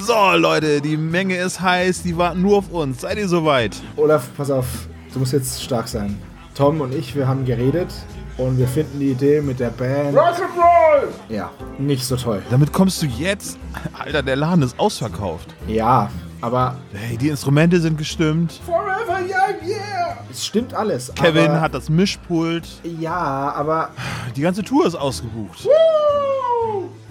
So, Leute, die Menge ist heiß, die warten nur auf uns. Seid ihr soweit? Olaf, pass auf, du musst jetzt stark sein. Tom und ich, wir haben geredet und wir finden die Idee mit der Band. Rock'n'Roll! Ja, nicht so toll. Damit kommst du jetzt. Alter, der Laden ist ausverkauft. Ja, aber Hey, die Instrumente sind gestimmt. Forever young, yeah! es stimmt alles. Kevin aber, hat das Mischpult. Ja, aber. Die ganze Tour ist ausgebucht.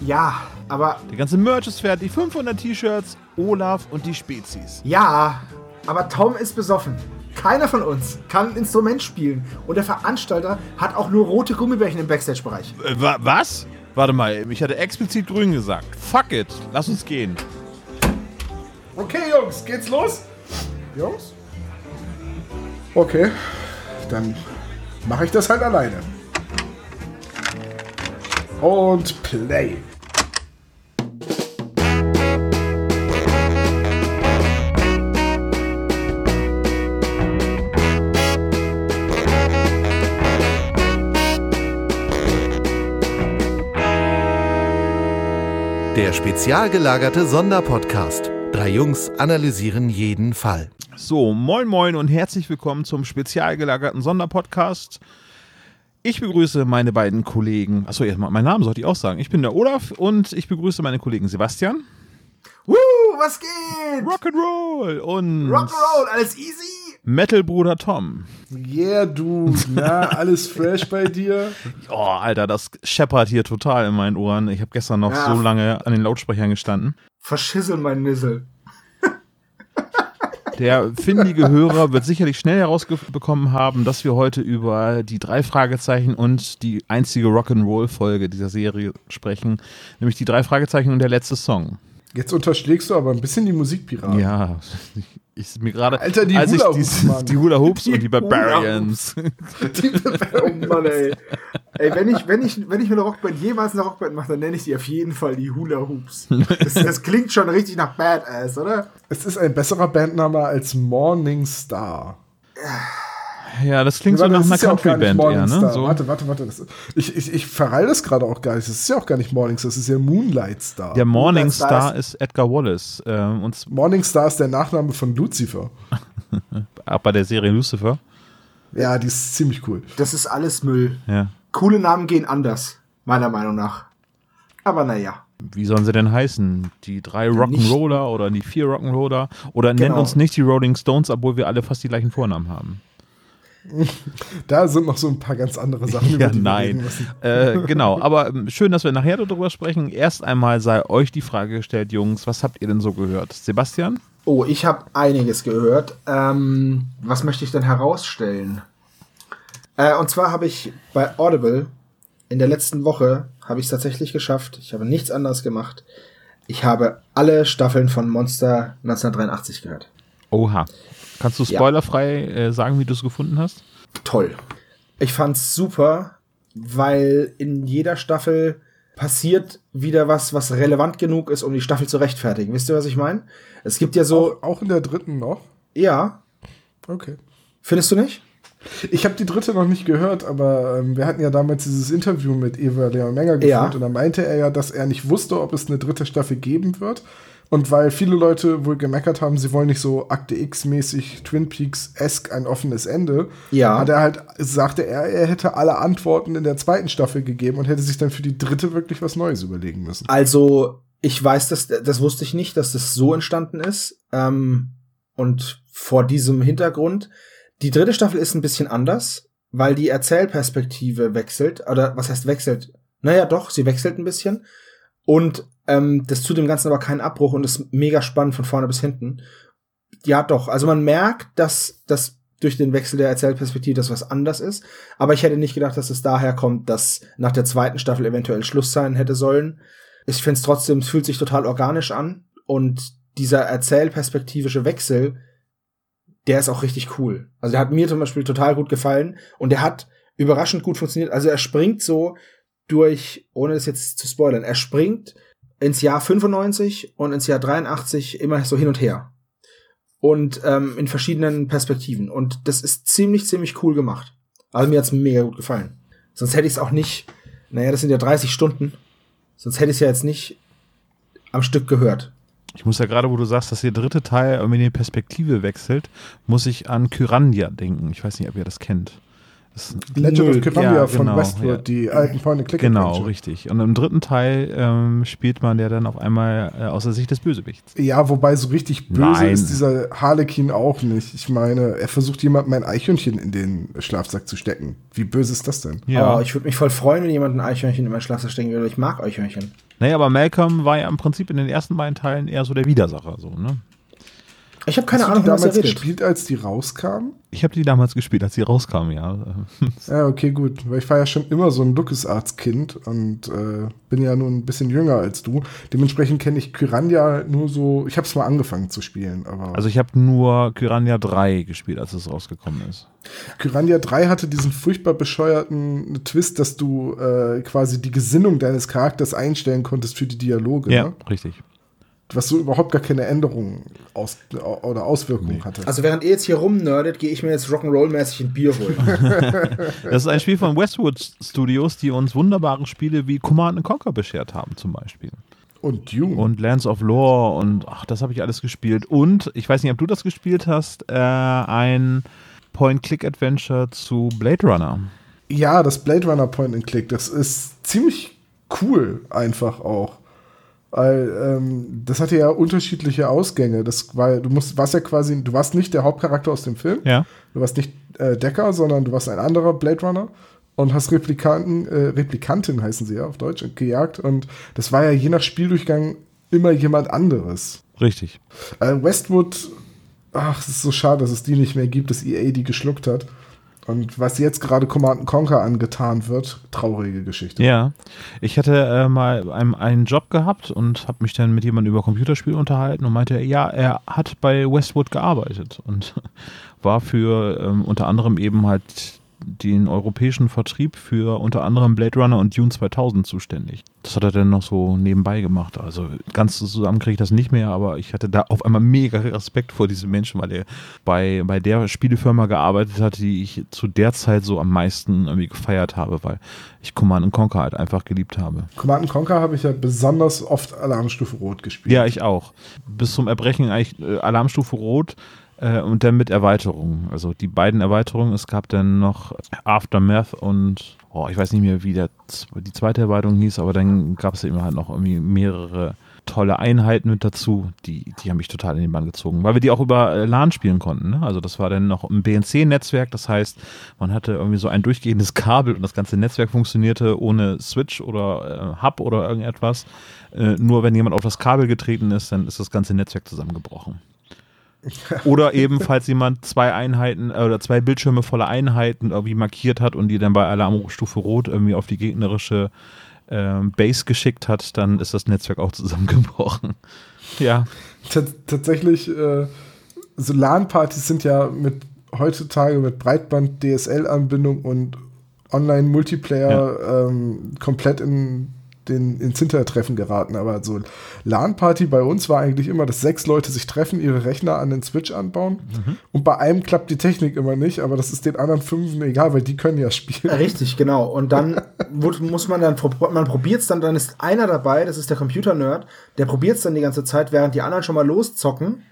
Ja, aber. Der ganze Merch ist fertig. 500 T-Shirts, Olaf und die Spezies. Ja, aber Tom ist besoffen. Keiner von uns kann ein Instrument spielen. Und der Veranstalter hat auch nur rote Gummibärchen im Backstage-Bereich. Äh, wa was? Warte mal, ich hatte explizit grün gesagt. Fuck it, lass uns gehen. Okay, Jungs, geht's los? Jungs? Okay, dann mache ich das halt alleine. Und Play. Spezial gelagerte Sonderpodcast. Drei Jungs analysieren jeden Fall. So, moin moin und herzlich willkommen zum spezial gelagerten Sonderpodcast. Ich begrüße meine beiden Kollegen. Achso, jetzt mal, mein Name sollte ich auch sagen. Ich bin der Olaf und ich begrüße meine Kollegen Sebastian. Woo, was geht? Rock'n'Roll und Rock'n'Roll, alles easy? Metal-Bruder Tom. Yeah, du, na, alles fresh bei dir? Oh, Alter, das scheppert hier total in meinen Ohren. Ich habe gestern noch Ja. so lange an den Lautsprechern gestanden. Verschissel mein Nissel. Der findige Hörer wird sicherlich schnell herausbekommen haben, dass wir heute über die drei Fragezeichen und die einzige Rock'n'Roll-Folge dieser Serie sprechen, nämlich die drei Fragezeichen und der letzte Song. Jetzt unterschlägst du aber ein bisschen die Musikpiraten. Ja, ich mir gerade, Alter, die als Hula Hoops, Mann. die Hula Hoops und die Die Hula Barbarians. Die, oh Mann, ey. Ey, wenn ich, wenn ich, wenn ich mit einer Rockband jemals eine Rockband mache, dann nenne ich die auf jeden Fall die Hula Hoops. Das, das klingt schon richtig nach Badass, oder? Es ist ein besserer Bandname als Morning Star. Ja, das klingt so Warte, nach das einer ist ja Country-Band eher, ne? So. Warte, warte, warte. Das, ich ich, ich verreil das gerade auch gar nicht. Das ist ja auch gar nicht Morning Star, das ist ja Moonlight Star. Der Morning Moonlight Star Star ist Edgar Wallace. Ähm, und Morning Star ist der Nachname von Lucifer. auch bei der Serie Lucifer. Ja, die ist ziemlich cool. Das ist alles Müll. Ja. Coole Namen gehen anders, meiner Meinung nach. Aber naja. Wie sollen sie denn heißen? Die drei Rock'n'Roller oder die vier Rock'n'Roller? Oder nennen Genau. uns nicht die Rolling Stones, obwohl wir alle fast die gleichen Vornamen haben. Da sind noch so ein paar ganz andere Sachen, über Ja, die wir nein. Äh, genau, aber ähm, schön, dass wir nachher darüber sprechen. Erst einmal sei euch die Frage gestellt, Jungs, was habt ihr denn so gehört? Sebastian? Oh, ich habe einiges gehört. Ähm, was möchte ich denn herausstellen? Äh, und zwar habe ich bei Audible in der letzten Woche habe ich es tatsächlich geschafft. Ich habe nichts anderes gemacht. Ich habe alle Staffeln von Monster 1983 gehört. Oha. Kannst du Ja. spoilerfrei äh, sagen, wie du es gefunden hast? Toll. Ich fand's super, weil in jeder Staffel passiert wieder was, was relevant genug ist, um die Staffel zu rechtfertigen. Wisst ihr, was ich meine? Es gibt ja so, Auch, auch in der dritten noch? ja, Okay. findest du nicht? Ich habe die dritte noch nicht gehört, aber ähm, wir hatten ja damals dieses Interview mit Eva Leon Menger geführt Ja. und da meinte er ja, dass er nicht wusste, ob es eine dritte Staffel geben wird. Und weil viele Leute wohl gemeckert haben, sie wollen nicht so Akte X-mäßig Twin Peaks-esque ein offenes Ende, Ja. hat er halt, sagte er, er hätte alle Antworten in der zweiten Staffel gegeben und hätte sich dann für die dritte wirklich was Neues überlegen müssen. Also, ich weiß, dass, das wusste ich nicht, dass das so entstanden ist. Ähm, und vor diesem Hintergrund, die dritte Staffel ist ein bisschen anders, weil die Erzählperspektive wechselt. Oder was heißt wechselt? Naja, doch, sie wechselt ein bisschen. Und ähm, das tut dem Ganzen aber keinen Abbruch und ist mega spannend von vorne bis hinten. Ja, doch. Also man merkt, dass das durch den Wechsel der Erzählperspektive das was anders ist. Aber ich hätte nicht gedacht, dass es daher kommt, dass nach der zweiten Staffel eventuell Schluss sein hätte sollen. Ich finde es trotzdem, es fühlt sich total organisch an. Und dieser erzählperspektivische Wechsel, der ist auch richtig cool. Also der hat mir zum Beispiel total gut gefallen und der hat überraschend gut funktioniert. Also er springt so durch, ohne das jetzt zu spoilern, er springt ins Jahr 95 und ins Jahr 83 immer so hin und her. Und ähm, in verschiedenen Perspektiven. Und das ist ziemlich, ziemlich cool gemacht. Also mir hat's mega gut gefallen. Sonst hätte ich es auch nicht, naja, das sind ja 30 Stunden. Sonst hätte ich es ja jetzt nicht am Stück gehört. Ich muss ja gerade, wo du sagst, dass der dritte Teil irgendwie die Perspektive wechselt, muss ich an Kyrandia denken. Ich weiß nicht, ob ihr das kennt. Legend of Kyrandia ja, von genau, Westworld, ja. die alten Point-and-Click Genau, richtig. Und im dritten Teil ähm, spielt man der dann auf einmal äh, aus der Sicht des Bösewichts. Ja, wobei so richtig böse Nein. ist dieser Harlekin auch nicht. Ich meine, er versucht jemandem ein Eichhörnchen in den Schlafsack zu stecken. Wie böse ist das denn? Oh, ich würde mich voll freuen, wenn jemand ein Eichhörnchen in mein Schlafsack stecken würde. Ich mag Eichhörnchen. naja, aber Malcolm war ja im Prinzip in den ersten beiden Teilen eher so der Widersacher. So, ne? Ich habe keine Hast Ahnung, du die was er damals redet. gespielt, als die rauskamen? Ich habe die damals gespielt, als sie rauskamen, ja. Ja, okay, gut. Weil ich war ja schon immer so ein LucasArts-Kind und äh, bin ja nun ein bisschen jünger als du. Dementsprechend kenne ich Kyrandia nur so. Ich habe es mal angefangen zu spielen, aber. Also ich habe nur Kyrandia 3 gespielt, als es rausgekommen ist. Kyrandia 3 hatte diesen furchtbar bescheuerten Twist, dass du äh, quasi die Gesinnung deines Charakters einstellen konntest für die Dialoge. Ja, Ne? richtig. Was so überhaupt gar keine Änderungen aus oder Auswirkungen hatte. Also während ihr jetzt hier rumnerdet, gehe ich mir jetzt Rock'n'Roll-mäßig ein Bier holen. Das ist ein Spiel von Westwood Studios, die uns wunderbare Spiele wie Command Conquer beschert haben, zum Beispiel. Und Dune. Und Lands of Lore und ach, das habe ich alles gespielt. Und ich weiß nicht, ob du das gespielt hast, äh, ein Point-Click-Adventure zu Blade Runner. Ja, das Blade Runner Point and Click, das ist ziemlich cool einfach auch. Weil ähm, das hatte ja unterschiedliche Ausgänge. Das war, du musst, warst ja quasi, du warst nicht der Hauptcharakter aus dem Film. Ja. Du warst nicht äh, Decker, sondern du warst ein anderer Blade Runner und hast Replikanten, äh, Replikantin heißen sie ja auf Deutsch, gejagt. Und das war ja je nach Spieldurchgang immer jemand anderes. Richtig. Äh, Westwood, ach, es ist so schade, dass es die nicht mehr gibt, dass EA die geschluckt hat. Und was jetzt gerade Command Conquer angetan wird, traurige Geschichte. Ja. Ich hatte äh, mal einen, einen Job gehabt und habe mich dann mit jemandem über Computerspiele unterhalten und meinte, ja, er hat bei Westwood gearbeitet und war für ähm, unter anderem eben halt den europäischen Vertrieb für unter anderem Blade Runner und Dune 2000 zuständig. Das hat er dann noch so nebenbei gemacht. Also ganz zusammen kriege ich das nicht mehr, aber ich hatte da auf einmal mega Respekt vor diesem Menschen, weil er bei, bei der Spielefirma gearbeitet hat, die ich zu der Zeit so am meisten irgendwie gefeiert habe, weil ich Command Conquer halt einfach geliebt habe. Command Conquer habe ich ja besonders oft Alarmstufe Rot gespielt. Ja, ich auch. Bis zum Erbrechen eigentlich äh, Alarmstufe Rot äh, und dann mit Erweiterungen. Also die beiden Erweiterungen, es gab dann noch Aftermath und oh, ich weiß nicht mehr, wie der, die zweite Erweiterung hieß, aber dann gab es eben halt noch irgendwie mehrere tolle Einheiten mit dazu, die, die haben mich total in den Bann gezogen, weil wir die auch über LAN spielen konnten. Ne? Also das war dann noch ein BNC-Netzwerk, das heißt, man hatte irgendwie so ein durchgehendes Kabel und das ganze Netzwerk funktionierte ohne Switch oder äh, Hub oder irgendetwas. Äh, nur wenn jemand auf das Kabel getreten ist, dann ist das ganze Netzwerk zusammengebrochen. Oder eben, falls jemand zwei Einheiten äh, oder zwei Bildschirme voller Einheiten irgendwie markiert hat und die dann bei Alarmstufe Rot irgendwie auf die gegnerische ähm, Base geschickt hat, dann ist das Netzwerk auch zusammengebrochen. Ja, T tatsächlich, äh, so LAN-Partys sind ja mit heutzutage mit Breitband, DSL-Anbindung und Online-Multiplayer ähm, komplett in den, ins Hintertreffen geraten. Aber so LAN-Party bei uns war eigentlich immer, dass sechs Leute sich treffen, ihre Rechner an den Switch anbauen. Und bei einem klappt die Technik immer nicht, aber das ist den anderen fünf egal, weil die können ja spielen. Richtig, genau. Und dann muss man dann, man probiert es dann, dann ist einer dabei, das ist der Computer-Nerd, der probiert es dann die ganze Zeit, während die anderen schon mal loszocken.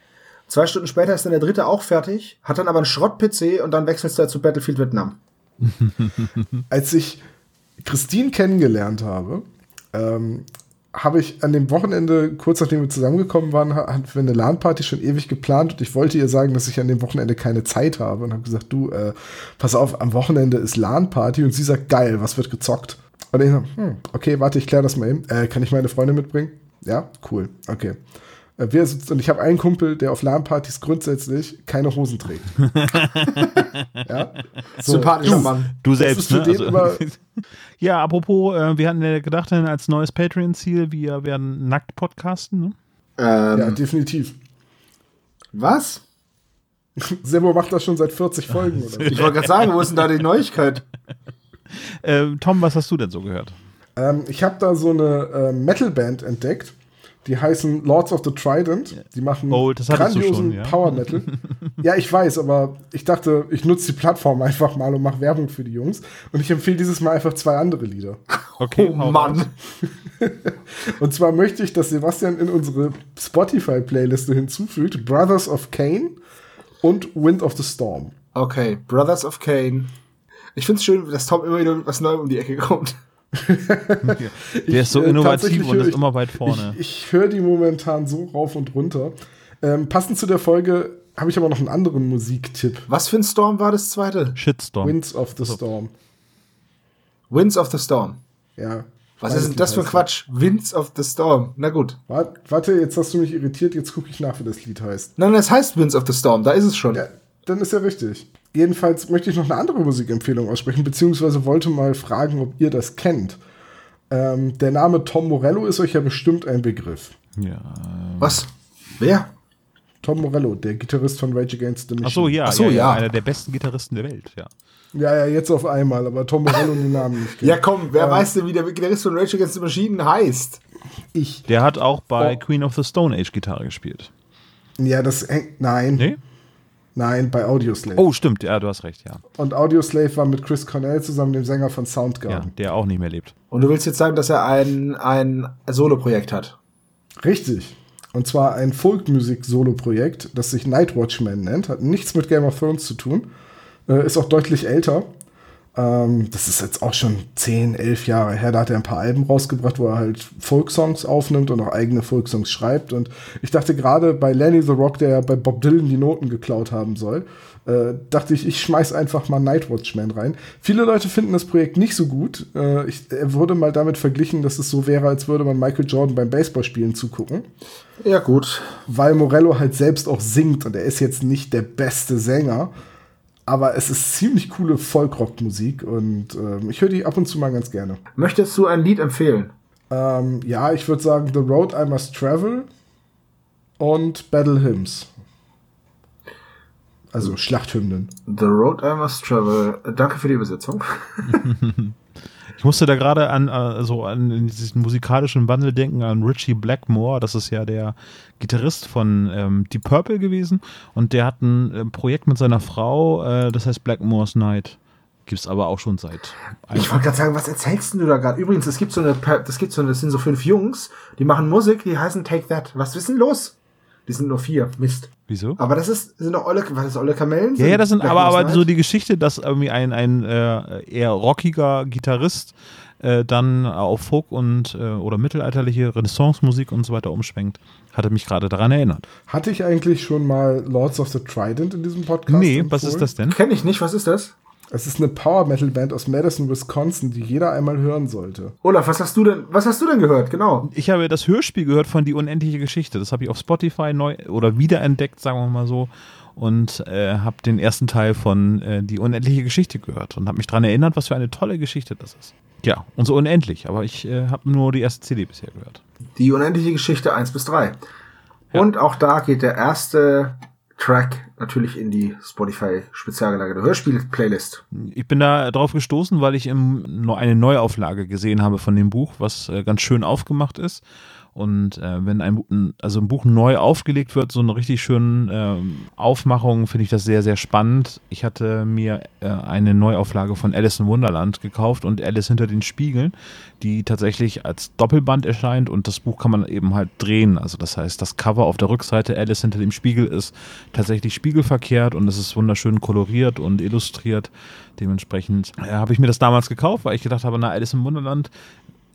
Zwei Stunden später ist dann der dritte auch fertig, hat dann aber einen Schrott-PC und dann wechselst du zu Battlefield Vietnam. als ich Christine kennengelernt habe, ähm, habe ich an dem Wochenende, kurz nachdem wir zusammengekommen waren, ha- hatten wir eine LAN-Party schon ewig geplant und ich wollte ihr sagen, dass ich an dem Wochenende keine Zeit habe und habe gesagt, du, äh, pass auf, am Wochenende ist LAN-Party und sie sagt, geil, was wird gezockt? Und ich so, hm, okay, warte, ich kläre das mal eben. Äh, kann ich meine Freundin mitbringen? Ja, cool, okay. Äh, Wir sitzen, und ich habe einen Kumpel, der auf LAN-Partys grundsätzlich keine Hosen trägt. ja? So, Sympathischer du, Mann. du selbst, ne? immer- ja, apropos, äh, wir hatten ja gedacht, als neues Patreon-Ziel, wir werden nackt podcasten. Ne? Ähm, Ja, definitiv. was? Sebo macht das schon seit 40 Folgen. Oder? so. Ich wollte gerade sagen, wo ist denn da die Neuigkeit? Äh, Tom, was hast du denn so gehört? ähm, ich habe da so eine äh, Metalband entdeckt, Die heißen Lords of the Trident. Die machen Oh, grandiosen schon, ja. Power Metal. ja, ich weiß, aber ich dachte, ich nutze die Plattform einfach mal und mache Werbung für die Jungs. Und ich empfehle dieses Mal einfach zwei andere Lieder. Okay, Oh Mann. Und zwar möchte ich, dass Sebastian in unsere Spotify-Playliste hinzufügt Brothers of Cain und Wind of the Storm. Okay, Brothers of Cain. Ich find's schön, dass Tom immer wieder was Neuem um die Ecke kommt. Der ist so äh, innovativ und ist ich- immer weit vorne. Ich, ich höre die momentan so rauf und runter. Ähm, passend zu der Folge habe ich aber noch einen anderen Musiktipp. Was für ein Storm war das zweite? Shitstorm. Winds of the Storm. Winds of the Storm. Ja. Was ist denn das für. Quatsch? Winds of the Storm. Na gut. Wart- Warte, jetzt hast du mich irritiert, jetzt gucke ich nach, wie das Lied heißt. Nein, es heißt Winds of the Storm, da ist es schon. Ja, dann ist ja richtig. Jedenfalls möchte ich noch eine andere Musikempfehlung aussprechen, beziehungsweise wollte mal fragen, ob ihr das kennt. Ähm, der Name Tom Morello ist euch ja bestimmt ein Begriff. Ja. Was? Wer? Tom Morello, der Gitarrist von Rage Against the Machine. Ach so, ja, Ach so, ja, ja. Einer der besten Gitarristen der Welt, ja. Ja, ja, jetzt auf einmal, aber Tom Morello den Namen nicht. kennt. Ja, komm, wer weiß denn, wie der Gitarrist von Rage Against the Machine heißt? Ich. Der hat auch bei Oh. Queen of the Stone Age Gitarre gespielt. Ja, das hängt. Nein. Nee? Nein, bei Audioslave. Oh, stimmt, ja, du hast recht, ja. Und Audioslave war mit Chris Cornell zusammen, dem Sänger von Ja, Soundgarden. der auch nicht mehr lebt. Und du willst jetzt sagen, dass er ein, ein Solo-Projekt hat? Richtig. Und zwar ein Folkmusik-Solo-Projekt, das sich Night Watchman nennt. Hat nichts mit Game of Thrones zu tun. Äh, ist auch deutlich älter. Ähm, das ist jetzt auch schon 10, 11 Jahre her. Da hat er ein paar Alben rausgebracht, wo er halt Folksongs aufnimmt und auch eigene Folksongs schreibt. Und ich dachte gerade bei Lenny the Rock, der ja bei Bob Dylan die Noten geklaut haben soll, äh, dachte ich, ich schmeiß einfach mal Night Watchman rein. Viele Leute finden das Projekt nicht so gut. Äh, ich, er wurde mal damit verglichen, dass es so wäre, als würde man Michael Jordan beim Baseballspielen zugucken Ja, gut. weil Morello halt selbst auch singt und er ist jetzt nicht der beste Sänger, aber es ist ziemlich coole Folkrock-Musik und ähm, ich höre die ab und zu mal ganz gerne. Möchtest du ein Lied empfehlen? Ähm, ja, ich würde sagen The Road I Must Travel und Battle Hymns. Also Schlachthymnen. The Road I Must Travel. Danke für die Übersetzung. Ich musste da gerade an, äh, so an diesen musikalischen Wandel denken, an Richie Blackmore. Das ist ja der Gitarrist von ähm, Deep Purple gewesen. Und der hat ein äh, Projekt mit seiner Frau, äh, das heißt Blackmore's Night. Gibt es aber auch schon seit. Ich wollte gerade sagen, was erzählst du da gerade? Übrigens, es gibt so eine, das gibt so eine, das sind so fünf Jungs, die machen Musik, die heißen Take That. Was ist denn los? Die sind nur vier. Mist. Wieso? Aber das ist, sind doch Olle, was ist Olle Kamellen? Ja, ja, das sind aber, aber so die Geschichte, dass irgendwie ein, ein äh, eher rockiger Gitarrist äh, dann auf Folk und äh, oder mittelalterliche Renaissance-Musik und so weiter umschwenkt, hatte mich gerade daran erinnert. Hatte ich eigentlich schon mal Lords of the Trident in diesem Podcast? nee, was ist empfohlen? das denn? Kenn ich nicht, was ist das? Es ist eine Power-Metal-Band aus Madison, Wisconsin, die jeder einmal hören sollte. Olaf, was hast du denn, was hast du denn gehört? Genau. Ich habe das Hörspiel gehört von Die unendliche Geschichte. Das habe ich auf Spotify neu oder wiederentdeckt, sagen wir mal so. Und äh, habe den ersten Teil von äh, Die unendliche Geschichte gehört und habe mich daran erinnert, was für eine tolle Geschichte das ist. Ja, und so unendlich. Aber ich äh, habe nur die erste CD bisher gehört. Die unendliche Geschichte 1 bis 3. Und auch da geht der erste Track natürlich in die Spotify spezial gelagerte Hörspiel-Playlist. Ich bin da drauf gestoßen, weil ich im, eine Neuauflage gesehen habe von dem Buch, was äh, ganz schön aufgemacht ist. Und äh, wenn ein, also ein Buch neu aufgelegt wird, so eine richtig schöne ähm, Aufmachung, finde ich das sehr, sehr spannend. Ich hatte mir äh, eine Neuauflage von Alice in Wunderland gekauft und Alice hinter den Spiegeln, die tatsächlich als Doppelband erscheint und das Buch kann man eben halt drehen. Also das heißt, das Cover auf der Rückseite Alice hinter dem Spiegel ist tatsächlich spiegelverkehrt und es ist wunderschön koloriert und illustriert. Dementsprechend äh, habe ich mir das damals gekauft, weil ich gedacht habe, na, Alice im Wunderland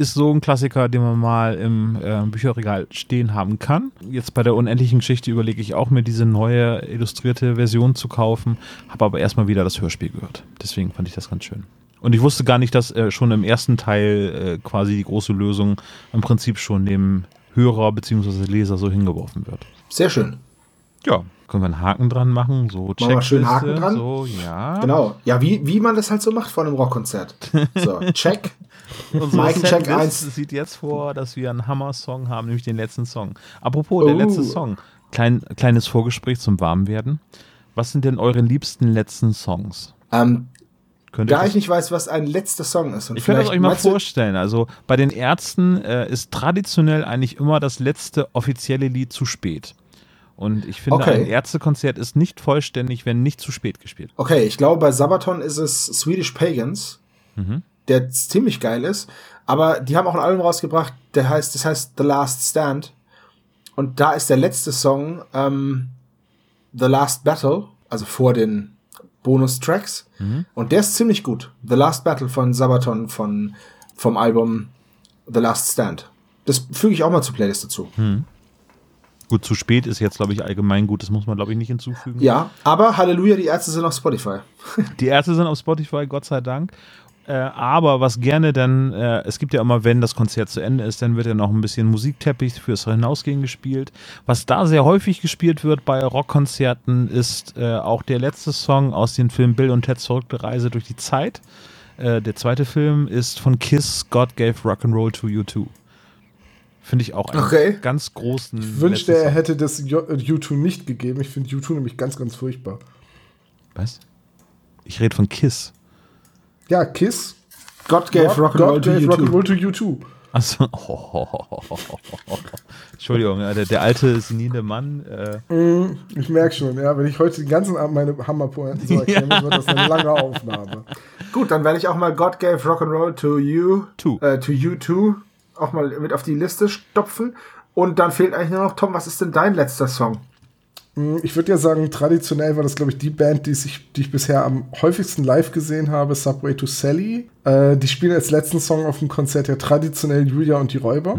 ist so ein Klassiker, den man mal im äh, Bücherregal stehen haben kann. Jetzt bei der unendlichen Geschichte überlege ich auch, mir diese neue illustrierte Version zu kaufen, habe aber erstmal wieder das Hörspiel gehört. Deswegen fand ich das ganz schön. Und ich wusste gar nicht, dass äh, schon im ersten Teil äh, quasi die große Lösung im Prinzip schon dem Hörer bzw. Leser so hingeworfen wird. Sehr schön. Ja, können wir einen Haken dran machen, so Machen wir schön Haken dran? So, ja. Genau. Ja, wie, wie man das halt so macht vor einem Rockkonzert. So, check. Unsere Mic check Setlist eins. sieht jetzt vor, dass wir einen Hammer-Song haben, nämlich den letzten Song. Apropos, der Oh. letzte Song. Klein, kleines Vorgespräch zum Warmwerden. Was sind denn eure liebsten letzten Songs? Ähm, Könnte Da ich nicht weiß, was ein letzter Song ist. Und Ich werde es euch mal vorstellen. Also bei den Ärzten äh, ist traditionell eigentlich immer das letzte offizielle Lied zu spät. Und ich finde, Okay. ein Ärztekonzert ist nicht vollständig, wenn nicht zu spät gespielt. Okay, ich glaube, bei Sabaton ist es Swedish Pagans, Mhm. Der ziemlich geil ist. Aber die haben auch ein Album rausgebracht, der heißt, das heißt The Last Stand. Und da ist der letzte Song ähm, The Last Battle, also vor den Bonustracks. Mhm. Und der ist ziemlich gut. The Last Battle von Sabaton von, vom Album The Last Stand. Das füge ich auch mal zur Playlist dazu. Gut, zu spät ist jetzt, glaube ich, allgemein gut. Das muss man, glaube ich, nicht hinzufügen. Ja, aber Halleluja, die Ärzte sind auf Spotify. Die Ärzte sind auf Spotify, Gott sei Dank. Äh, aber was gerne dann, äh, es gibt ja immer, wenn das Konzert zu Ende ist, dann wird ja noch ein bisschen Musikteppich fürs Hinausgehen gespielt. Was da sehr häufig gespielt wird bei Rockkonzerten, ist äh, auch der letzte Song aus dem Film Bill und Ted's verrückte Reise durch die Zeit. Äh, der zweite Film ist von Kiss, God Gave Rock'n'Roll to You Too. Finde ich auch einen Okay. ganz großen. Ich wünschte, er hätte das äh, U2 nicht gegeben. Ich finde U2 nämlich ganz, ganz furchtbar. Was? Ich rede von Kiss. Ja, Kiss. God gave Rock'n'Roll God to gave you too. Rock'n'Roll to U2. Achso. Entschuldigung, der, der alte senile Mann. Äh, Ich merke schon, ja, wenn ich heute den ganzen Abend meine Hammerpointen so erklären wird das eine lange Aufnahme. Gut, dann werde ich auch mal God gave Rock'n'Roll to you, Too. Äh, to you too, auch mal mit auf die Liste stopfen. Und dann fehlt eigentlich nur noch, Tom, was ist denn dein letzter Song? Mm, Ich würde ja sagen, traditionell war das, glaube ich, die Band, die, sich, die ich bisher am häufigsten live gesehen habe, Subway to Sally. Äh, die spielen als letzten Song auf dem Konzert ja traditionell Julia und die Räuber.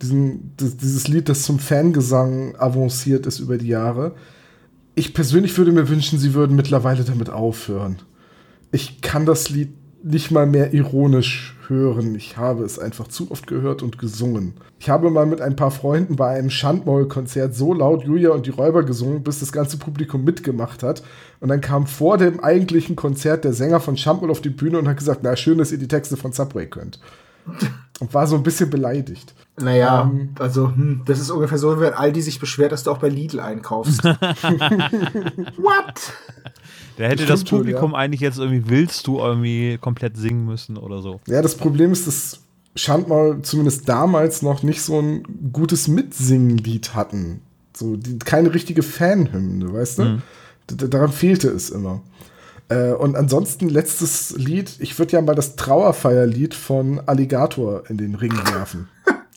Diesen, das, dieses Lied, das zum Fangesang avanciert ist über die Jahre. Ich persönlich würde mir wünschen, sie würden mittlerweile damit aufhören. Ich kann das Lied nicht mal mehr ironisch hören. Ich habe es einfach zu oft gehört und gesungen. Ich habe mal mit ein paar Freunden bei einem Schandmaul-Konzert so laut Julia und die Räuber gesungen, bis das ganze Publikum mitgemacht hat. Und dann kam vor dem eigentlichen Konzert der Sänger von Schandmaul auf die Bühne und hat gesagt, na schön, dass ihr die Texte von Subway könnt. Und war so ein bisschen beleidigt. Naja, Ähm. also, hm, das ist ungefähr so, wenn Aldi sich beschwert, dass du auch bei Lidl einkaufst. What? Da hätte das Publikum ja. eigentlich jetzt irgendwie, willst du irgendwie komplett singen müssen oder so. Ja, das Problem ist, dass Schandmaul zumindest damals noch nicht so ein gutes Mitsingenlied hatten. So, die, keine richtige Fanhymne, weißt du? D- daran fehlte es immer. Äh, und ansonsten letztes Lied, ich würde ja mal das Trauerfeierlied von Alligator in den Ring werfen,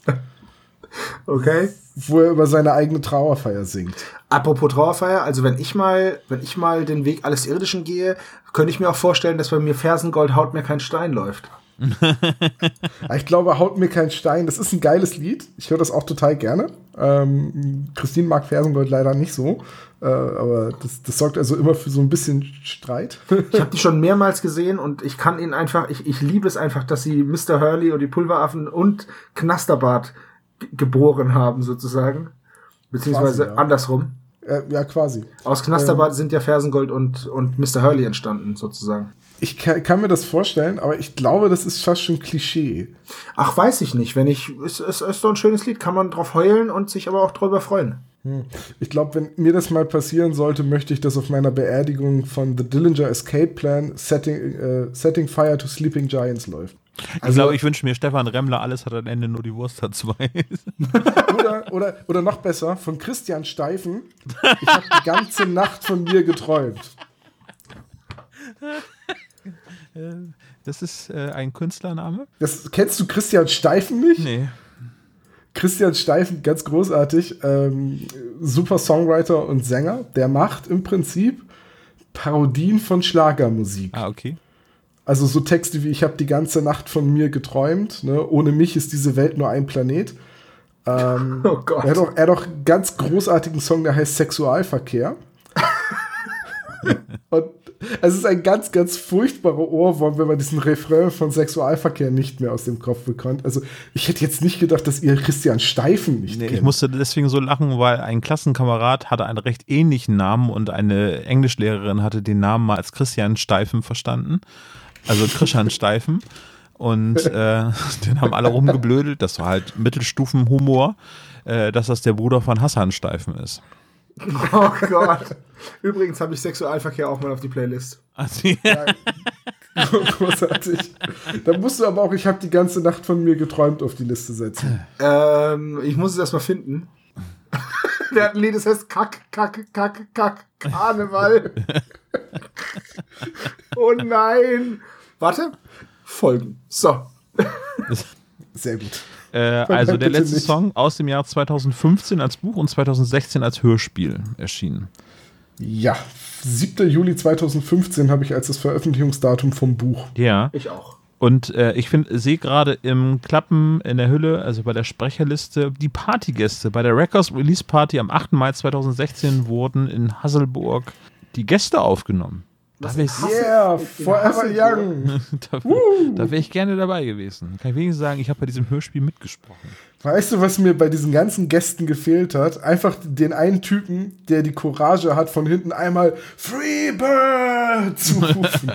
Okay. wo er über seine eigene Trauerfeier singt. Apropos Trauerfeier, also wenn ich mal, wenn ich mal den Weg alles Irdischen gehe, könnte ich mir auch vorstellen, dass bei mir Fersengold haut mir kein Stein läuft. Aber Ich glaube, Haut mir kein Stein, das ist ein geiles Lied. Ich höre das auch total gerne. Ähm, Christine mag Fersengold leider nicht so. Äh, aber das, das sorgt also immer für so ein bisschen Streit. Ich habe die schon mehrmals gesehen und ich kann ihnen einfach, ich, ich liebe es einfach, dass sie Mr. Hurley und die Pulveraffen und Knasterbart geboren haben, sozusagen. Beziehungsweise Quasi, ja. andersrum. äh, ja, quasi. Aus Knasterbart sind ja Fersengold und, und Mr. Hurley entstanden, sozusagen. Ich kann, kann mir das vorstellen, aber ich glaube, das ist fast schon Klischee. Ach, weiß ich nicht. Wenn ich, es, es ist doch ein schönes Lied, kann man drauf heulen und sich aber auch drüber freuen. Ich glaube, wenn mir das mal passieren sollte, möchte ich, dass auf meiner Beerdigung von The Dillinger Escape Plan Setting, äh, Setting Fire to Sleeping Giants läuft. ich glaube, ich wünsche mir Stefan Remmler, alles hat am Ende nur die Wurst hat zwei. Oder, oder, oder noch besser, von Christian Steifen. Ich habe die ganze Nacht von mir geträumt. Das ist äh, ein Künstlername? Das, kennst du Christian Steifen nicht? Nee. Christian Steifen, ganz großartig, ähm, super Songwriter und Sänger. Der macht im Prinzip Parodien von Schlagermusik. Ah, okay. Also so Texte wie Ich habe die ganze Nacht von mir geträumt. Ne? Ohne mich ist diese Welt nur ein Planet. Ähm, Oh Gott. Er hat, auch, er hat auch einen ganz großartigen Song, der heißt Sexualverkehr. Und es ist ein ganz, ganz furchtbarer Ohrwurm, wenn man diesen Refrain von Sexualverkehr nicht mehr aus dem Kopf bekommt. Also ich hätte jetzt nicht gedacht, dass ihr Christian Steifen nicht Nee, kennt. ich musste deswegen so lachen, weil ein Klassenkamerad hatte einen recht ähnlichen Namen und eine Englischlehrerin hatte den Namen mal als Christian Steifen verstanden. Also Christian Steifen. Und äh, den haben alle rumgeblödelt. Das war halt Mittelstufenhumor, äh, dass das der Bruder von Hassan Steifen ist. Oh Gott. Übrigens habe ich Sexualverkehr auch mal auf die Playlist. Also, Großartig. Da musst du aber auch, ich habe die ganze Nacht von mir geträumt, auf die Liste setzen. Ähm, ich muss es erstmal finden. Der hat ein Lied, das heißt Kack, Kack, Kack, Kack, Karneval. oh nein. Warte. Folgen. So. Sehr gut. Äh, also der letzte nicht. Song aus dem Jahr 2015 als Buch und 2016 als Hörspiel erschienen. Ja, 7. Juli 2015 habe ich als das Veröffentlichungsdatum vom Buch. Ja. Ich auch. Und äh, ich finde, sehe gerade im Klappen in der Hülle, also bei der Sprecherliste, die Partygäste. Bei der Records Release Party am 8. Mai 2016 wurden in Hasselburg die Gäste aufgenommen. Da wäre ich, Yeah, forever young. da, da wär ich gerne dabei gewesen. Kann ich wenigstens sagen, ich habe bei diesem Hörspiel mitgesprochen. Weißt du, was mir bei diesen ganzen Gästen gefehlt hat? Einfach den einen Typen, der die Courage hat, von hinten einmal Freebird zu rufen.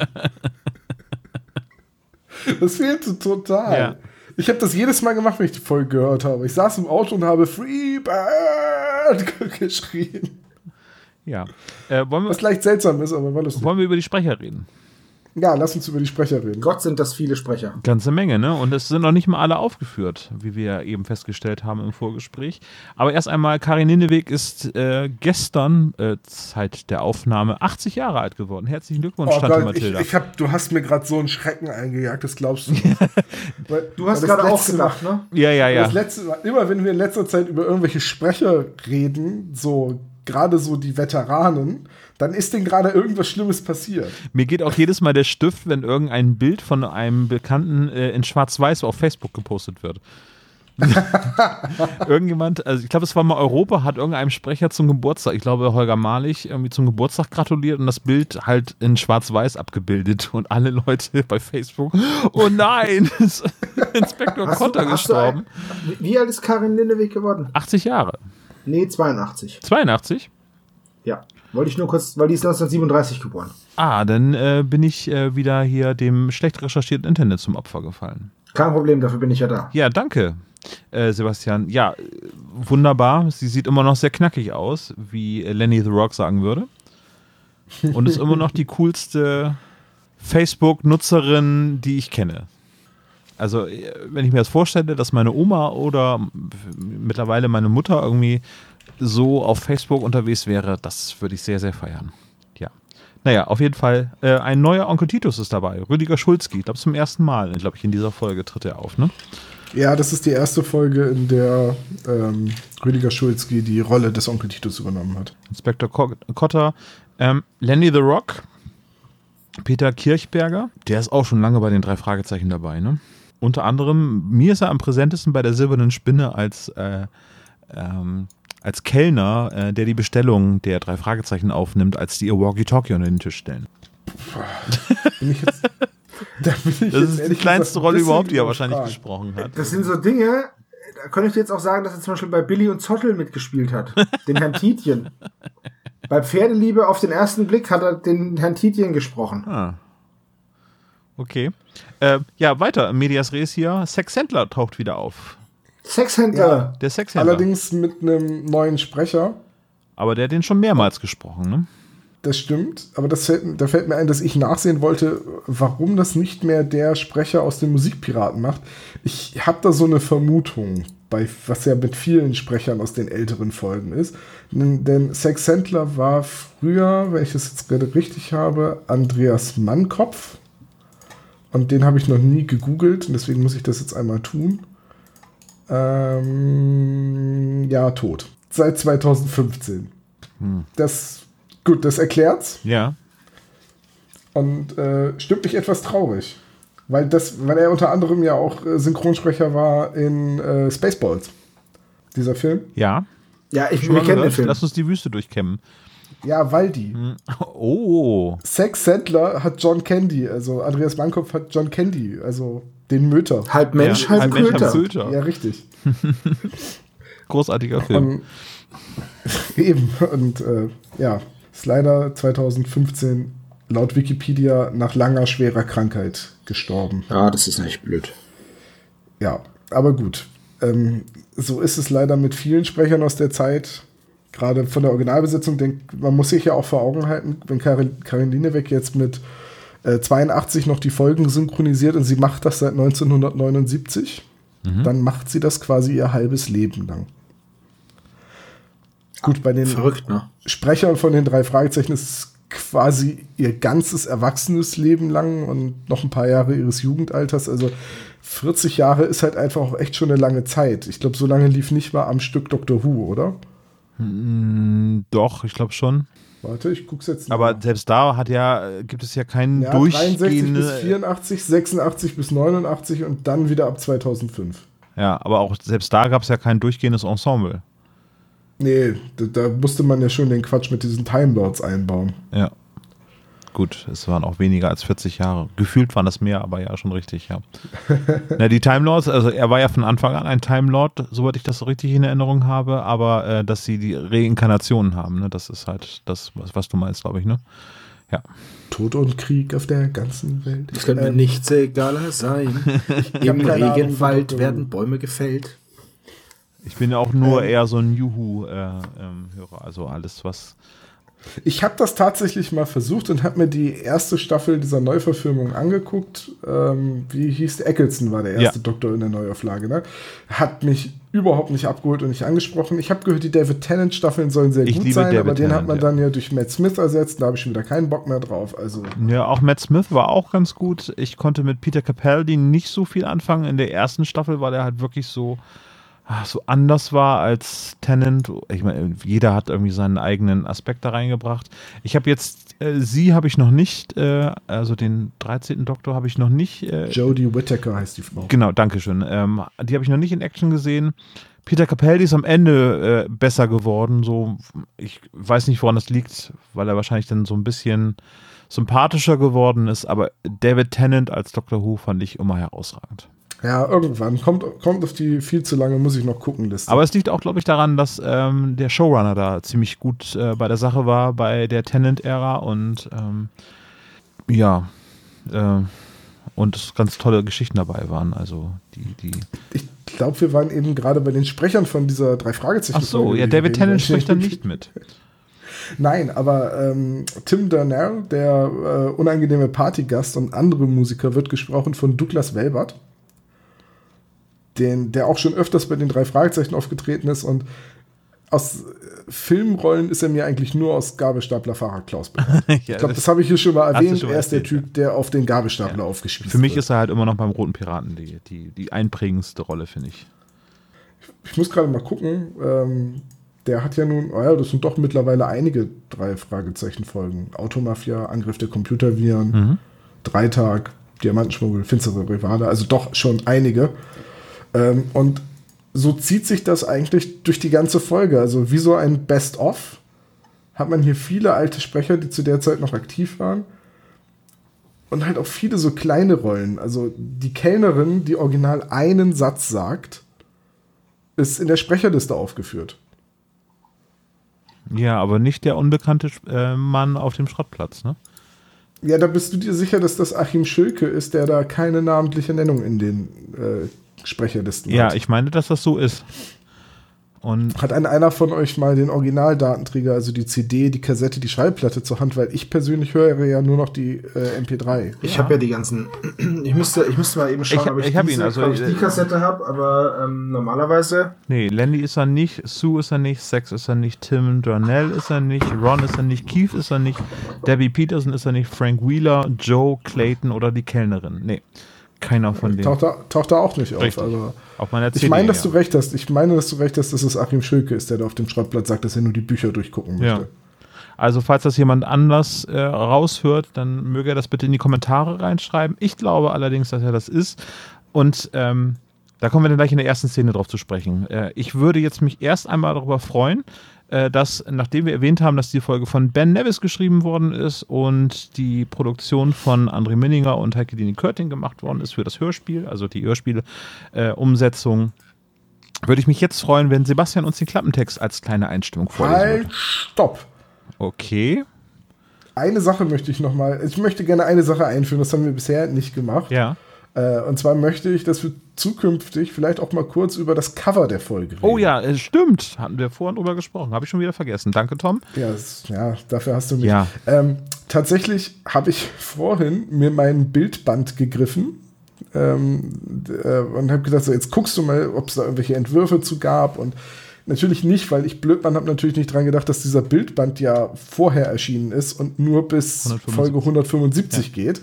das fehlte total. Ja. Ich habe das jedes Mal gemacht, wenn ich die Folge gehört habe. Ich saß im Auto und habe Freebird geschrien. Ja. Äh, wollen, wir, Was leicht seltsam ist, aber war lustig. wollen wir über die Sprecher reden? Ja, lass uns über die Sprecher reden. Gott sind das viele Sprecher. Ganze Menge, ne? Und es sind noch nicht mal alle aufgeführt, wie wir eben festgestellt haben im Vorgespräch. Aber erst einmal, Karin Ninneweg ist äh, gestern, äh, Zeit der Aufnahme, 80 Jahre alt geworden. Herzlichen Glückwunsch, Oh Tante Gott, ich, Mathilda. ich hab, du hast mir gerade so einen Schrecken eingejagt, das glaubst du nicht. Weil- Du hast gerade auch gedacht, ne? ja, ja, ja. Das letzte Mal, immer wenn wir in letzter Zeit über irgendwelche Sprecher reden, so gerade so die Veteranen, dann ist denen gerade irgendwas Schlimmes passiert. Mir geht auch jedes Mal der Stift, wenn irgendein Bild von einem Bekannten äh, in Schwarz-Weiß auf Facebook gepostet wird. Irgendjemand, also ich glaube, es war mal Europa, hat irgendeinem Sprecher zum Geburtstag, ich glaube Holger Malich, irgendwie zum Geburtstag gratuliert und das Bild halt in Schwarz-Weiß abgebildet und alle Leute bei Facebook, oh nein, ist Inspektor du gestorben. ein- Wie alt ist Karin Lindewig geworden? 80 Jahre. Nee, 82. 82? Ja. Wollte ich nur kurz, weil die ist 1937 geboren. Ah, dann äh, bin ich äh, wieder hier dem schlecht recherchierten Internet zum Opfer gefallen. Kein Problem, dafür bin ich ja da. Ja, danke, äh, Sebastian. Ja, wunderbar. Sie sieht immer noch sehr knackig aus, wie äh, Lenny the Rock sagen würde. Und ist immer noch die coolste Facebook-Nutzerin, die ich kenne. Also, äh, wenn ich mir das vorstelle, dass meine Oma oder mittlerweile meine Mutter irgendwie so auf Facebook unterwegs wäre, das würde ich sehr, sehr feiern. Ja. Naja, auf jeden Fall, äh, ein neuer Onkel Titus ist dabei. Rüdiger Schulzki. Ich glaube, zum ersten Mal, glaube ich, in dieser Folge tritt er auf, ne? Ja, das ist die erste Folge, in der ähm, Rüdiger Schulzki die Rolle des Onkel Titus übernommen hat. Inspektor Ko- Kotter, ähm, Lenny the Rock, Peter Kirchberger, der ist auch schon lange bei den drei Fragezeichen dabei, ne? Unter anderem, mir ist er am präsentesten bei der Silbernen Spinne als, äh, ähm, als Kellner, äh, der die Bestellung der drei Fragezeichen aufnimmt, als die ihr Walkie-Talkie unter den Tisch stellen. Bin ich jetzt, da bin ich Das ist die kleinste Rolle überhaupt, die er wahrscheinlich gesprochen hat. Das sind so Dinge, da könnte ich jetzt auch sagen, dass er zum Beispiel bei Billy und Zottel mitgespielt hat. Den Herrn Tietjen. Bei Pferdeliebe auf den ersten Blick hat er den Herrn Tietjen gesprochen. Ah. Okay. Äh, ja, weiter. Medias Res hier. Sex Sandler taucht wieder auf. Sexhändler. Der Sexhändler. Allerdings mit einem neuen Sprecher. Aber der hat den schon mehrmals gesprochen, ne? Das stimmt, aber das fällt, da fällt mir ein, dass ich nachsehen wollte, warum das nicht mehr der Sprecher aus den Musikpiraten macht. Ich habe da so eine Vermutung, bei, was ja mit vielen Sprechern aus den älteren Folgen ist. Denn, denn Sex Sandler war früher, wenn ich das jetzt gerade richtig habe, Andreas Mannkopf. Und den habe ich noch nie gegoogelt und deswegen muss ich das jetzt einmal tun. Ähm, ja, tot. Seit 2015. Das, gut, das erklärt's Ja. und äh, stimmt mich etwas traurig. Weil, das, weil er unter anderem ja auch äh, Synchronsprecher war in äh, Spaceballs. Dieser Film. Ja. Ja, ich mal kennen den? Film. Lass uns die Wüste durchkämmen. Ja, Waldi. Oh. Sex Sandler hat John Candy, also Andreas Mannkopf hat John Candy, also den Mütter. Halb Mensch, ja, halb, halb Mensch, halb Köter. Köter. Ja, richtig. Großartiger Film. Und, eben. Und äh, ja, ist leider 2015 laut Wikipedia nach langer, schwerer Krankheit gestorben. Ja, das ist echt blöd. Ja, aber gut. Ähm, so ist es leider mit vielen Sprechern aus der Zeit. Gerade von der Originalbesetzung, denk, man muss sich ja auch vor Augen halten, wenn Karin, Karin Linebeck jetzt mit äh, 82 noch die Folgen synchronisiert und sie macht das seit 1979. Mhm. Dann macht sie das quasi ihr halbes Leben lang. Gut, bei den Verrückt, ne? Sprechern von den drei Fragezeichen ist es quasi ihr ganzes erwachsenes Leben lang und noch ein paar Jahre ihres Jugendalters. Also 40 Jahre ist halt einfach auch echt schon eine lange Zeit. Ich glaube, so lange lief nicht mal am Stück Doctor Who, oder? Mm, Doch, ich glaube schon. Warte, ich guck's jetzt Aber nach. selbst da hat ja, gibt es ja keinen ja, 63 bis durchgehende. 84, 86 bis 89 und dann wieder ab 2005. Ja, aber auch selbst da gab es ja kein durchgehendes Ensemble. Nee, da, da musste man ja schon den Quatsch mit diesen Time Lords einbauen. Ja. Gut, es waren auch weniger als 40 Jahre. Gefühlt waren das mehr, aber ja, schon richtig, ja. Na, die Time Lords, also er war ja von Anfang an ein Time Lord, soweit ich das so richtig in Erinnerung habe, aber äh, dass sie die Reinkarnationen haben, ne, das ist halt das, was, was du meinst, glaube ich, ne? Ja. Tod und Krieg auf der ganzen Welt. Es könnte mir Ähm, nichts egaler sein. Im Ahnung, Regenwald wo- werden Bäume gefällt. Ich bin ja auch nur Ähm. eher so ein Juhu-Hörer, ähm, Hörer. also alles, was. Ich habe das tatsächlich mal versucht und habe mir die erste Staffel dieser Neuverfilmung angeguckt. Ähm, wie hieß? Eccleston war der erste Ja. Doktor in der Neuauflage. Ne? Hat mich überhaupt nicht abgeholt und nicht angesprochen. Ich habe gehört, die David Tennant Staffeln sollen sehr Ich gut liebe sein, David aber den hat man ja. dann ja durch Matt Smith ersetzt. Da habe ich schon wieder keinen Bock mehr drauf. Also Ja, auch Matt Smith war auch ganz gut. Ich konnte mit Peter Capaldi nicht so viel anfangen. In der ersten Staffel war der halt wirklich so, so anders war als Tennant. Ich meine, jeder hat irgendwie seinen eigenen Aspekt da reingebracht. Ich habe jetzt, äh, sie habe ich noch nicht, äh, also den 13. Doktor habe ich noch nicht. Äh, Jodie Whittaker heißt die Frau. Genau, danke schön. Ähm, die habe ich noch nicht in Action gesehen. Peter Capaldi ist am Ende äh, besser geworden. So, ich weiß nicht, woran das liegt, weil er wahrscheinlich dann so ein bisschen sympathischer geworden ist. Aber David Tennant als Dr. Who fand ich immer herausragend. Ja, irgendwann. Kommt, kommt auf die viel zu lange, muss ich noch gucken, Liste. Aber es liegt auch, glaube ich, daran, dass ähm, der Showrunner da ziemlich gut äh, bei der Sache war, bei der Tennant-Ära und ähm, ja, äh, und es ganz tolle Geschichten dabei waren. Also die, die. ich glaube, wir waren eben gerade bei den Sprechern von dieser drei Fragezeichen. Ach so, ja, David Tennant spricht dann nicht mit. Nein, aber ähm, Tim Durnell, der äh, unangenehme Partygast und andere Musiker, wird gesprochen von Douglas Welbert, den, der auch schon öfters bei den drei Fragezeichen aufgetreten ist und aus äh, Filmrollen ist er mir eigentlich nur aus Gabelstaplerfahrer Klaus bekannt. ja, Ich glaube, das habe ich hier schon mal erwähnt. schon mal Er ist der Typ, der auf den Gabelstapler aufgespielt Für mich wird. ist er halt immer noch beim Roten Piraten die, die, die einprägendste Rolle, finde ich. Ich muss gerade mal gucken. Ähm, der hat ja nun, oh ja, das sind doch mittlerweile einige drei Fragezeichen-Folgen. Automafia, Angriff der Computerviren, Mhm. Dreitag, Diamantenschmuggel, finstere Rivale, also doch schon einige. Ähm, und so zieht sich das eigentlich durch die ganze Folge. Also wie so ein Best-of hat man hier viele alte Sprecher, die zu der Zeit noch aktiv waren. Und halt auch viele so kleine Rollen. Also die Kellnerin, die original einen Satz sagt, ist in der Sprecherliste aufgeführt. Ja, aber nicht der unbekannte äh, Mann auf dem Schrottplatz, ne? Ja, da bist du dir sicher, dass das Achim Schülke ist, der da keine namentliche Nennung in den äh, Sprecherlisten Ja, hat. ich meine, dass das so ist. Und Hat ein, einer von euch mal den Originaldatenträger, also die CD, die Kassette, die Schallplatte zur Hand? Weil ich persönlich höre ja nur noch die äh, MP3. Ich Ja. habe ja die ganzen. Ich müsste, ich müsste mal eben schauen, Ich ob ich, ich diese, ihn, also, ob ich die äh, Kassette habe, aber ähm, normalerweise. nee, Landy ist er nicht, Sue ist er nicht, Sex ist er nicht, Tim Darnell ist er nicht, Ron ist er nicht, Keith ist er nicht, Debbie Peterson ist er nicht, Frank Wheeler, Joe Clayton oder die Kellnerin. Nee, keiner von denen. Taucht da, taucht da auch nicht auf. Also, Auf meiner CD. ich meine, dass ja. du recht hast. Ich meine, dass du recht hast, dass es Achim Schülke ist, der da auf dem Schrottplatz sagt, dass er nur die Bücher durchgucken möchte. Ja. Also, falls das jemand anders äh, raushört, dann möge er das bitte in die Kommentare reinschreiben. Ich glaube allerdings, dass er das ist. Und ähm, da kommen wir dann gleich in der ersten Szene drauf zu sprechen. Äh, ich würde jetzt mich erst einmal darüber freuen, dass, nachdem wir erwähnt haben, dass die Folge von Ben Nevis geschrieben worden ist und die Produktion von André Minninger und Heike Dini Körting gemacht worden ist für das Hörspiel, also die Hörspiel-Umsetzung, würde ich mich jetzt freuen, wenn Sebastian uns den Klappentext als kleine Einstimmung vorlesen würde. Halt, stopp! Okay. Eine Sache möchte ich noch mal. Ich möchte gerne eine Sache einführen, das haben wir bisher nicht gemacht. Ja. Äh, und zwar möchte ich, dass wir zukünftig vielleicht auch mal kurz über das Cover der Folge reden. Oh ja, stimmt. Hatten wir vorhin drüber gesprochen. Habe ich schon wieder vergessen. Danke, Tom. Ja, ja dafür hast du mich. Ja. Ähm, tatsächlich habe ich vorhin mir mein Bildband gegriffen ähm, äh, und habe gedacht, so, jetzt guckst du mal, ob es da irgendwelche Entwürfe zu gab und natürlich nicht, weil ich Blödmann habe natürlich nicht dran gedacht, dass dieser Bildband ja vorher erschienen ist und nur bis 175. Folge 175 geht.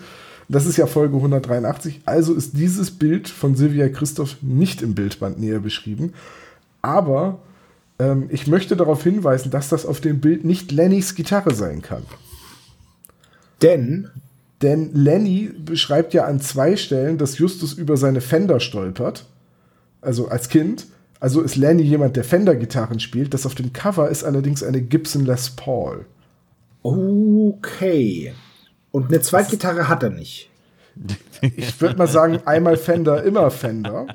Das ist ja Folge 183. Also ist dieses Bild von Silvia Christoph nicht im Bildband näher beschrieben. Aber ähm, ich möchte darauf hinweisen, dass das auf dem Bild nicht Lennys Gitarre sein kann. Denn, Denn Lenny beschreibt ja an zwei Stellen, dass Justus über seine Fender stolpert. Also als Kind. Also ist Lenny jemand, der Fender-Gitarren spielt. Das auf dem Cover ist allerdings eine Gibson Les Paul. okay. Und eine Zweitgitarre hat er nicht. Ich würde mal sagen, einmal Fender, immer Fender.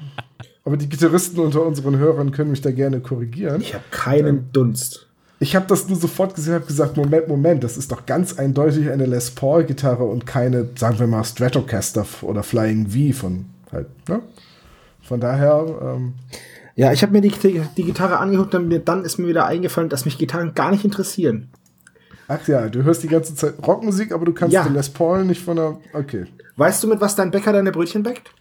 Aber die Gitarristen unter unseren Hörern können mich da gerne korrigieren. Ich habe keinen Dunst. Ich habe das nur sofort gesehen, habe gesagt, Moment, Moment, das ist doch ganz eindeutig eine Les Paul Gitarre und keine, sagen wir mal, Stratocaster oder Flying V von halt, ne? Von daher, ähm, Ja, ich habe mir die, die Gitarre angeguckt und mir, dann ist mir wieder eingefallen, dass mich Gitarren gar nicht interessieren. Ach ja, du hörst die ganze Zeit Rockmusik, aber du kannst Ja. den Les Paul nicht von der, okay, Weißt du, mit was dein Bäcker deine Brötchen bäckt?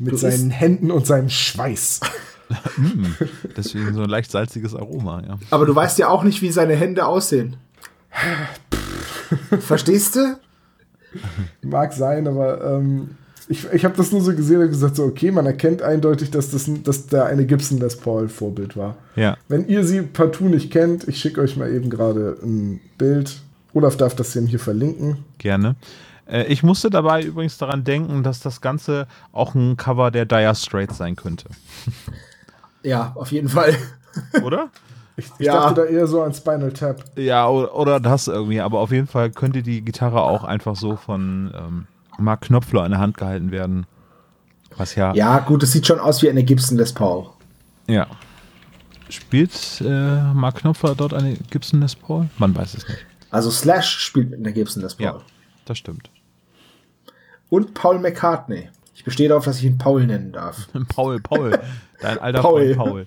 mit Du seinen isst- Händen und seinem Schweiß. Deswegen so ein leicht salziges Aroma, ja. Aber du weißt ja auch nicht, wie seine Hände aussehen. Verstehst du? Mag sein, aber ähm, ich, ich habe das nur so gesehen und gesagt, so, okay, man erkennt eindeutig, dass, das, dass da eine Gibson Les Paul Vorbild war. Ja. Wenn ihr sie partout nicht kennt, ich schicke euch mal eben gerade ein Bild. Olaf darf das denn hier verlinken. Gerne. Äh, Ich musste dabei übrigens daran denken, dass das Ganze auch ein Cover der Dire Straits sein könnte. Ja, auf jeden Fall. Oder? Ich, ich Ja. dachte da eher so an Spinal Tap. Ja, oder, oder das irgendwie. Aber auf jeden Fall könnte die Gitarre auch einfach so von ähm, Mark Knopfler in der Hand gehalten werden. Was ja. Ja, gut, es sieht schon aus wie eine Gibson Les Paul. ja. Spielt äh, Mark Knopfler dort eine Gibson Les Paul? Man weiß es nicht. Also Slash spielt mit einer Gibson Les Paul. Ja, das stimmt. Und Paul McCartney. Ich bestehe darauf, dass ich ihn Paul nennen darf. Paul, Paul. Dein alter Paul. Freund Paul.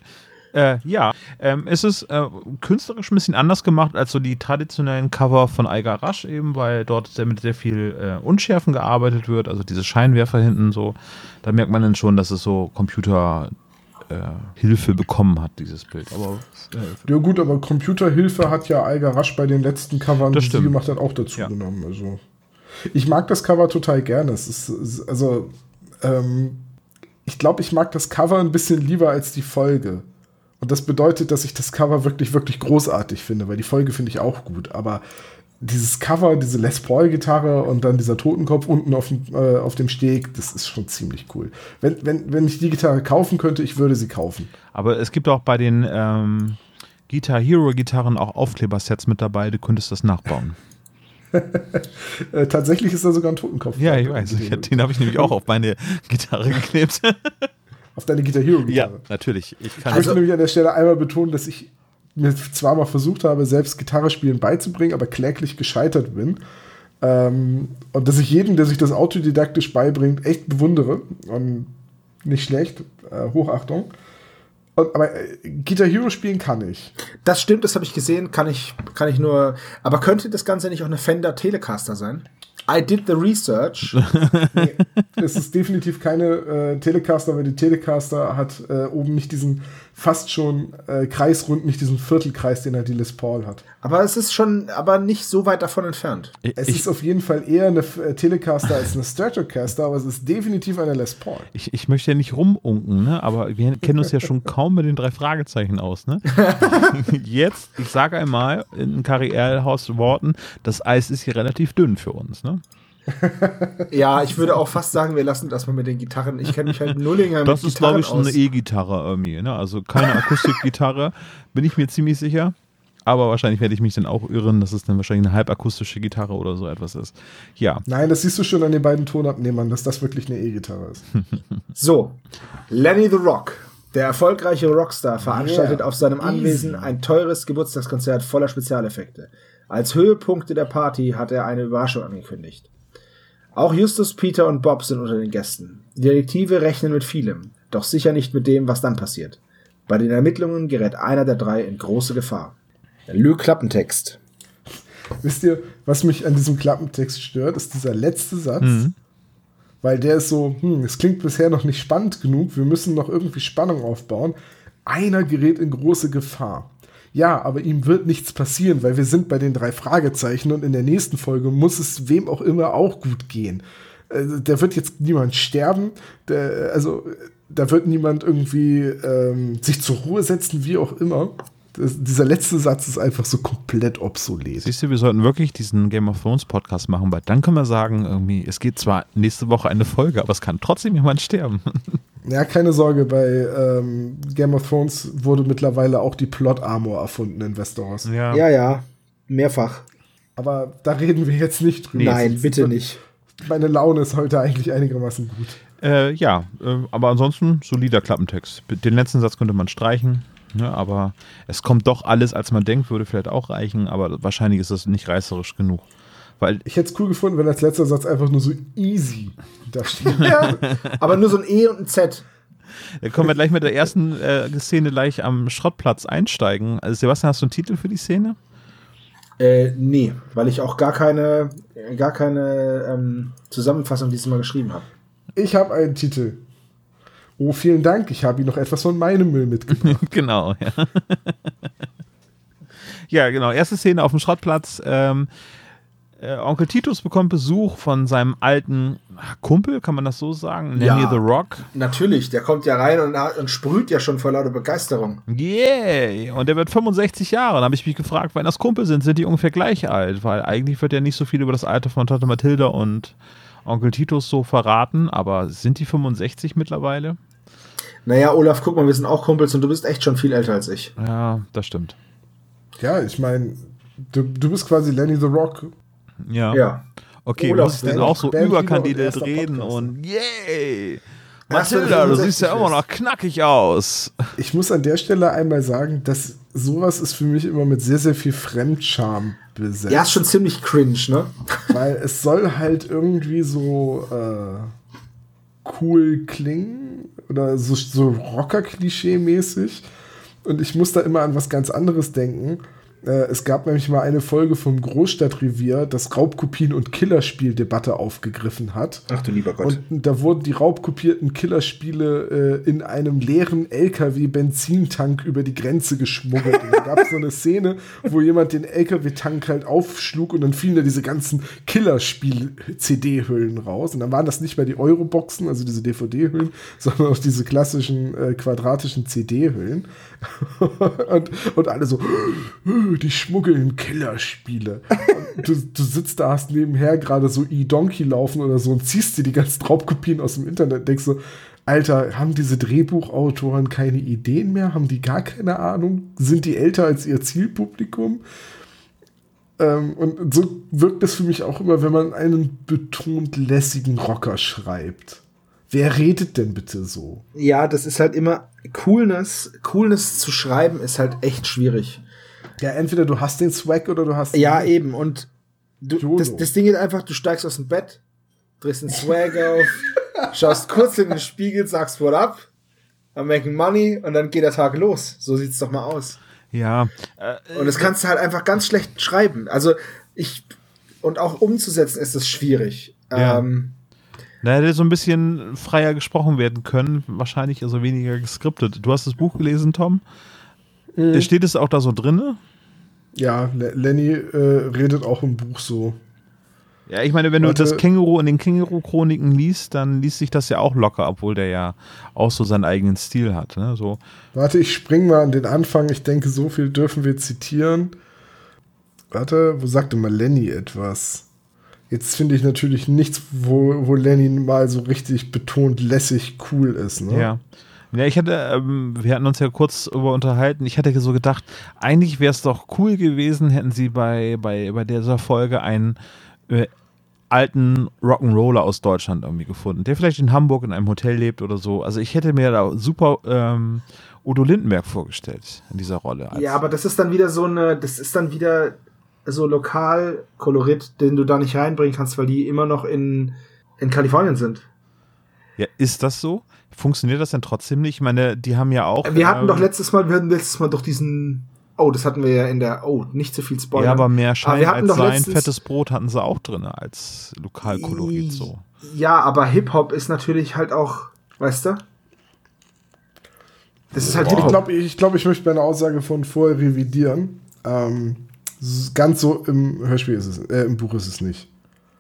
Äh, ja, ähm, es ist äh, künstlerisch ein bisschen anders gemacht als so die traditionellen Cover von Eiger Rasch eben, weil dort sehr mit sehr viel äh, Unschärfen gearbeitet wird, also diese Scheinwerfer hinten so. Da merkt man dann schon, dass es so Computer äh, Hilfe bekommen hat, dieses Bild. Aber äh, Ja gut, aber Computerhilfe hat ja Alga Rasch bei den letzten Covern, die sie gemacht hat, auch dazu Ja. genommen. Also ich mag das Cover total gerne. Es ist, es ist also ähm, ich glaube, ich mag das Cover ein bisschen lieber als die Folge. Und das bedeutet, dass ich das Cover wirklich, wirklich großartig finde, weil die Folge finde ich auch gut. Aber dieses Cover, diese Les Paul-Gitarre und dann dieser Totenkopf unten auf dem, äh, auf dem Steg, das ist schon ziemlich cool. Wenn, wenn, wenn ich die Gitarre kaufen könnte, ich würde sie kaufen. Aber es gibt auch bei den ähm, Guitar Hero Gitarren auch Aufklebersets mit dabei, du könntest das nachbauen. Äh, tatsächlich ist da sogar ein Totenkopf. Ja, ich weiß. Ich, den habe ich nämlich auch auf meine Gitarre geklebt. Auf deine Guitar Hero Gitarre. natürlich. Ich kann Ich möchte nämlich an der Stelle einmal betonen, dass ich mir zwar mal versucht habe, selbst Gitarre spielen beizubringen, aber kläglich gescheitert bin. Ähm, und dass ich jeden, der sich das autodidaktisch beibringt, echt bewundere. Und nicht schlecht. Äh, Hochachtung. Und, aber äh, Guitar Hero spielen kann ich. Das stimmt, das habe ich gesehen, kann ich, kann ich nur. Aber könnte das Ganze nicht auch eine Fender Telecaster sein? I did the research. Es ist definitiv keine äh, Telecaster, weil die Telecaster hat äh, oben nicht diesen fast schon äh, kreisrund, nicht diesen Viertelkreis, den halt die Les Paul hat. aber es ist schon, aber nicht so weit davon entfernt. Es ich, ist auf jeden Fall eher eine äh, Telecaster als eine Stratocaster, aber es ist definitiv eine Les Paul. ich, ich möchte ja nicht rumunken, ne? aber wir kennen uns ja schon kaum mit den drei Fragezeichen aus. Ne? Jetzt, ich sage einmal in Karrierehaus Worten, das Eis ist hier relativ dünn für uns. Ne? Ja, ich würde auch fast sagen, wir lassen das mal mit den Gitarren. Ich kenne mich halt nullinger Das mit ist, glaube ich, eine aus. E-Gitarre irgendwie. Ne? Also keine Akustikgitarre, bin ich mir ziemlich sicher. Aber wahrscheinlich werde ich mich dann auch irren, dass es dann wahrscheinlich eine halbakustische Gitarre oder so etwas ist. Ja, Nein, das siehst du schon an den beiden Tonabnehmern, dass das wirklich eine E-Gitarre ist. So, Lenny the Rock, der erfolgreiche Rockstar, veranstaltet Yeah. auf seinem. Anwesen ein teures Geburtstagskonzert voller Spezialeffekte. Als Höhepunkte der Party hat er eine Überraschung angekündigt. Auch Justus, Peter und Bob sind unter den Gästen. Die Detektive rechnen mit vielem, doch sicher nicht mit dem, was dann passiert. Bei den Ermittlungen gerät einer der drei in große Gefahr. Der Lü Klappentext. Wisst ihr, was mich an diesem Klappentext stört, ist dieser letzte Satz. Mhm. Weil der ist so, hm, es klingt bisher noch nicht spannend genug, wir müssen noch irgendwie Spannung aufbauen. Einer gerät in große Gefahr. Ja, aber ihm wird nichts passieren, weil wir sind bei den drei Fragezeichen und in der nächsten Folge muss es wem auch immer auch gut gehen. Also, da wird jetzt niemand sterben, der, also da wird niemand irgendwie ähm, sich zur Ruhe setzen, wie auch immer. Das, dieser letzte Satz ist einfach so komplett obsolet. Siehst du, wir sollten wirklich diesen Game of Thrones Podcast machen, weil dann können wir sagen, irgendwie, es geht zwar nächste Woche eine Folge, aber es kann trotzdem jemand sterben. Ja, keine Sorge, bei ähm, Game of Thrones wurde mittlerweile auch die Plot Armor erfunden in Westeros. Ja. Ja, ja. Mehrfach. Aber da reden wir jetzt nicht drüber. Nein, bitte nicht. Meine Laune ist heute eigentlich einigermaßen gut. Äh, ja, äh, aber ansonsten solider Klappentext. Den letzten Satz könnte man streichen, ne, aber es kommt doch alles, als man denkt, würde vielleicht auch reichen, aber wahrscheinlich ist das nicht reißerisch genug. Weil, Ich hätte es cool gefunden, wenn als letzter Satz einfach nur so easy da steht. Ja, aber nur so ein E und ein Z. da können wir gleich mit der ersten äh, Szene gleich am Schrottplatz einsteigen. Also Sebastian, hast du einen Titel für die Szene? Äh, nee, weil ich auch gar keine, gar keine ähm, Zusammenfassung dieses Mal geschrieben habe. Ich habe einen Titel. Oh, vielen Dank. Ich habe Ihnen noch etwas von meinem Müll mitgebracht. genau, ja. ja, genau. Erste Szene auf dem Schrottplatz. Ähm, äh, Onkel Titus bekommt Besuch von seinem alten Kumpel, kann man das so sagen? Nanny Ja. the Rock. Natürlich, der kommt ja rein und, und sprüht ja schon vor lauter Begeisterung. Yay! Und der wird 65 Jahre. Da habe ich mich gefragt, wenn das Kumpel sind, sind die ungefähr gleich alt? Weil eigentlich wird ja nicht so viel über das Alter von Tante Mathilda und Onkel Titus so verraten, aber sind die 65 mittlerweile? Naja, Olaf, guck mal, wir sind auch Kumpels und du bist echt schon viel älter als ich. Ja, das stimmt. ja, ich meine, du, du bist quasi Lenny the Rock. Ja. Ja. Okay, Olaf, muss ich denn auch so überkandidelt erster reden Podcast. und yay! Wenn Mathilda, du 65 siehst ja immer noch knackig aus. Ich muss an der Stelle einmal sagen, dass sowas ist für mich immer mit sehr, sehr viel Fremdscham besetzt. Ja, ist schon ziemlich cringe, ne? Weil es soll halt irgendwie so äh, cool klingen oder so, so Rocker-Klischee-mäßig. Und ich muss da immer an was ganz anderes denken. Äh, es gab nämlich mal eine Folge vom Großstadtrevier, das Raubkopien- und Killerspiel-Debatte aufgegriffen hat. Ach du lieber Gott. Und da wurden die raubkopierten Killerspiele äh, in einem leeren LKW-Benzintank über die Grenze geschmuggelt. Und da gab es so eine Szene, wo jemand den LKW-Tank halt aufschlug und dann fielen da diese ganzen Killerspiel-CD-Hüllen raus. Und dann waren das nicht mehr die Euroboxen, also diese DVD-Hüllen, sondern auch diese klassischen äh, quadratischen CD-Hüllen. und, und alle so, die schmuggeln Killerspiele. Du, du sitzt da, hast nebenher gerade so E-Donkey laufen oder so und ziehst dir die ganzen Raubkopien aus dem Internet denkst so, Alter, haben diese Drehbuchautoren keine Ideen mehr? Haben die gar keine Ahnung? Sind die älter als ihr Zielpublikum? Ähm, und so wirkt es für mich auch immer, wenn man einen betont lässigen Rocker schreibt. Wer redet denn bitte so? Ja, das ist halt immer Coolness. Coolness zu schreiben ist halt echt schwierig. Ja, entweder du hast den Swag oder du hast Ja, den eben. Und du, das, das Ding geht einfach, du steigst aus dem Bett, drehst den Swag auf, schaust kurz in den Spiegel, sagst what up, I'm making money und dann geht der Tag los. So sieht's doch mal aus. Ja. Äh, Und das kannst du halt einfach ganz schlecht schreiben. Also ich und auch umzusetzen ist es schwierig. Ja. Ähm, Da hätte so ein bisschen freier gesprochen werden können, wahrscheinlich also weniger geskriptet. Du hast das Buch gelesen, Tom? Mhm. Steht es auch da so drinne? Ja, Le- Lenny äh, redet auch im Buch so. Ja, ich meine, wenn Warte. du das Känguru in den Känguru-Chroniken liest, dann liest sich das ja auch locker, obwohl der ja auch so seinen eigenen Stil hat. Ne? So, Warte, ich spring mal an den Anfang. Ich denke, so viel dürfen wir zitieren. Warte, wo sagte mal Lenny etwas? Jetzt finde ich natürlich nichts, wo, wo Lenny mal so richtig betont lässig cool ist. Ne? Ja. Ja, ich hatte, ähm, wir hatten uns ja kurz über unterhalten. Ich hatte so gedacht, eigentlich wäre es doch cool gewesen, hätten sie bei, bei, bei dieser Folge einen äh, alten Rock'n'Roller aus Deutschland irgendwie gefunden, der vielleicht in Hamburg in einem Hotel lebt oder so. Also ich hätte mir da super ähm, Udo Lindenberg vorgestellt in dieser Rolle. ja, aber das ist dann wieder so eine, das ist dann wieder so Lokalkolorit, den du da nicht reinbringen kannst, weil die immer noch in, in Kalifornien sind. Ja, ist das so? Funktioniert das denn trotzdem nicht? Ich meine, die haben ja auch. Wir hatten ähm, doch letztes Mal, wir hatten letztes Mal doch diesen. Oh, das hatten wir ja in der. Oh, nicht so viel Spoiler. Ja, aber mehr Aber Schein wir hatten als sein. Fettes Brot hatten sie auch drin als Lokalkolorit so. Ja, aber Hip-Hop ist natürlich halt auch, weißt du? Das ist halt Ich Hip-Hop. glaube, ich, glaub, ich möchte meine Aussage von vorher revidieren. Ähm, ganz so im Hörspiel ist es, äh, im Buch ist es nicht.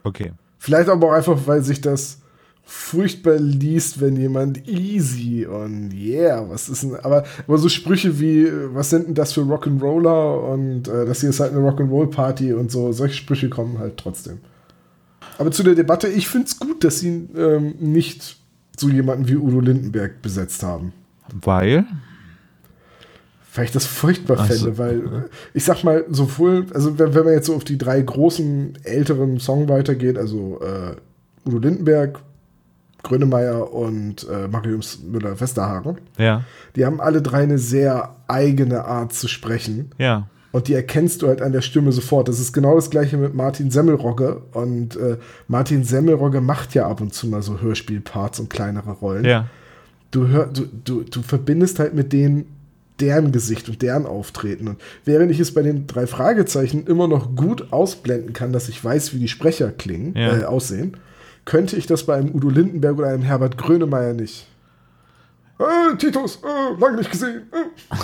Okay. Vielleicht aber auch einfach, weil sich das furchtbar liest, wenn jemand easy und yeah, was ist denn, aber, aber so Sprüche wie, was sind denn das für Rock'n'Roller und äh, das hier ist halt eine Rock'n'Roll-Party und so, solche Sprüche kommen halt trotzdem. Aber zu der Debatte, ich finde es gut, dass sie ähm, nicht so jemanden wie Udo Lindenberg besetzt haben. Weil? Weil ich das furchtbar Ach so. fände, weil äh, ich sag mal, sowohl, also wenn, wenn man jetzt so auf die drei großen älteren Songwriter geht, also äh, Udo Lindenberg, Grönemeyer und äh, Marius Müller-Westerhagen, Ja. die haben alle drei eine sehr eigene Art zu sprechen. Ja. Und die erkennst du halt an der Stimme sofort. Das ist genau das gleiche mit Martin Semmelrogge. Und äh, Martin Semmelrogge macht ja ab und zu mal so Hörspielparts und kleinere Rollen Ja. du, hör, du, du, du verbindest halt mit denen deren Gesicht und deren Auftreten. Und während ich es bei den drei Fragezeichen immer noch gut ausblenden kann, dass ich weiß, wie die Sprecher klingen, Ja. äh, aussehen, könnte ich das bei einem Udo Lindenberg oder einem Herbert Grönemeyer nicht. Äh, Titus, äh, lange nicht gesehen. Äh.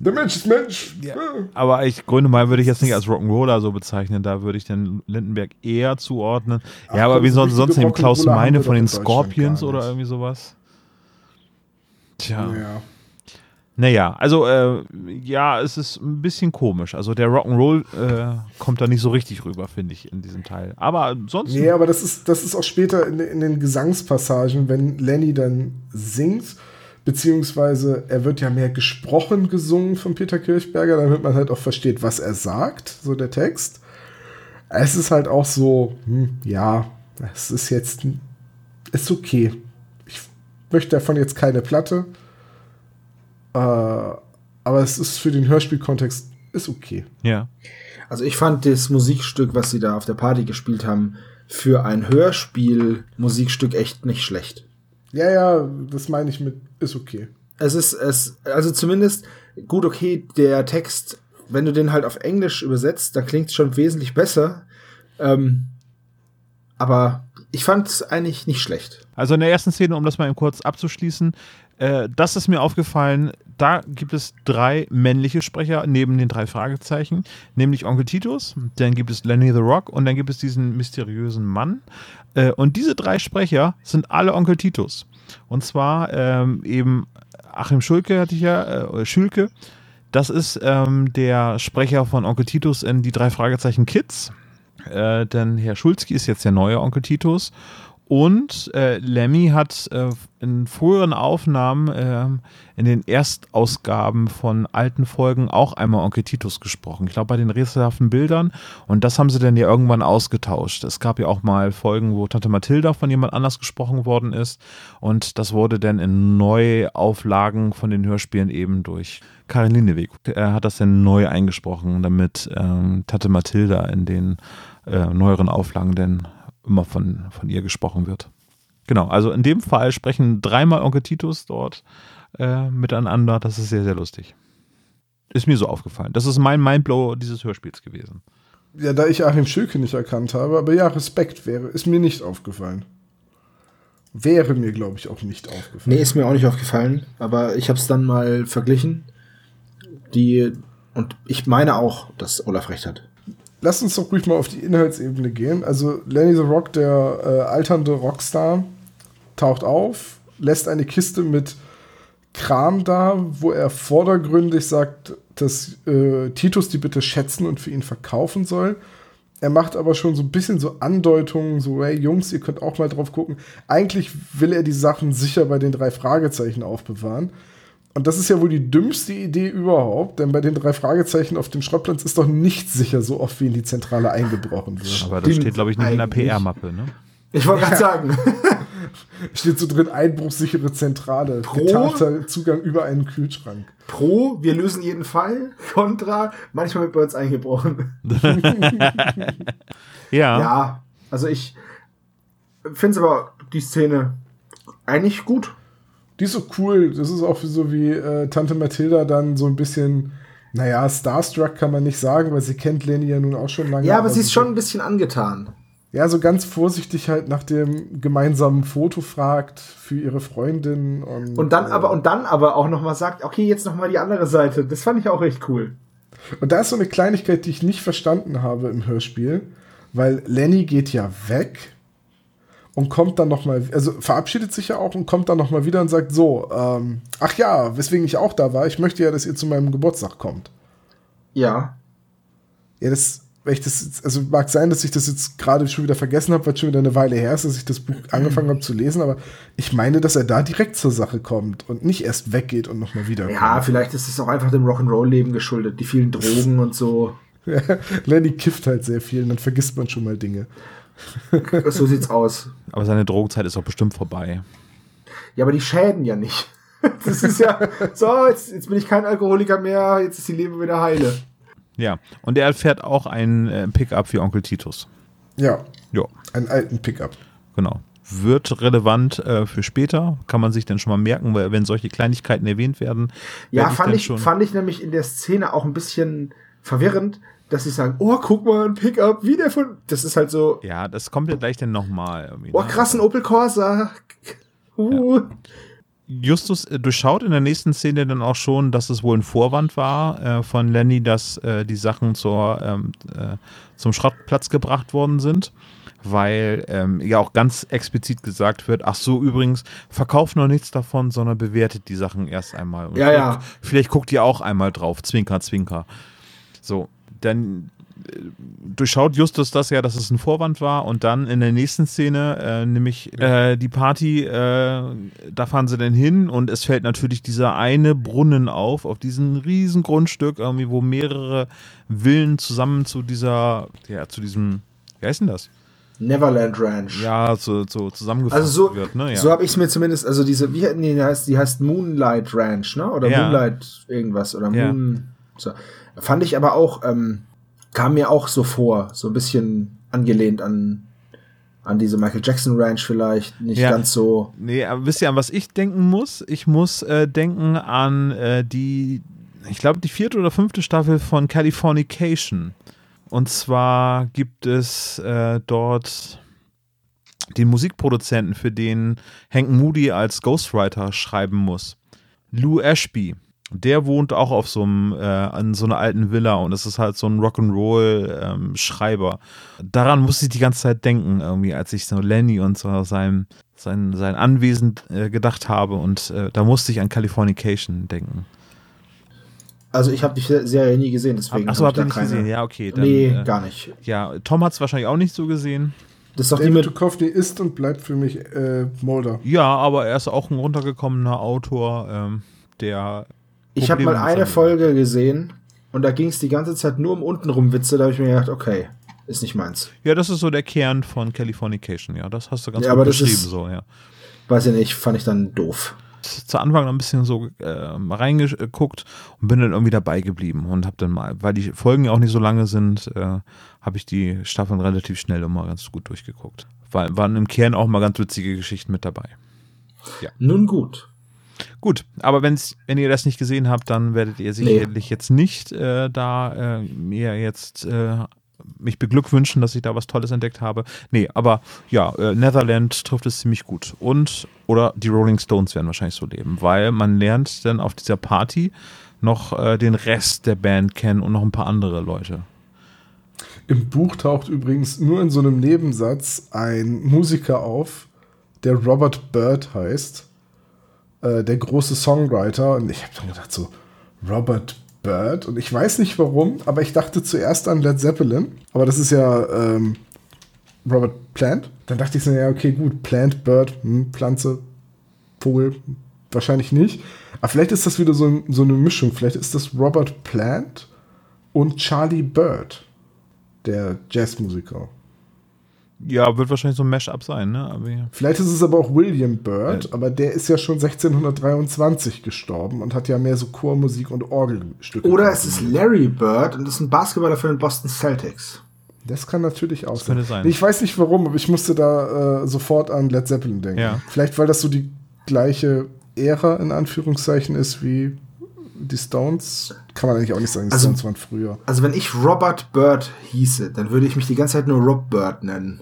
Der Mensch ist Mensch. Ja. Äh. Aber ich, Grönemeyer würde ich jetzt nicht als Rock'n'Roller so bezeichnen, da würde ich den Lindenberg eher zuordnen. Ach ja, aber wie so sonst, neben Klaus Meine von den Scorpions oder irgendwie sowas. Tja. Ja. Naja, also äh, ja, es ist ein bisschen komisch. Also der Rock'n'Roll äh, kommt da nicht so richtig rüber, finde ich, in diesem Teil. Aber sonst. Nee, aber das ist, das ist auch später in, in den Gesangspassagen, wenn Lenny dann singt, beziehungsweise er wird ja mehr gesprochen gesungen von Peter Kirchberger, damit man halt auch versteht, was er sagt, so der Text. Es ist halt auch so, hm, ja, es ist jetzt, ist okay. Ich möchte davon jetzt keine Platte, äh, aber es ist für den Hörspielkontext, ist okay. Ja. Also ich fand das Musikstück, was sie da auf der Party gespielt haben, für ein Hörspiel-Musikstück echt nicht schlecht. Ja, ja, das meine ich mit, ist okay. Es ist, es, also zumindest gut, okay, der Text, wenn du den halt auf Englisch übersetzt, dann klingt es schon wesentlich besser. Ähm, aber ich fand es eigentlich nicht schlecht. Also in der ersten Szene, um das mal eben kurz abzuschließen, äh, das ist mir aufgefallen, da gibt es drei männliche Sprecher neben den drei Fragezeichen, nämlich Onkel Titus, dann gibt es Lenny the Rock und dann gibt es diesen mysteriösen Mann. Äh, und diese drei Sprecher sind alle Onkel Titus. Und zwar ähm, eben Achim Schulke hatte ich ja, äh, oder Schülke. Das ist ähm, der Sprecher von Onkel Titus in die drei Fragezeichen Kids. Äh, denn Herr Schulzki ist jetzt der neue Onkel Titus. Und äh, Lemmy hat äh, in früheren Aufnahmen äh, in den Erstausgaben von alten Folgen auch einmal Onkel Titus gesprochen. Ich glaube bei den rätselhaften Bildern. Und das haben sie dann ja irgendwann ausgetauscht. Es gab ja auch mal Folgen, wo Tante Mathilda von jemand anders gesprochen worden ist. Und das wurde dann in Neuauflagen von den Hörspielen eben durch Karin Lindeweg. Er hat das dann neu eingesprochen, damit ähm, Tante Mathilda in den äh, neueren Auflagen dann immer von, von ihr gesprochen wird. Genau, also in dem Fall sprechen dreimal Onkel Titus dort äh, miteinander. Das ist sehr, sehr lustig. Ist mir so aufgefallen. Das ist mein Mindblow dieses Hörspiels gewesen. Ja, da ich Achim Schülke nicht erkannt habe, aber ja, Respekt wäre, ist mir nicht aufgefallen. Wäre mir, glaube ich, auch nicht aufgefallen. Nee, ist mir auch nicht aufgefallen, aber ich habe es dann mal verglichen. Die, und ich meine auch, dass Olaf recht hat. Lass uns doch ruhig mal auf die Inhaltsebene gehen. Also Lenny the Rock, der äh, alternde Rockstar, taucht auf, lässt eine Kiste mit Kram da, wo er vordergründig sagt, dass äh, Titus die bitte schätzen und für ihn verkaufen soll. Er macht aber schon so ein bisschen so Andeutungen, so, hey Jungs, ihr könnt auch mal drauf gucken. Eigentlich will er die Sachen sicher bei den drei Fragezeichen aufbewahren. Und das ist ja wohl die dümmste Idee überhaupt, denn bei den drei Fragezeichen auf dem Schrottplatz ist doch nicht sicher so oft wie in die Zentrale eingebrochen wird. Aber das steht, glaube ich, nicht in der. PR-Mappe. Ne? Ich wollte gerade sagen. Steht so drin, einbruchsichere Zentrale. Pro? Getarnter Zugang über einen Kühlschrank. Pro, wir lösen jeden Fall. Contra, manchmal wird bei uns eingebrochen. Ja. Ja, also ich finde aber die Szene eigentlich gut. Die ist so cool. Das ist auch so wie äh, Tante Mathilda dann so ein bisschen, naja, Starstruck kann man nicht sagen, weil sie kennt Lenny ja nun auch schon lange. Ja, aber sie ist schon ein bisschen angetan. Ja, so ganz vorsichtig halt nach dem gemeinsamen Foto fragt für ihre Freundin und. Und dann äh, aber und dann aber auch noch mal sagt, okay, jetzt noch mal die andere Seite. Das fand ich auch echt cool. Und da ist so eine Kleinigkeit, die ich nicht verstanden habe im Hörspiel, weil Lenny geht ja weg und kommt dann noch mal, also verabschiedet sich ja auch und kommt dann noch mal wieder und sagt so, ähm, ach ja, weswegen ich auch da war, ich möchte ja, dass ihr zu meinem Geburtstag kommt. Ja. Ja, das, weil ich das, also mag sein, dass ich das jetzt gerade schon wieder vergessen habe, weil schon wieder eine Weile her ist, dass ich das Buch angefangen habe zu lesen, aber ich meine, dass er da direkt zur Sache kommt und nicht erst weggeht und noch mal wieder. Ja, vielleicht ist es auch einfach dem Rock'n'Roll-Leben geschuldet. Die vielen Drogen und so. Lenny kifft halt sehr viel und dann vergisst man schon mal Dinge. So sieht's aus. Aber seine Drogenzeit ist auch bestimmt vorbei. Ja, aber die schäden ja nicht. Das ist ja, so, jetzt, jetzt bin ich kein Alkoholiker mehr, jetzt ist die Leber wieder heile. Ja. Und er fährt auch ein äh, Pickup wie Onkel Titus. Ja, Ja, einen alten Pickup. genau. Wird relevant äh, für später, kann man sich dann schon mal merken, weil wenn solche Kleinigkeiten erwähnt werden. Ja, fand ich, fand ich nämlich in der Szene auch ein bisschen verwirrend, dass sie sagen, oh, guck mal, ein Pickup, wie der von, das ist halt so, Ja, das kommt ja gleich dann nochmal. oh, ne? krass, ein Opel Corsa. Uh. Justus äh, durchschaut in der nächsten Szene dann auch schon, dass es wohl ein Vorwand war äh, von Lenny, dass äh, die Sachen zur, ähm, äh, zum Schrottplatz gebracht worden sind. Weil ähm, ja auch ganz explizit gesagt wird, ach so, übrigens, verkauft noch nichts davon, sondern bewertet die Sachen erst einmal. Und Ja, ja. guckt- Vielleicht guckt ihr auch einmal drauf, Zwinker, Zwinker. So, dann äh, durchschaut Justus das ja, dass es ein Vorwand war und dann in der nächsten Szene, äh, nämlich äh, die Party, äh, da fahren sie dann hin und es fällt natürlich dieser eine Brunnen auf, auf diesem riesen Grundstück, irgendwie, wo mehrere Villen zusammen zu dieser, ja, zu diesem, wie heißt denn das? Neverland Ranch. Ja, so, so zusammengefasst Also so, wird, ne? Ja. so habe ich es mir zumindest, also diese, wie nee, die heißt, die heißt Moonlight Ranch, ne? Oder Ja. Moonlight irgendwas oder Ja. Moon. So. Fand ich aber auch, ähm, kam mir auch so vor, so ein bisschen angelehnt an an diese Michael Jackson Ranch vielleicht, nicht Ja. ganz so. Nee, aber wisst ihr, an was ich denken muss? Ich muss äh, denken an äh, die, ich glaube, die vierte oder fünfte Staffel von Californication. Und zwar gibt es äh, dort den Musikproduzenten, für den Hank Moody als Ghostwriter schreiben muss. Lou Ashby. Der wohnt auch auf so einem, äh, an so einer alten Villa und es ist halt so ein Rock'n'Roll-Schreiber. Daran musste ich die ganze Zeit denken, irgendwie, als ich so Lenny und so sein, sein, sein Anwesen äh, gedacht habe und äh, da musste ich an Californication denken. Also ich habe die Serie nie gesehen, deswegen. Achso, hab habt ihr ich nicht keine- gesehen? Ja, okay. Dann, nee, äh, gar nicht. Ja, Tom hat es wahrscheinlich auch nicht so gesehen. Das ist doch die David mit. Duchovny ist und bleibt für mich äh, Mulder. Ja, aber er ist auch ein runtergekommener Autor, ähm, der. Ich habe mal eine Folge gesehen und da ging es die ganze Zeit nur um untenrum Witze. Da habe ich mir gedacht, okay, ist nicht meins. Ja, das ist so der Kern von Californication, ja. Das hast du ganz Ja, gut aber das beschrieben, ist- so, ja. Weiß ich nicht, fand ich dann doof. Zu Anfang ein bisschen so äh, reingeguckt und bin dann irgendwie dabei geblieben und habe dann mal, weil die Folgen ja auch nicht so lange sind, äh, habe ich die Staffeln relativ schnell immer ganz gut durchgeguckt. War, waren im Kern auch mal ganz witzige Geschichten mit dabei. Nun gut. Gut, aber wenn's, wenn ihr das nicht gesehen habt, dann werdet ihr sicherlich jetzt nicht äh, da äh, mir jetzt äh, mich beglückwünschen, dass ich da was Tolles entdeckt habe. Nee, aber ja, äh, Netherland trifft es ziemlich gut. Und, oder die Rolling Stones werden wahrscheinlich so leben, weil man lernt dann auf dieser Party noch äh, den Rest der Band kennen und noch ein paar andere Leute. Im Buch taucht übrigens nur in so einem Nebensatz ein Musiker auf, der Robert Bird heißt. Äh, der große Songwriter. Und ich habe dann gedacht, so, Robert Bird. Und ich weiß nicht warum, aber ich dachte zuerst an Led Zeppelin. Aber das ist ja ähm, Robert Plant. Dann dachte ich so, ja, okay, gut, Plant, Bird, hm, Pflanze, Vogel, wahrscheinlich nicht. Aber vielleicht ist das wieder so, so eine Mischung. Vielleicht ist das Robert Plant und Charlie Bird, der Jazzmusiker. Ja, wird wahrscheinlich so ein Mash-up sein, ne? Aber ja. Vielleicht ist es aber auch William Byrd, aber der ist ja schon 1623 gestorben und hat ja mehr so Chormusik und Orgelstücke. Oder es ist Larry Bird und das ist ein Basketballer für den Boston Celtics. Das kann natürlich auch Das könnte sein. Ich weiß nicht warum, aber ich musste da äh, sofort an Led Zeppelin denken. Ja. Vielleicht, weil das so die gleiche Ära in Anführungszeichen ist wie die Stones. Kann man eigentlich auch nicht sagen, die Also- Stones waren früher. Also wenn ich Robert Bird hieße, dann würde ich mich die ganze Zeit nur Rob Bird nennen.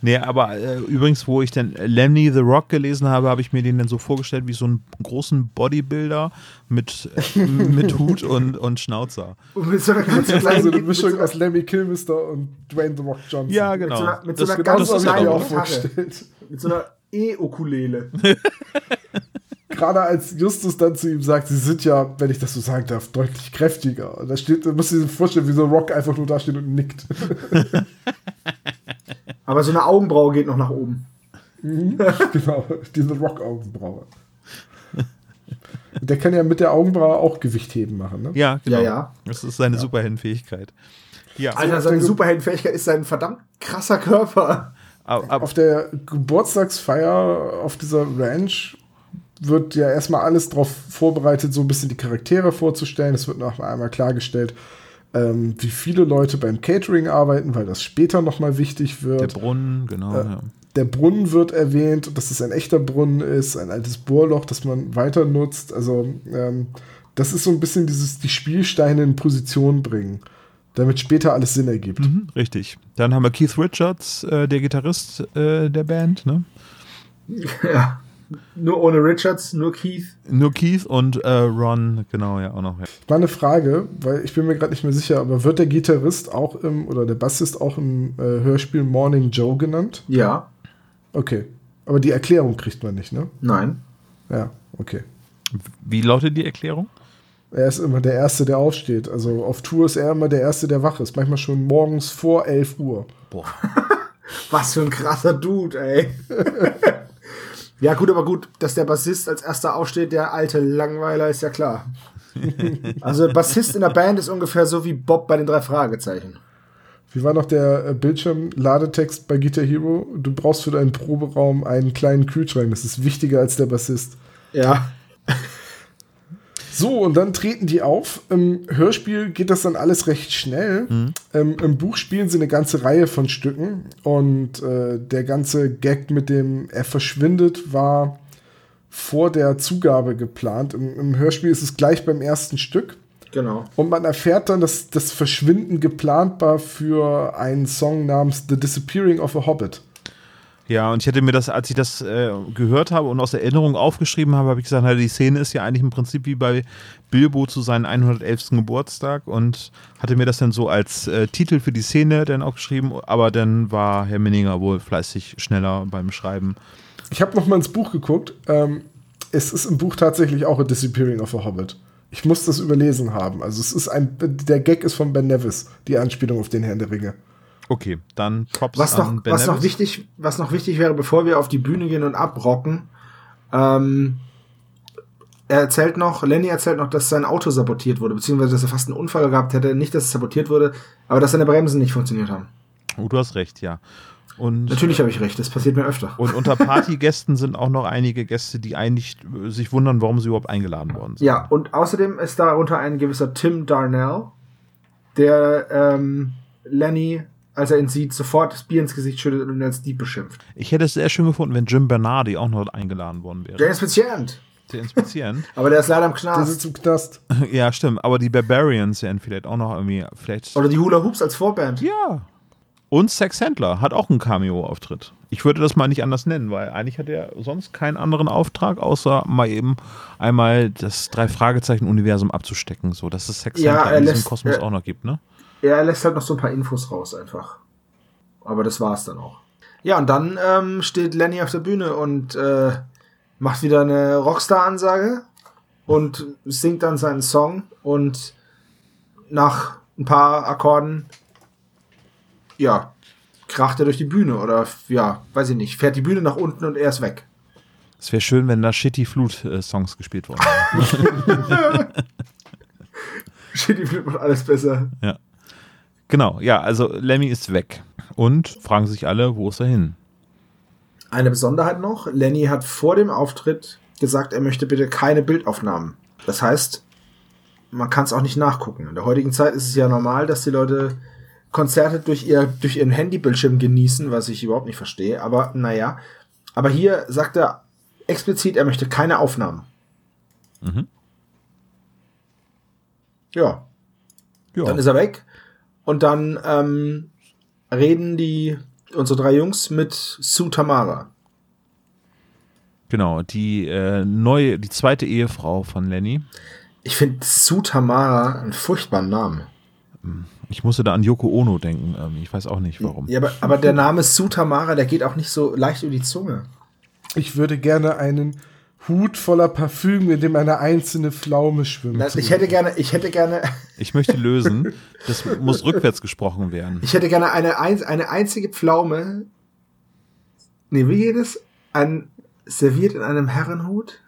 Nee, aber äh, übrigens, wo ich dann Lemmy the Rock gelesen habe, habe ich mir den dann so vorgestellt wie so einen großen Bodybuilder mit, äh, mit Hut und, und Schnauzer. Und mit so einer ganz Also kleinen eine mit Mischung so, aus Lemmy Kilmister und Dwayne The Rock Johnson. Ja, genau. so einer- mit so das, einer das, ganz Das mir kleinen auch Gitarre. vorgestellt. mit so einer E-Ukulele. Gerade als Justus dann zu ihm sagt, sie sind ja, wenn ich das so sagen darf, deutlich kräftiger. Und da steht, da musst du dir vorstellen, wie so Rock einfach nur da steht und nickt. Aber so eine Augenbraue geht noch nach oben. genau, diese Rock-Augenbraue. Der kann ja mit der Augenbraue auch Gewicht heben machen, ne? ja, genau. Ja, ja. Das ist seine Superheldenfähigkeit. Ja, Alter, seine Superheldenfähigkeit ist sein verdammt krasser Körper. aber, aber, Auf der Geburtstagsfeier auf dieser Ranch wird ja erstmal alles darauf vorbereitet, so ein bisschen die Charaktere vorzustellen. Es wird noch einmal klargestellt, ähm, wie viele Leute beim Catering arbeiten, weil das später nochmal wichtig der wird. Brunnen, genau. Äh, ja. Der Brunnen wird erwähnt, dass es ein echter Brunnen ist, ein altes Bohrloch, das man weiter nutzt. Also ähm, das ist so ein bisschen dieses, die Spielsteine in Position bringen, damit später alles Sinn ergibt. Mhm, richtig. Dann haben wir Keith Richards, äh, der Gitarrist äh, der Band, ne? Ja. Nur ohne Richards, nur Keith. Nur Keith und äh, Ron, genau, ja, auch noch. Ja. Mal eine Frage, weil ich bin mir gerade nicht mehr sicher, aber wird der Gitarrist auch im, oder der Bassist auch im äh, Hörspiel Morning Joe genannt? Ja. Okay. Aber die Erklärung kriegt man nicht, ne? Nein. Ja, okay. Wie lautet die Erklärung? Er ist immer der Erste, der aufsteht. Also auf Tour ist er immer der Erste, der wach ist. Manchmal schon morgens vor 11 Uhr. Boah. Was für ein krasser Dude, ey. ja, gut, aber gut, dass der Bassist als erster aufsteht, der alte Langweiler, ist ja klar. Also, Bassist in der Band ist ungefähr so wie Bob bei den drei Fragezeichen. Wie war noch der äh, Bildschirm-Ladetext bei Guitar Hero? Du brauchst für deinen Proberaum einen kleinen Kühlschrank. Das ist wichtiger als der Bassist. Ja. So, und dann treten die auf. Im Hörspiel geht das dann alles recht schnell. Ähm, Im Buch spielen sie eine ganze Reihe von Stücken. Und äh, der ganze Gag mit dem er verschwindet war vor der Zugabe geplant. Im, Im Hörspiel ist es gleich beim ersten Stück. Genau. Und man erfährt dann, dass das Verschwinden geplant war für einen Song namens The Disappearing of a Hobbit. Ja, und ich hätte mir das, als ich das äh, gehört habe und aus Erinnerung aufgeschrieben habe, habe ich gesagt, na, die Szene ist ja eigentlich im Prinzip wie bei Bilbo zu seinem 111. Geburtstag und hatte mir das dann so als äh, Titel für die Szene dann auch geschrieben, aber dann war Herr Minninger wohl fleißig schneller beim Schreiben. Ich habe noch mal ins Buch geguckt. Ähm, es ist im Buch tatsächlich auch a Disappearing of a Hobbit. Ich muss das überlesen haben. Also es ist ein, der Gag ist von Ben Nevis, die Anspielung auf den Herrn der Ringe. Okay, dann Props Was an noch, Ben was noch wichtig, was noch wichtig wäre, bevor wir auf die Bühne gehen und abrocken, ähm, er erzählt noch, Lenny erzählt noch, dass sein Auto sabotiert wurde, beziehungsweise dass er fast einen Unfall gehabt hätte. Nicht, dass es sabotiert wurde, aber dass seine Bremsen nicht funktioniert haben. Oh, du hast recht, ja. Und, Natürlich habe ich recht, das passiert mir öfter. und unter Partygästen sind auch noch einige Gäste, die eigentlich äh, sich wundern, warum sie überhaupt eingeladen worden sind. Ja, und außerdem ist darunter ein gewisser Tim Darnell, der ähm, Lenny, als er ihn sieht, sofort das Bier ins Gesicht schüttet und ihn als Dieb beschimpft. Ich hätte es sehr schön gefunden, wenn Jim Bernardi auch noch eingeladen worden wäre. Der ist Patient, Sehr inspizierend. aber der ist leider im Der Knast. sitzt im Knast. ja, stimmt. Aber die Barbarians wären vielleicht auch noch irgendwie, vielleicht. Oder die Hula Hoops als Vorband. Ja. Und Sex Handler hat auch einen Cameo-Auftritt. Ich würde das mal nicht anders nennen, weil eigentlich hat er sonst keinen anderen Auftrag, außer mal eben einmal das Drei-Fragezeichen-Universum abzustecken, so dass es Sex Ja, Handler er in diesem lässt- Kosmos auch noch gibt, ne? Er lässt halt noch so ein paar Infos raus einfach. Aber das war's dann auch. Ja, und dann ähm, steht Lenny auf der Bühne und äh, macht wieder eine Rockstar-Ansage und singt dann seinen Song und nach ein paar Akkorden, ja, kracht er durch die Bühne oder ja, weiß ich nicht, fährt die Bühne nach unten und er ist weg. Es wäre schön, wenn da Shitty Flut-Songs gespielt worden wären. Shitty Flip macht alles besser. Genau, ja, also Lemmy ist weg. und fragen sich alle, wo ist er hin? Eine Besonderheit noch, Lenny hat vor dem Auftritt gesagt, er möchte bitte keine Bildaufnahmen. Das heißt, man kann es auch nicht nachgucken. In der heutigen Zeit ist es ja normal, dass die Leute Konzerte durch, ihr, durch ihren Handybildschirm genießen, was ich überhaupt nicht verstehe. Aber naja, aber hier sagt er explizit, er möchte keine Aufnahmen. Mhm. Ja, Ja. dann ist er weg. Und dann ähm, reden die unsere drei Jungs mit Sue Tamara. Genau, die äh, neue, die zweite Ehefrau von Lenny. Ich finde Sue Tamara einen furchtbaren Namen. Ich musste da an Yoko Ono denken. Ähm, ich weiß auch nicht warum. Ja, aber, aber der Name Sue Tamara, der geht auch nicht so leicht über die Zunge. Ich würde gerne einen Hut voller Parfüm, in dem eine einzelne Pflaume schwimmt. Ich hätte gerne, ich hätte gerne, Ich möchte lösen. Das muss rückwärts gesprochen werden. ich hätte gerne eine, ein- eine einzige Pflaume. Nee, wie geht es? Ein, serviert in einem Herrenhut?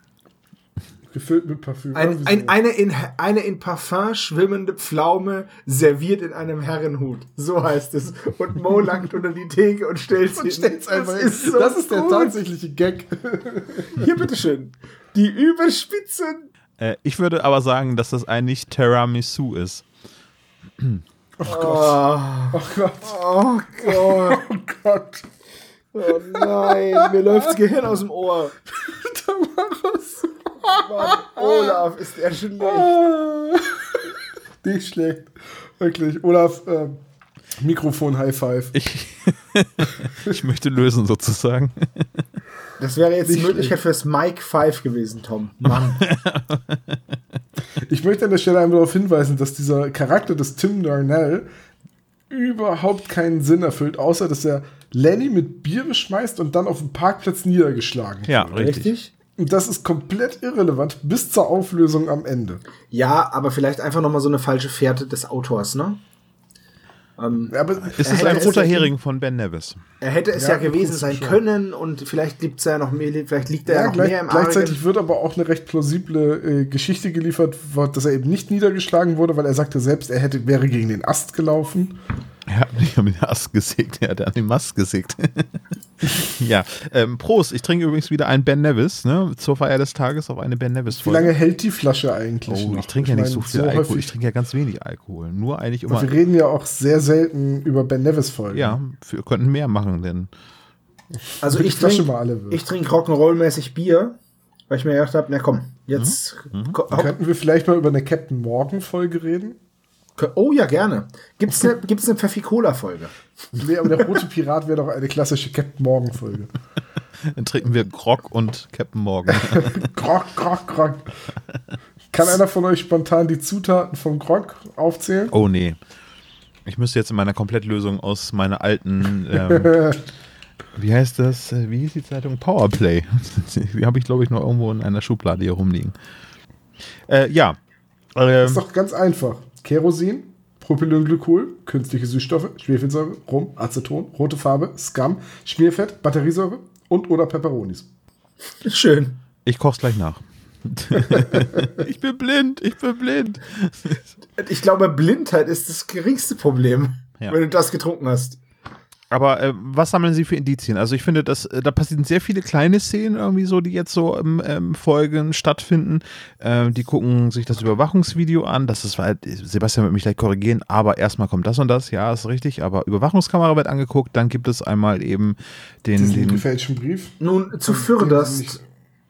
Gefüllt mit Parfüm. Ein, ein, eine, in, eine in Parfum schwimmende Pflaume serviert in einem Herrenhut. So heißt es. Und Mo langt unter die Theke und stellt sie. Und stellt's einfach das hin. ist, so das ist der tatsächliche Gag. Hier, bitteschön. Die Überspitzen. Äh, ich würde aber sagen, dass das eigentlich Tiramisu ist. Oh, Oh Gott. oh Gott. Oh Gott. Oh nein. Mir läuft das Gehirn aus dem Ohr. Tamaras. Mann, Olaf, ist der schlecht. Ah. Nicht schlecht. Wirklich. Olaf, ähm, Mikrofon High Five. Ich, ich möchte lösen sozusagen. Das wäre jetzt die Nicht Möglichkeit fürs Mike 5 gewesen, Tom. Mann. Ich möchte an der Stelle einmal darauf hinweisen, dass dieser Charakter des Tim Darnell überhaupt keinen Sinn erfüllt, außer dass er Lenny mit Bier beschmeißt und dann auf dem Parkplatz niedergeschlagen Ja, wird. richtig. Das ist komplett irrelevant bis zur Auflösung am Ende. Ja, aber vielleicht einfach nochmal so eine falsche Fährte des Autors, ne? Ähm, Ja, Aber Ist Er es hätte ein roter Hering von Ben Nevis? er hätte es Ja, ja, gewesen sein schon. können und vielleicht liegt's ja noch mehr, vielleicht liegt er ja, ja, noch gleich, mehr im gleichzeitig Argen. wird aber auch eine recht plausible äh, Geschichte geliefert, dass er eben nicht niedergeschlagen wurde, weil er sagte selbst, er hätte, wäre gegen den Ast gelaufen. Er hat nicht mit der Ast gesägt, er hat an den Mast gesägt. ja, ähm, Prost. Ich trinke übrigens wieder einen Ben Nevis, ne? Zur Feier des Tages auf eine Ben Nevis Wie lange hält die Flasche eigentlich Oh, noch? ich trinke ja nicht meine, so viel Alkohol. häufig- Ich trinke ja ganz wenig Alkohol. Nur eigentlich immer. Aber wir reden ja auch sehr selten über Ben Nevis Folgen. Ja, wir könnten mehr machen, denn Also ich trinke mal alle wird. ich trink Rock'n'Roll-mäßig Bier, weil ich mir gedacht habe, na komm, jetzt. Mhm. ko- Könnten wir vielleicht mal über eine Captain Morgan Folge reden? Oh ja, gerne. Gibt's eine gibt's eine Pfeffi-Cola-Folge? Nee, aber der rote Pirat wäre doch eine klassische Captain Morgan Folge. dann trinken wir Grog und Captain Morgan. Grog, Grog, Grog. Kann einer von euch spontan die Zutaten vom Grog aufzählen? oh nee. Ich müsste jetzt in meiner Komplettlösung aus meiner alten, ähm, wie heißt das? Wie hieß die Zeitung? Powerplay. Die habe ich, glaube ich, noch irgendwo in einer Schublade hier rumliegen. Äh, ja. Ähm, ist doch ganz einfach. Kerosin, Propylenglycol, künstliche Süßstoffe, Schwefelsäure, Rum, Aceton, rote Farbe, Scum, Schmierfett, Batteriesäure und oder Peperonis. Schön. ich koch's gleich nach. ich bin blind, ich bin blind. Ich glaube, Blindheit ist das geringste Problem, Ja. wenn du das getrunken hast. Aber äh, was sammeln Sie für Indizien? Also ich finde, dass äh, da passieren sehr viele kleine Szenen irgendwie so, die jetzt so im ähm, Folgen stattfinden. Ähm, die gucken sich das Überwachungsvideo an. Das ist halt, Sebastian wird mich gleich korrigieren, aber erstmal kommt das und das, ja, ist richtig. Aber Überwachungskamera wird angeguckt, dann gibt es einmal eben den, Diesen den gefälschten Brief. Nun, zu Fürderst,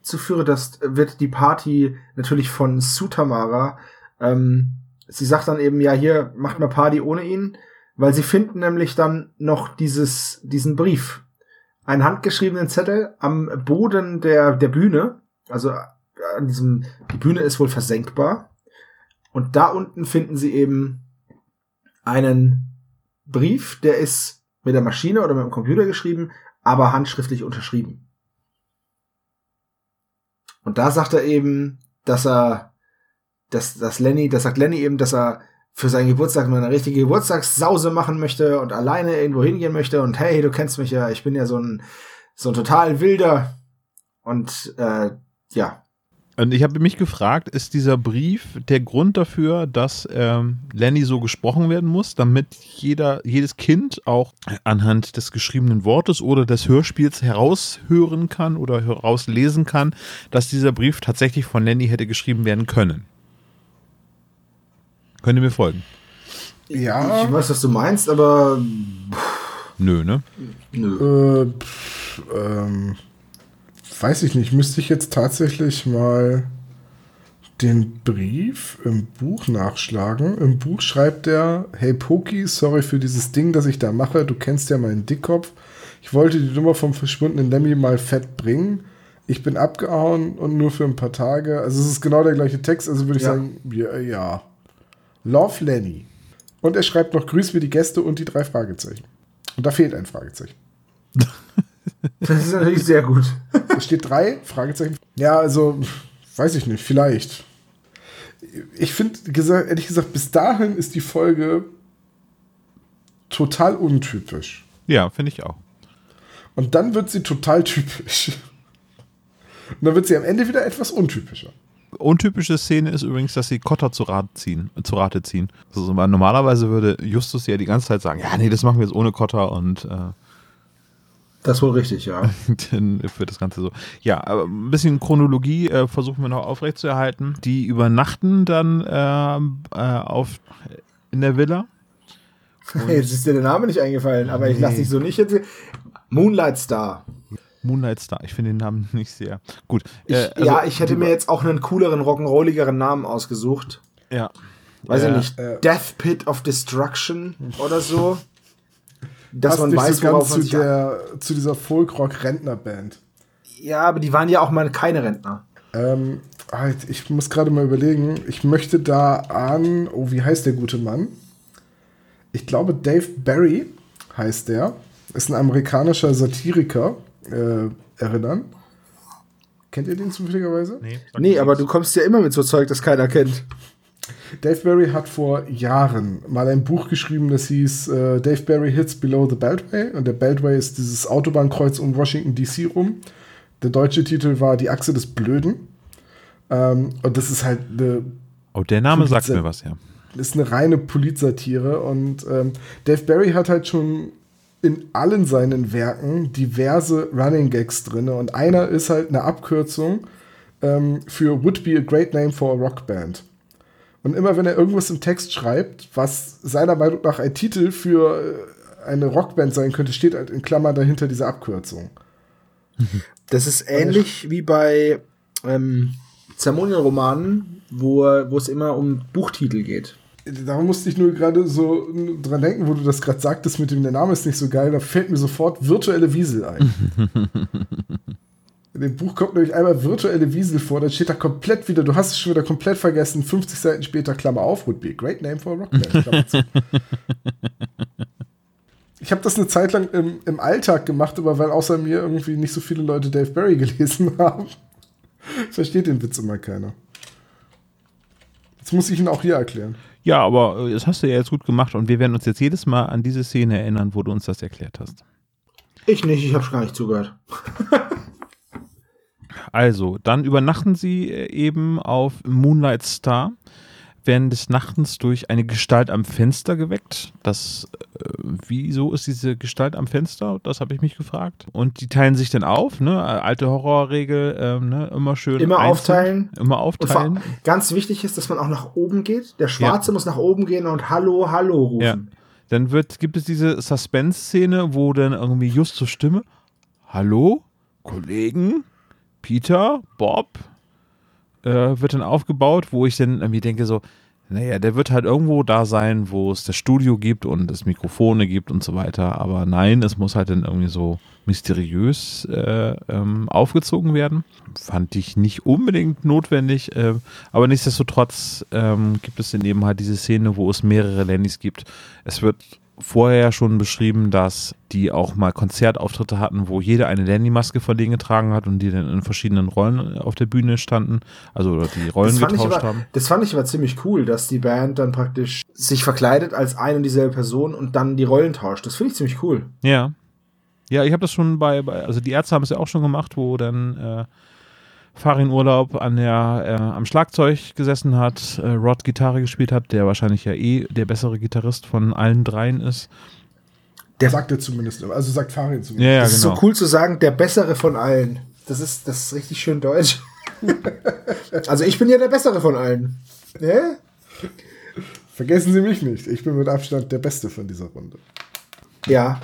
zu Fürderst wird die Party natürlich von Sutamara. Ähm, sie sagt dann eben, ja, hier, macht mal Party ohne ihn, weil sie finden nämlich dann noch dieses, diesen Brief. Einen handgeschriebenen Zettel am Boden der, der Bühne. Also an diesem, die Bühne ist wohl versenkbar. Und da unten finden sie eben einen Brief, der ist mit der Maschine oder mit dem Computer geschrieben, aber handschriftlich unterschrieben. Und da sagt er eben, dass er, dass, dass Lenny, das sagt Lenny eben, dass er für seinen Geburtstag mal eine richtige Geburtstagssause machen möchte und alleine irgendwo hingehen möchte und hey, du kennst mich ja, ich bin ja so ein, so ein total wilder und äh, ja, Und ich habe mich gefragt, ist dieser Brief der Grund dafür, dass ähm, Lenny so gesprochen werden muss, damit jeder, jedes Kind auch anhand des geschriebenen Wortes oder des Hörspiels heraushören kann oder herauslesen kann, dass dieser Brief tatsächlich von Lenny hätte geschrieben werden können? Könnt ihr mir folgen? Ja. Ich weiß, was du meinst, aber. Nö, ne? Nö. Äh, pff, ähm weiß ich nicht, müsste ich jetzt tatsächlich mal den Brief im Buch nachschlagen. Im Buch schreibt er, hey Poki, sorry für dieses Ding, das ich da mache. Du kennst ja meinen Dickkopf. Ich wollte die Nummer vom verschwundenen Lemmy mal fett bringen. Ich bin abgehauen und nur für ein paar Tage. Also es ist genau der gleiche Text, also würde ich ja. sagen, ja, ja. Love Lenny. Und er schreibt noch Grüß mir die Gäste und die drei Fragezeichen. Und da fehlt ein Fragezeichen. Das ist natürlich sehr gut. Es steht drei Fragezeichen. Ja, also, weiß ich nicht, vielleicht. Ich finde, ehrlich gesagt, bis dahin ist die Folge total untypisch. Ja, finde ich auch. Und dann wird sie total typisch. Und dann wird sie am Ende wieder etwas untypischer. Untypische Szene ist übrigens, dass sie Kotter zu Rate ziehen. Zu Rate ziehen. Also, normalerweise würde Justus ja die ganze Zeit sagen, ja, nee, das machen wir jetzt ohne Kotter und äh, das ist wohl richtig, ja. Dann wird das Ganze so. Ja, aber ein bisschen Chronologie äh, versuchen wir noch aufrechtzuerhalten. Die übernachten dann äh, äh, auf, in der Villa. Und jetzt ist dir der Name nicht eingefallen, aber ich lasse dich so nicht jetzt. Moonlight Star. Moonlight Star, ich finde den Namen nicht sehr gut. Ich, äh, also, ja, ich hätte mir jetzt auch einen cooleren, rock'n'rolligeren Namen ausgesucht. Ja. Weiß ich nicht. Äh, Death Pit of Destruction oder so dass man weiß, so worauf man zu, der, zu dieser Folk-Rock-Rentner-Band. Ja, aber die waren ja auch mal keine Rentner. Ähm, halt, ich muss gerade mal überlegen. Ich möchte da an, oh, wie heißt der gute Mann? Ich glaube, Dave Barry heißt der. Ist ein amerikanischer Satiriker, äh, erinnern. Kennt ihr den zufälligerweise? Nee, nee aber du kommst ja immer mit so Zeug, das keiner kennt. Dave Barry hat vor Jahren mal ein Buch geschrieben, das hieß äh, Dave Barry Hits Below the Beltway. Und der Beltway ist dieses Autobahnkreuz um Washington DC rum. Der deutsche Titel war Die Achse des Blöden. Ähm, und das ist halt eine. Oh, der Name Polit sagt mir was, ja. Das ist eine reine Politsatire. Und ähm, Dave Barry hat halt schon in allen seinen Werken diverse Running Gags drin. Und einer ist halt eine Abkürzung ähm, für Would be a great name for a rock band. Und immer wenn er irgendwas im Text schreibt, was seiner Meinung nach ein Titel für äh, eine Rockband sein könnte, steht halt in Klammern dahinter diese Abkürzung. Das ist ähnlich wie bei ähm, Zermonienromanen, wo, wo es immer um Buchtitel geht. Da musste ich nur gerade so dran denken, wo du das gerade sagtest mit dem, der Name ist nicht so geil, da fällt mir sofort virtuelle Wiesel ein. In dem Buch kommt nämlich einmal virtuelle Wiesel vor, dann steht da komplett wieder, du hast es schon wieder komplett vergessen, 50 Seiten später, Klammer auf, would be a great name for a rock band, Ich habe das eine Zeit lang im, im Alltag gemacht, aber weil außer mir irgendwie nicht so viele Leute Dave Barry gelesen haben, versteht den Witz immer keiner. Jetzt muss ich ihn auch hier erklären. Ja, aber äh, das hast du ja jetzt gut gemacht und wir werden uns jetzt jedes Mal an diese Szene erinnern, wo du uns das erklärt hast. Ich nicht, ich habe gar nicht zugehört. Also, dann übernachten sie äh, eben auf Moonlight Star, werden des Nachtens durch eine Gestalt am Fenster geweckt. Das, äh, wieso ist diese Gestalt am Fenster? Das habe ich mich gefragt. Und die teilen sich dann auf, ne? Alte Horrorregel, äh, ne? Immer schön. Immer einzeln, aufteilen. Immer aufteilen. ganz wichtig ist, dass man auch nach oben geht. Der Schwarze ja. muss nach oben gehen und Hallo, Hallo rufen. Ja. Dann wird, gibt es diese Suspense-Szene, wo dann irgendwie just zur Stimme, Hallo, Kollegen, Peter, Bob, äh, wird dann aufgebaut, wo ich dann irgendwie denke so, naja, der wird halt irgendwo da sein, wo es das Studio gibt und es Mikrofone gibt und so weiter. Aber nein, es muss halt dann irgendwie so mysteriös äh, ähm, aufgezogen werden. Fand ich nicht unbedingt notwendig, äh, aber nichtsdestotrotz ähm, gibt es dann eben halt diese Szene, wo es mehrere Lennys gibt. Es wird vorher schon beschrieben, dass die auch mal Konzertauftritte hatten, wo jeder eine Lenny-Maske von denen getragen hat und die dann in verschiedenen Rollen auf der Bühne standen, also die Rollen getauscht aber, haben. Das fand ich aber ziemlich cool, dass die Band dann praktisch sich verkleidet als eine und dieselbe Person und dann die Rollen tauscht. Das finde ich ziemlich cool. Ja. Ja, ich habe das schon bei, bei, also die Ärzte haben es ja auch schon gemacht, wo dann äh, Farin Urlaub an der, äh, am Schlagzeug gesessen hat, äh, Rod Gitarre gespielt hat, der wahrscheinlich ja eh der bessere Gitarrist von allen dreien ist. Der sagt er zumindest, also sagt Farin zumindest. Ja, ja, das ist genau. so cool zu sagen, der bessere von allen. Das ist, das ist richtig schön deutsch. also ich bin ja der bessere von allen. Ne? Vergessen Sie mich nicht. Ich bin mit Abstand der Beste von dieser Runde. Ja.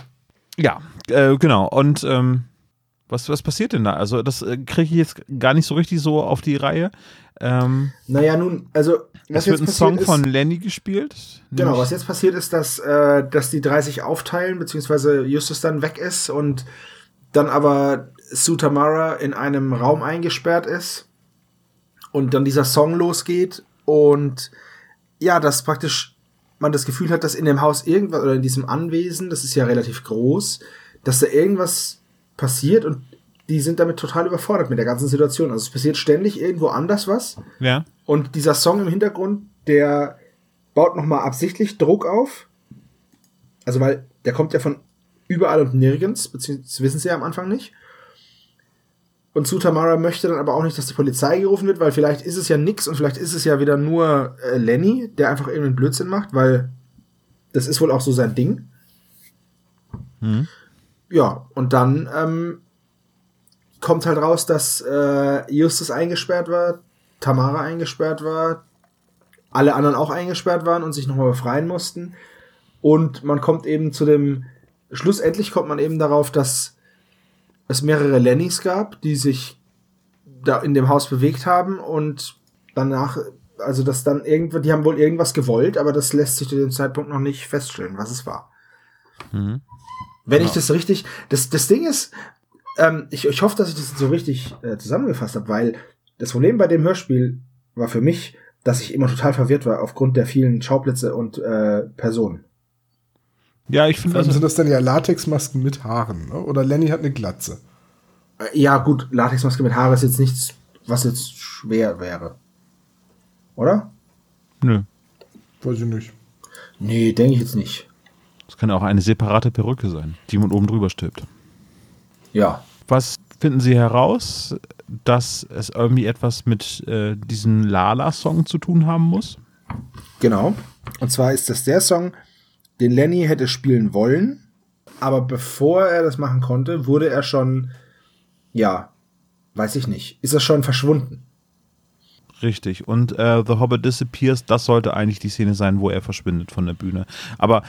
Ja, äh, genau. Und ähm, was, was passiert denn da? Also, das äh, kriege ich jetzt gar nicht so richtig so auf die Reihe. Ähm, Naja, nun, also was es wird ein Song passiert von ist, Lenny gespielt. Genau, was jetzt passiert ist, dass, äh, dass die drei sich aufteilen, beziehungsweise Justus dann weg ist und dann aber Sue Tamara in einem Raum eingesperrt ist und dann dieser Song losgeht und ja, dass praktisch man das Gefühl hat, dass in dem Haus irgendwas oder in diesem Anwesen, das ist ja relativ groß, dass da irgendwas passiert und die sind damit total überfordert mit der ganzen Situation. Also es passiert ständig irgendwo anders was Ja. und dieser Song im Hintergrund, der baut nochmal absichtlich Druck auf. Also, weil der kommt ja von überall und nirgends, beziehungsweise das wissen sie ja am Anfang nicht. Und Sutamara möchte dann aber auch nicht, dass die Polizei gerufen wird, weil vielleicht ist es ja nix und vielleicht ist es ja wieder nur äh, Lenny, der einfach irgendeinen Blödsinn macht, weil das ist wohl auch so sein Ding. Hm. Ja, und dann ähm, kommt halt raus, dass äh, Justus eingesperrt war, Tamara eingesperrt war, alle anderen auch eingesperrt waren und sich nochmal befreien mussten. Und man kommt eben zu dem, schlussendlich kommt man eben darauf, dass es mehrere Lennys gab, die sich da in dem Haus bewegt haben und danach, also das dann irgendwo, die haben wohl irgendwas gewollt, aber das lässt sich zu dem Zeitpunkt noch nicht feststellen, was es war. Mhm. Wenn ich das richtig, das, das Ding ist, ähm, ich, ich hoffe, dass ich das so richtig äh, zusammengefasst habe, weil das Problem bei dem Hörspiel war für mich, dass ich immer total verwirrt war aufgrund der vielen Schauplätze und äh, Personen. Ja, ich finde das. sind das dann ja Latexmasken mit Haaren, ne? Oder Lenny hat eine Glatze. Äh, ja, gut, Latexmaske mit Haare ist jetzt nichts, was jetzt schwer wäre. Oder? Nö. Weiß ich nicht. Nee, denke ich jetzt nicht. Kann auch eine separate Perücke sein, die man oben drüber stülpt. Ja. Was finden Sie heraus, dass es irgendwie etwas mit äh, diesem Lala-Song zu tun haben muss? Genau. Und zwar ist das der Song, den Lenny hätte spielen wollen, aber bevor er das machen konnte, wurde er schon, ja, weiß ich nicht, ist er schon verschwunden. Richtig. Und äh, The Hobbit Disappears, das sollte eigentlich die Szene sein, wo er verschwindet von der Bühne. Aber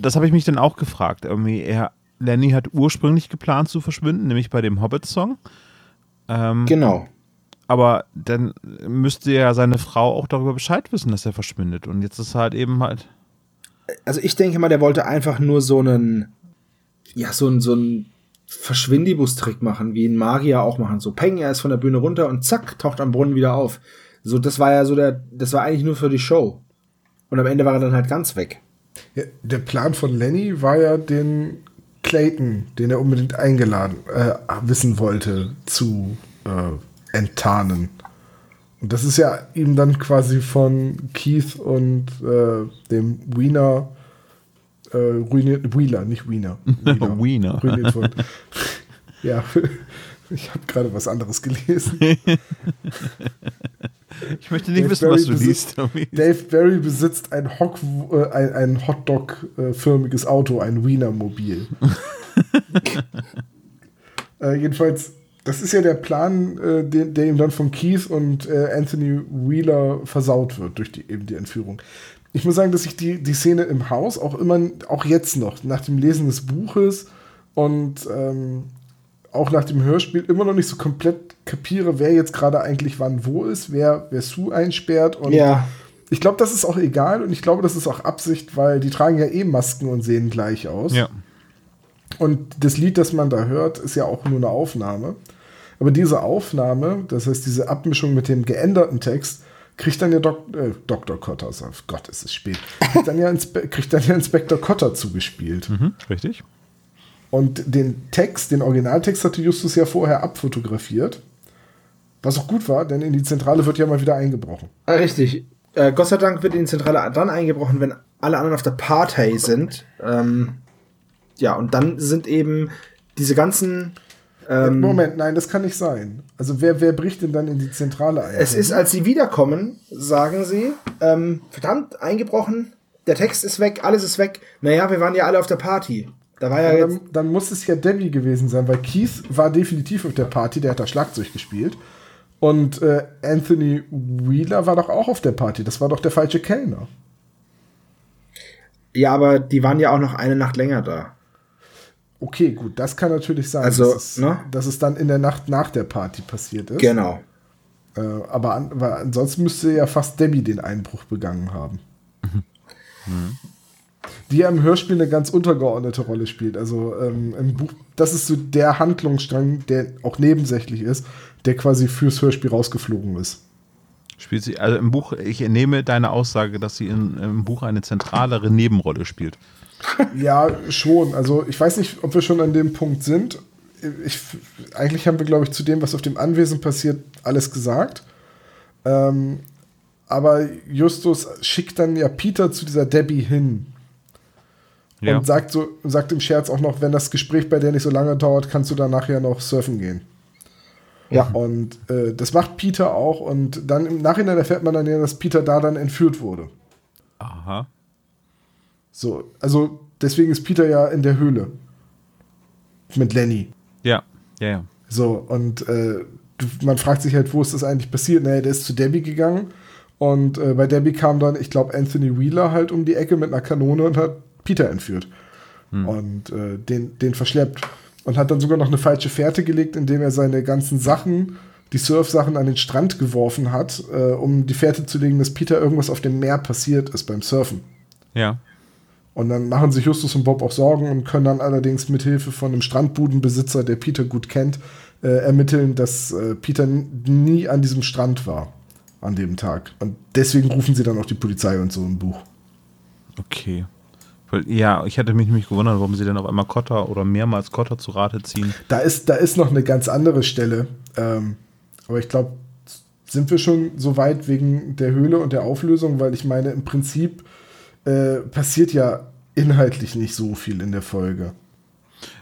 das habe ich mich dann auch gefragt. Irgendwie, er, Lenny hat ursprünglich geplant zu verschwinden, nämlich bei dem Hobbit-Song. Ähm, Genau. aber dann müsste ja seine Frau auch darüber Bescheid wissen, dass er verschwindet. Und jetzt ist halt eben halt. Also ich denke mal, der wollte einfach nur so einen, ja, so einen, so einen Verschwindibus-Trick machen, wie ein Magier auch machen. So, peng, er ist von der Bühne runter und zack, taucht am Brunnen wieder auf. So, das war ja so der, das war eigentlich nur für die Show. Und am Ende war er dann halt ganz weg. Ja, der Plan von Lenny war ja, den Clayton, den er unbedingt eingeladen äh, wissen wollte, zu äh, enttarnen. Und das ist ja ihm dann quasi von Keith und äh, dem Wiener äh, ruiniert, Wheeler, nicht Wiener. Wiener. Ruiniert worden. ja, ich habe gerade was anderes gelesen. Ich möchte nicht Dave wissen, was du Barry liest. besitzt- Dave Barry besitzt ein, Hock, äh, ein, ein Hotdog-förmiges Auto, ein Wiener-Mobil. äh, jedenfalls, das ist ja der Plan, äh, der, der ihm dann von Keith und äh, Anthony Wheeler versaut wird durch die, eben die Entführung. Ich muss sagen, dass ich die, die Szene im Haus auch immer, auch jetzt noch, nach dem Lesen des Buches und ähm, auch nach dem Hörspiel immer noch nicht so komplett kapiere, wer jetzt gerade eigentlich wann wo ist, wer, wer Sue einsperrt. Und Ja. ich glaube, das ist auch egal und ich glaube, das ist auch Absicht, weil die tragen ja eh Masken und sehen gleich aus. Ja. Und das Lied, das man da hört, ist ja auch nur eine Aufnahme. Aber diese Aufnahme, das heißt diese Abmischung mit dem geänderten Text, kriegt dann ja Dok äh, Dr. Cotter, oh Gott, es ist spät, kriegt dann ja, Inspe kriegt dann ja Inspektor Cotter zugespielt. Mhm, richtig. Und den Text, den Originaltext hatte Justus ja vorher abfotografiert. Was auch gut war, denn in die Zentrale wird ja mal wieder eingebrochen. Ah, Richtig. Äh, Gott sei Dank wird in die Zentrale dann eingebrochen, wenn alle anderen auf der Party sind. Ähm, ja, und dann sind eben diese ganzen Ähm, Moment, nein, das kann nicht sein. Also wer, wer bricht denn dann in die Zentrale ein? Es ist, als sie wiederkommen, sagen sie, ähm, verdammt, eingebrochen, der Text ist weg, alles ist weg. Naja, wir waren ja alle auf der Party. Da war ja jetzt. dann, dann muss es ja Debbie gewesen sein, weil Keith war definitiv auf der Party, der hat da Schlagzeug gespielt. Und äh, Anthony Wheeler war doch auch auf der Party. Das war doch der falsche Kellner. Ja, aber die waren ja auch noch eine Nacht länger da. Okay, gut, das kann natürlich sein, Also, dass, es, ne? dass es dann in der Nacht nach der Party passiert ist. Genau. Äh, aber, an, aber ansonsten müsste ja fast Debbie den Einbruch begangen haben. Die ja im Hörspiel eine ganz untergeordnete Rolle spielt. Also ähm, im Buch, das ist so der Handlungsstrang, der auch nebensächlich ist, der quasi fürs Hörspiel rausgeflogen ist. Spielt sie, also im Buch, ich entnehme deine Aussage, dass sie in, im Buch eine zentralere Nebenrolle spielt. Ja, schon. Also ich weiß nicht, ob wir schon an dem Punkt sind. Ich, eigentlich haben wir, glaube ich, zu dem, was auf dem Anwesen passiert, alles gesagt. Ähm, aber Justus schickt dann ja Peter zu dieser Debbie hin Ja. und sagt so, sagt im Scherz auch noch, wenn das Gespräch bei der nicht so lange dauert, kannst du dann nachher noch surfen gehen. Ja. Und äh, das macht Peter auch und dann im Nachhinein erfährt man dann ja, dass Peter da dann entführt wurde. Aha. So, also deswegen ist Peter ja in der Höhle mit Lenny. Ja, ja, ja. So, und äh, man fragt sich halt, wo ist das eigentlich passiert? Naja, der ist zu Debbie gegangen und äh, bei Debbie kam dann, ich glaube, Anthony Wheeler halt um die Ecke mit einer Kanone und hat Peter entführt. Und äh, den, den verschleppt. Und hat dann sogar noch eine falsche Fährte gelegt, indem er seine ganzen Sachen, die Surfsachen, an den Strand geworfen hat, äh, um die Fährte zu legen, dass Peter irgendwas auf dem Meer passiert ist beim Surfen. Ja. Und dann machen sich Justus und Bob auch Sorgen und können dann allerdings mit Hilfe von einem Strandbudenbesitzer, der Peter gut kennt, äh, ermitteln, dass äh, Peter nie an diesem Strand war an dem Tag. Und deswegen rufen sie dann auch die Polizei und so im Buch. Okay. Ja, ich hatte mich nämlich gewundert, warum sie denn auf einmal Kotter oder mehrmals Kotter zu Rate ziehen. Da ist, da ist noch eine ganz andere Stelle. Ähm, aber ich glaube, sind wir schon so weit wegen der Höhle und der Auflösung, weil ich meine, im Prinzip äh, passiert ja inhaltlich nicht so viel in der Folge.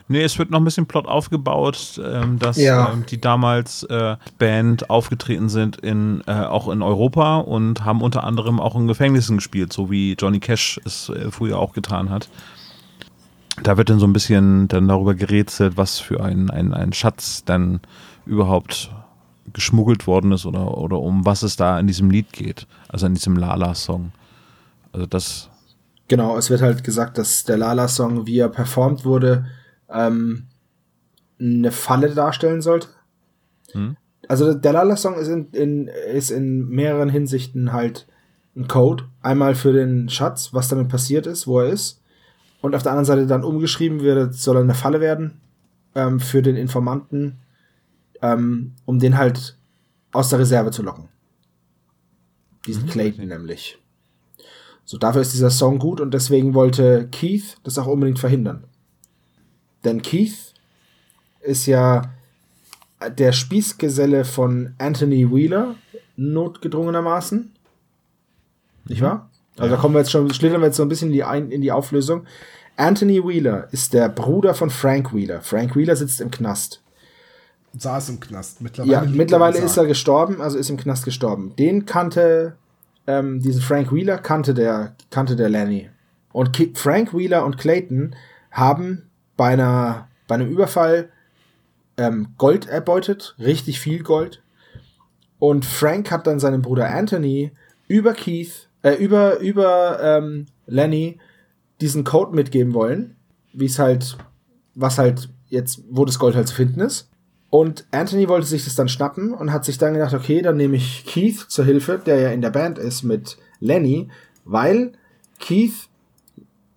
Nee, es wird noch ein bisschen Plot aufgebaut, ähm, dass Ja. ähm, die damals äh, Band aufgetreten sind in äh, auch in Europa und haben unter anderem auch in Gefängnissen gespielt, so wie Johnny Cash es äh, früher auch getan hat. Da wird dann so ein bisschen dann darüber gerätselt, was für ein, ein, ein Schatz dann überhaupt geschmuggelt worden ist oder, oder um was es da in diesem Lied geht, also in diesem Lala-Song. Also das, Genau, es wird halt gesagt, dass der Lala-Song, wie er performt wurde, ähm, eine Falle darstellen sollte. Hm. Also der Lala-Song ist in, in, ist in mehreren Hinsichten halt ein Code. Einmal für den Schatz, was damit passiert ist, wo er ist. Und auf der anderen Seite dann umgeschrieben wird, soll er eine Falle werden ähm, für den Informanten, ähm, um den halt aus der Reserve zu locken. Diesen Clayton nämlich. So, dafür ist dieser Song gut und deswegen wollte Keith das auch unbedingt verhindern. Denn Keith ist ja der Spießgeselle von Anthony Wheeler, notgedrungenermaßen. Nicht wahr? Also da kommen wir jetzt schon, schlittern wir jetzt so ein bisschen in die, ein, in die Auflösung. Anthony Wheeler ist der Bruder von Frank Wheeler. Frank Wheeler sitzt im Knast. Saß im Knast. Mittlerweile, Ja, mittlerweile ist er gestorben, also ist im Knast gestorben. Den kannte, ähm, diesen Frank Wheeler kannte der, kannte der Lenny. Und Frank Wheeler und Clayton haben bei einer, bei einem Überfall ähm, Gold erbeutet, richtig viel Gold. Und Frank hat dann seinem Bruder Anthony über Keith, äh, über, über ähm, Lenny diesen Code mitgeben wollen, wie es halt, was halt jetzt, wo das Gold halt zu finden ist. Und Anthony wollte sich das dann schnappen und hat sich dann gedacht, okay, dann nehme ich Keith zur Hilfe, der ja in der Band ist mit Lenny, weil Keith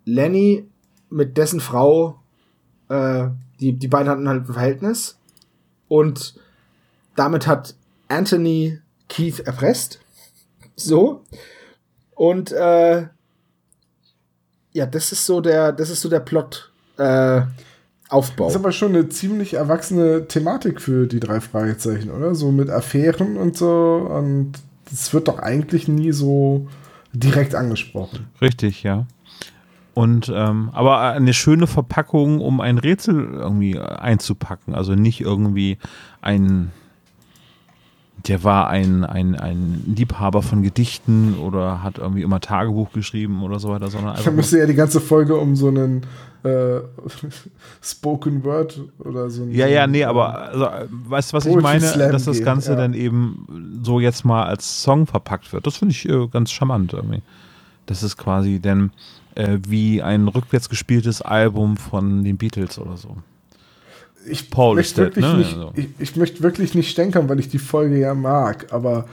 Lenny mit dessen Frau, äh, die, die beiden hatten halt ein Verhältnis und damit hat Anthony Keith erpresst. So. Und äh, ja, das ist so der, das ist so der Plot äh, Aufbau. Das ist aber schon eine ziemlich erwachsene Thematik für die drei Fragezeichen, oder? So mit Affären und so. Und das wird doch eigentlich nie so direkt angesprochen. Richtig, ja. Und ähm, aber eine schöne Verpackung, um ein Rätsel irgendwie einzupacken. Also nicht irgendwie ein der war ein, ein, ein Liebhaber von Gedichten oder hat irgendwie immer Tagebuch geschrieben oder so weiter, sondern einfach. müsste ja die ganze Folge um so einen äh, Spoken Word oder so. Ja, ja, nee, aber also, weißt du, was ich meine? Slam dass das Ganze ja. dann eben so jetzt mal als Song verpackt wird. Das finde ich äh, ganz charmant irgendwie. Das ist quasi denn äh, wie ein rückwärts gespieltes Album von den Beatles oder so ich Paul möchte wirklich ne? nicht, also. ich, ich, möchte wirklich nicht stänkern, weil ich die Folge ja mag, aber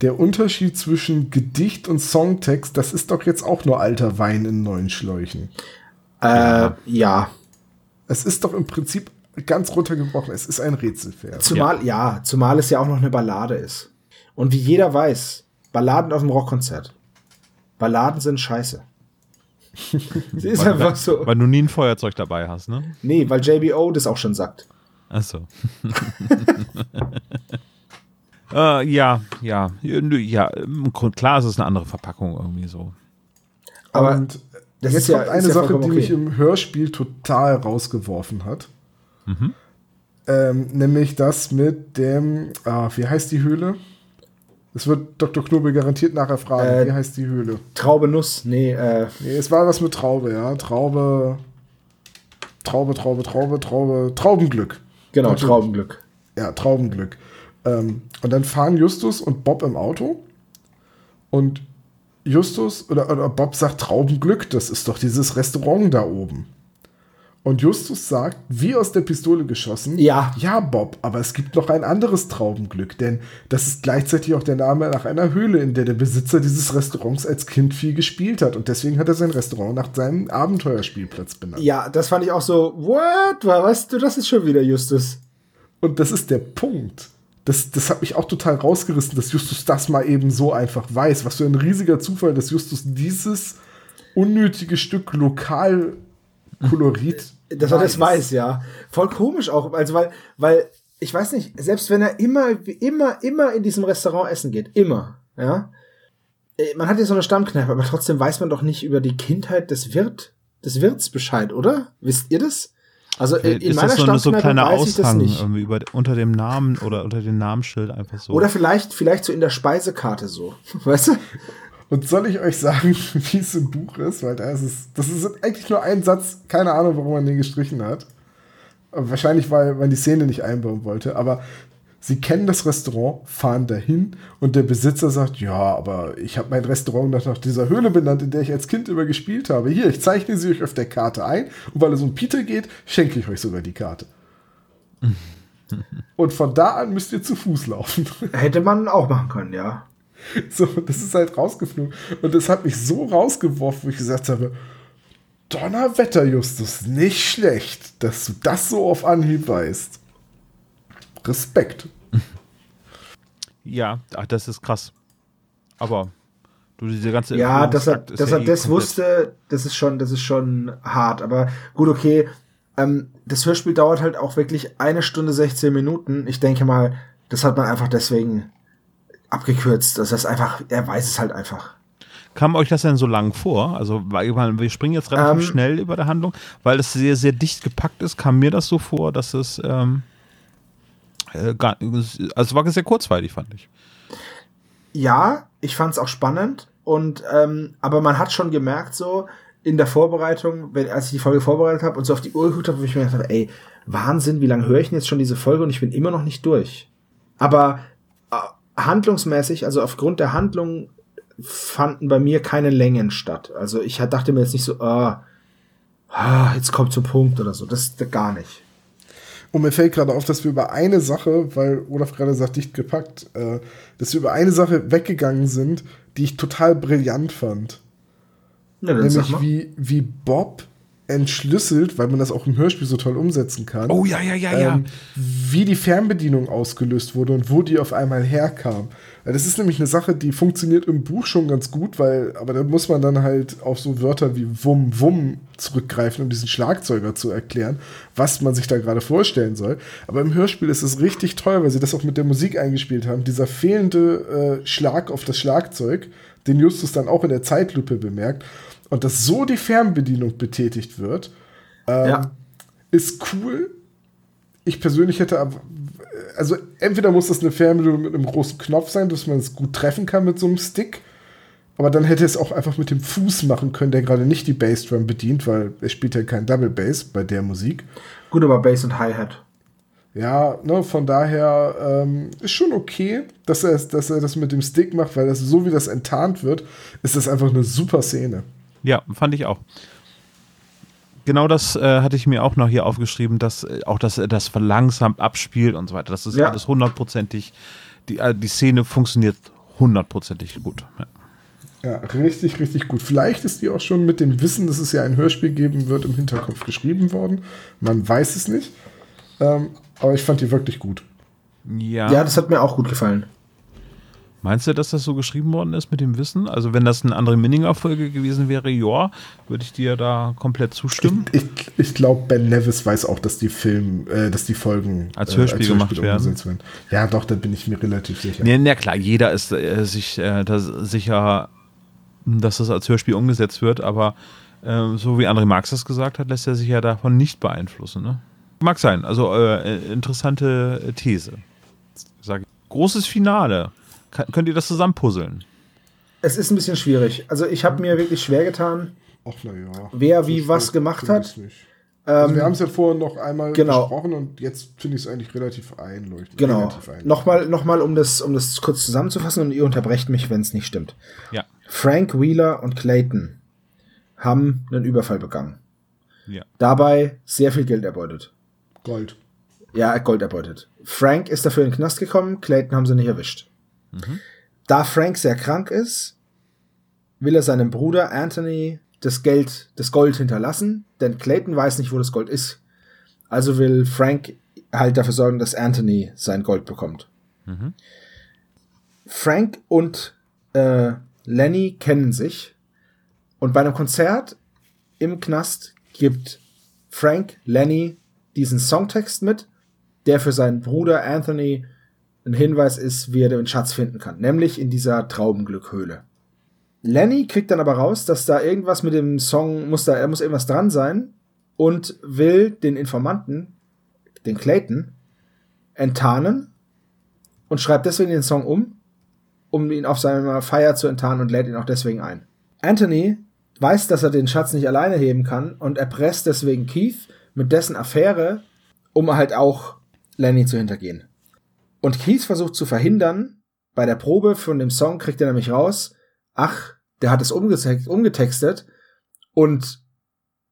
der Unterschied zwischen Gedicht und Songtext, das ist doch jetzt auch nur alter Wein in neuen Schläuchen. Äh, ja. Es ist doch im Prinzip ganz runtergebrochen. Es ist ein Rätselpferd. Zumal, ja. ja, zumal es ja auch noch eine Ballade ist. Und wie jeder weiß, Balladen auf dem Rockkonzert. Balladen sind scheiße. das ist weil, einfach so. Weil du nie ein Feuerzeug dabei hast, ne? Nee, weil JBO das auch schon sagt. Achso. äh, ja, ja, ja, klar ist es eine andere Verpackung irgendwie so. Aber Und das jetzt ist kommt ja, eine Sache, die okay. mich im Hörspiel total rausgeworfen hat. Mhm. Ähm, nämlich das mit dem, ah, wie heißt die Höhle? Das wird Dr. Knobel garantiert nachher fragen. Äh, Wie heißt die Höhle? Traube Nuss. Nee, äh. Nee, es war was mit Traube, ja. Traube. Traube, Traube, Traube, Traube. Traubenglück. Genau, Natürlich. Traubenglück. Ja, Traubenglück. Ähm, und dann fahren Justus und Bob im Auto. Und Justus oder, oder Bob sagt Traubenglück, das ist doch dieses Restaurant da oben. Und Justus sagt, wie aus der Pistole geschossen, ja. Ja, Bob, aber es gibt noch ein anderes Traubenglück, denn das ist gleichzeitig auch der Name nach einer Höhle, in der der Besitzer dieses Restaurants als Kind viel gespielt hat. Und deswegen hat er sein Restaurant nach seinem Abenteuerspielplatz benannt. Ja, das fand ich auch so, what? Weißt du, das ist schon wieder Justus. Und das ist der Punkt. Das, das hat mich auch total rausgerissen, dass Justus das mal eben so einfach weiß. Was für ein riesiger Zufall, dass Justus dieses unnötige Stück lokal Kolorit. Dass er das weiß, ja. Voll komisch auch. Also, weil, weil, ich weiß nicht, selbst wenn er immer, immer, immer in diesem Restaurant essen geht, immer, ja. Äh, man hat ja so eine Stammkneipe, aber trotzdem weiß man doch nicht über die Kindheit des Wirt, des Wirts Bescheid, oder? Wisst ihr das? Also in, in meiner so, so ein kleiner weiß Aushang irgendwie über, unter dem Namen oder unter dem Namensschild einfach so. Oder vielleicht, vielleicht so in der Speisekarte so. Weißt du? Und soll ich euch sagen, wie es im Buch ist? Weil da ist es, das ist eigentlich nur ein Satz, keine Ahnung, warum man den gestrichen hat. Wahrscheinlich, weil man die Szene nicht einbauen wollte, aber sie kennen das Restaurant, fahren dahin und der Besitzer sagt, ja, aber ich habe mein Restaurant nach dieser Höhle benannt, in der ich als Kind immer gespielt habe. Hier, ich zeichne sie euch auf der Karte ein und weil es um Peter geht, schenke ich euch sogar die Karte. und von da an müsst ihr zu Fuß laufen. Hätte man auch machen können, ja. So, das ist halt rausgeflogen. Und das hat mich so rausgeworfen, wo ich gesagt habe, Donnerwetter, Justus, nicht schlecht, dass du das so auf Anhieb weißt. Respekt. Ja, ach, das ist krass. Aber du diese ganze Ja, dass er, dass ja er eh das wusste, das ist schon, das ist schon hart. Aber gut, okay. Ähm, das Hörspiel dauert halt auch wirklich eine Stunde 16 Minuten. Ich denke mal, das hat man einfach deswegen abgekürzt. Das ist einfach, er weiß es halt einfach. Kam euch das denn so lang vor? Also, weil wir springen jetzt relativ ähm, schnell über der Handlung, weil es sehr, sehr dicht gepackt ist, kam mir das so vor, dass es, ähm, äh, gar, also war sehr kurzweilig, fand ich. Ja, ich fand es auch spannend und, ähm, aber man hat schon gemerkt so, in der Vorbereitung, wenn, als ich die Folge vorbereitet habe und so auf die Uhr geguckt habe, wo ich mir gedacht habe, ey, Wahnsinn, wie lange höre ich denn jetzt schon diese Folge und ich bin immer noch nicht durch. Aber handlungsmäßig, also aufgrund der Handlung fanden bei mir keine Längen statt. Also ich dachte mir jetzt nicht so, ah, ah jetzt kommt zum Punkt oder so. Das, das gar nicht. Und mir fällt gerade auf, dass wir über eine Sache, weil Olaf gerade sagt, dicht gepackt, äh, dass wir über eine Sache weggegangen sind, die ich total brillant fand. Ja, Nämlich wie, wie Bob entschlüsselt, weil man das auch im Hörspiel so toll umsetzen kann. Oh ja, ja, ja, ähm, ja. Wie die Fernbedienung ausgelöst wurde und wo die auf einmal herkam. Das ist nämlich eine Sache, die funktioniert im Buch schon ganz gut, weil, aber da muss man dann halt auf so Wörter wie Wum Wum zurückgreifen, um diesen Schlagzeuger zu erklären, was man sich da gerade vorstellen soll. Aber im Hörspiel ist es richtig toll, weil sie das auch mit der Musik eingespielt haben. Dieser fehlende äh, Schlag auf das Schlagzeug, den Justus dann auch in der Zeitlupe bemerkt. Und dass so die Fernbedienung betätigt wird, ähm, Ja. ist cool. Ich persönlich hätte aber, also entweder muss das eine Fernbedienung mit einem großen Knopf sein, dass man es gut treffen kann mit so einem Stick. Aber dann hätte es auch einfach mit dem Fuß machen können, der gerade nicht die Bassdrum bedient, weil er spielt ja kein Double Bass bei der Musik. Gut, aber Bass und Hi-Hat. Ja, ne, von daher ähm, ist schon okay, dass er, dass er das mit dem Stick macht, weil das so wie das enttarnt wird, ist das einfach eine super Szene. Ja, fand ich auch. Genau das äh, hatte ich mir auch noch hier aufgeschrieben, dass äh, auch dass er das verlangsamt abspielt und so weiter. Das ist Ja. alles hundertprozentig. Die, äh, die Szene funktioniert hundertprozentig gut. Ja. Ja, richtig, richtig gut. Vielleicht ist die auch schon mit dem Wissen, dass es ja ein Hörspiel geben wird, im Hinterkopf geschrieben worden. Man weiß es nicht. Ähm, aber ich fand die wirklich gut. Ja. Ja, das hat mir auch gut gefallen. Meinst du, dass das so geschrieben worden ist mit dem Wissen? Also wenn das eine andere Minninger-Folge gewesen wäre, ja, würde ich dir da komplett zustimmen. Ich, ich, ich glaube, Ben Nevis weiß auch, dass die Film, äh, dass die Folgen Als Hörspiel gemacht werden. umgesetzt werden. Ja, doch, da bin ich mir relativ sicher. Ja, na klar, jeder ist äh, sich äh, da sicher, dass das als Hörspiel umgesetzt wird, aber äh, so wie André Marx das gesagt hat, lässt er sich ja davon nicht beeinflussen. Ne? Mag sein, also äh, äh, interessante äh, These. Sag ich. Großes Finale. Könnt ihr das zusammenpuzzeln? Es ist ein bisschen schwierig. Also ich habe mir wirklich schwer getan. Ach, na ja. Wer wie So was gemacht hat. Also Ähm, wir haben es ja vorhin noch einmal genau. besprochen und jetzt finde ich es eigentlich relativ einleuchtend. Genau. Relativ einleuchtend. Nochmal, nochmal um, das, um das kurz zusammenzufassen und ihr unterbrecht mich, wenn es nicht stimmt. Ja. Frank Wheeler und Clayton haben einen Überfall begangen. Ja. Dabei sehr viel Geld erbeutet. Gold. Ja, Gold erbeutet. Frank ist dafür in den Knast gekommen, Clayton haben sie nicht erwischt. Da Frank sehr krank ist, will er seinem Bruder Anthony das Geld, das Gold hinterlassen, denn Clayton weiß nicht, wo das Gold ist. Also will Frank halt dafür sorgen, dass Anthony sein Gold bekommt. Frank und äh, Lenny kennen sich und bei einem Konzert im Knast gibt Frank Lenny diesen Songtext mit, der für seinen Bruder Anthony ein Hinweis ist, wie er den Schatz finden kann, nämlich in dieser Traubenglückhöhle. Lenny kriegt dann aber raus, dass da irgendwas mit dem Song muss da, er muss irgendwas dran sein und will den Informanten, den Clayton, enttarnen und schreibt deswegen den Song um, um ihn auf seiner Feier zu enttarnen und lädt ihn auch deswegen ein. Anthony weiß, dass er den Schatz nicht alleine heben kann und erpresst deswegen Keith mit dessen Affäre, um halt auch Lenny zu hintergehen. Und Keith versucht zu verhindern, bei der Probe von dem Song kriegt er nämlich raus, ach, der hat es umgetext, umgetextet und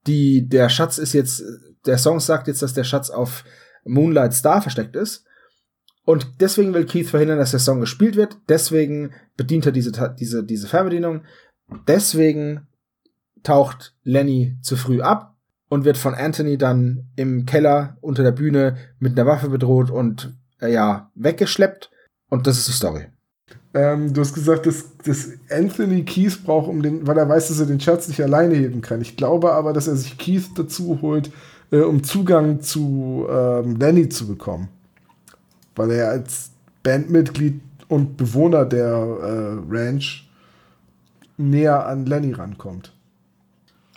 die, der Schatz ist jetzt, der Song sagt jetzt, dass der Schatz auf Moonlight Star versteckt ist. Und deswegen will Keith verhindern, dass der Song gespielt wird. Deswegen bedient er diese, diese, diese Fernbedienung. Deswegen taucht Lenny zu früh ab und wird von Anthony dann im Keller unter der Bühne mit einer Waffe bedroht und äh, ja, weggeschleppt. Und das ist die Story. Ähm, du hast gesagt, dass, dass Anthony Keith braucht, um den, weil er weiß, dass er den Schatz nicht alleine heben kann. Ich glaube aber, dass er sich Keith dazu holt, äh, um Zugang zu ähm, Lenny zu bekommen. Weil er als Bandmitglied und Bewohner der äh, Ranch näher an Lenny rankommt.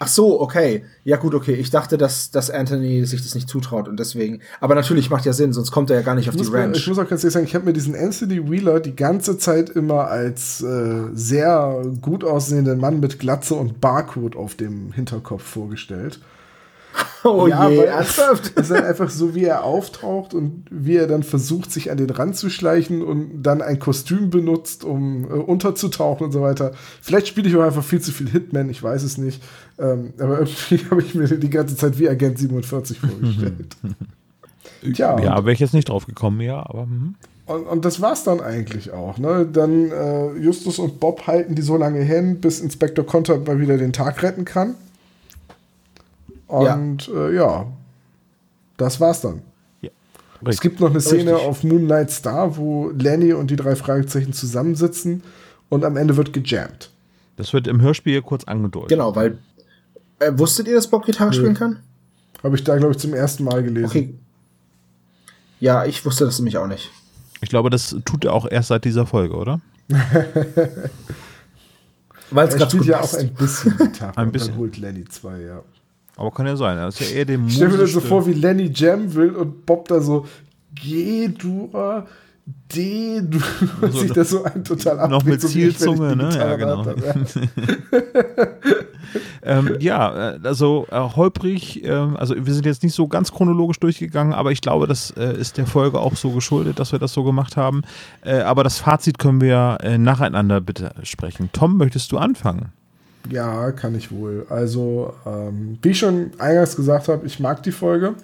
Ach so, okay. Ja gut, okay. Ich dachte, dass, dass Anthony sich das nicht zutraut und deswegen. Aber natürlich macht ja Sinn, sonst kommt er ja gar nicht auf die mal, ich Ranch. muss auch ganz ehrlich sagen, ich habe mir diesen Anthony Wheeler die ganze Zeit immer als äh, sehr gut aussehenden Mann mit Glatze und Barcode auf dem Hinterkopf vorgestellt. Oh ja, je, weil ernsthaft? es ist halt einfach so, wie er auftaucht und wie er dann versucht, sich an den Rand zu schleichen und dann ein Kostüm benutzt, um äh, unterzutauchen und so weiter. Vielleicht spiele ich auch einfach viel zu viel Hitman, ich weiß es nicht. Ähm, aber irgendwie habe ich mir die ganze Zeit wie Agent 47 vorgestellt. Tja, ja, wäre ich jetzt nicht drauf gekommen, ja, aber mhm. Und, und das war's dann eigentlich auch. Ne? Dann äh, Justus und Bob halten die so lange hin, bis Inspektor Contant mal wieder den Tag retten kann. Und ja, äh, ja das war's dann. ja. Es gibt noch eine Szene Richtig. auf Moonlight Star, wo Lenny und die drei Fragezeichen zusammensitzen und am Ende wird gejammt. Das wird im Hörspiel kurz angedeutet. Genau, weil. Äh, wusstet ihr, dass Bob Gitarre spielen kann? Habe ich da, glaube ich, zum ersten Mal gelesen. Okay. Ja, ich wusste das nämlich auch nicht. Ich glaube, das tut er auch erst seit dieser Folge, oder? Weil es Er gerade spielt gut ja passt. auch ein bisschen Gitarre. Ein und bisschen. Dann holt Lenny zwei, ja. Aber kann ja sein. Das ist ja eher dem Ich stell mir das so vor, wie Lenny Jam will und Bob da so G, Dur, D, du und So, sich das so ein total noch mit so Zielzunge, ne? Ja, genau. hab. ähm, ja, äh, also äh, holprig, ähm, also wir sind jetzt nicht so ganz chronologisch durchgegangen, aber ich glaube, das äh, ist der Folge auch so geschuldet, dass wir das so gemacht haben. Äh, aber das Fazit können wir äh, nacheinander bitte sprechen. Tom, möchtest du anfangen? Ja, kann ich wohl. Also, ähm, wie ich schon eingangs gesagt habe, ich mag die Folge,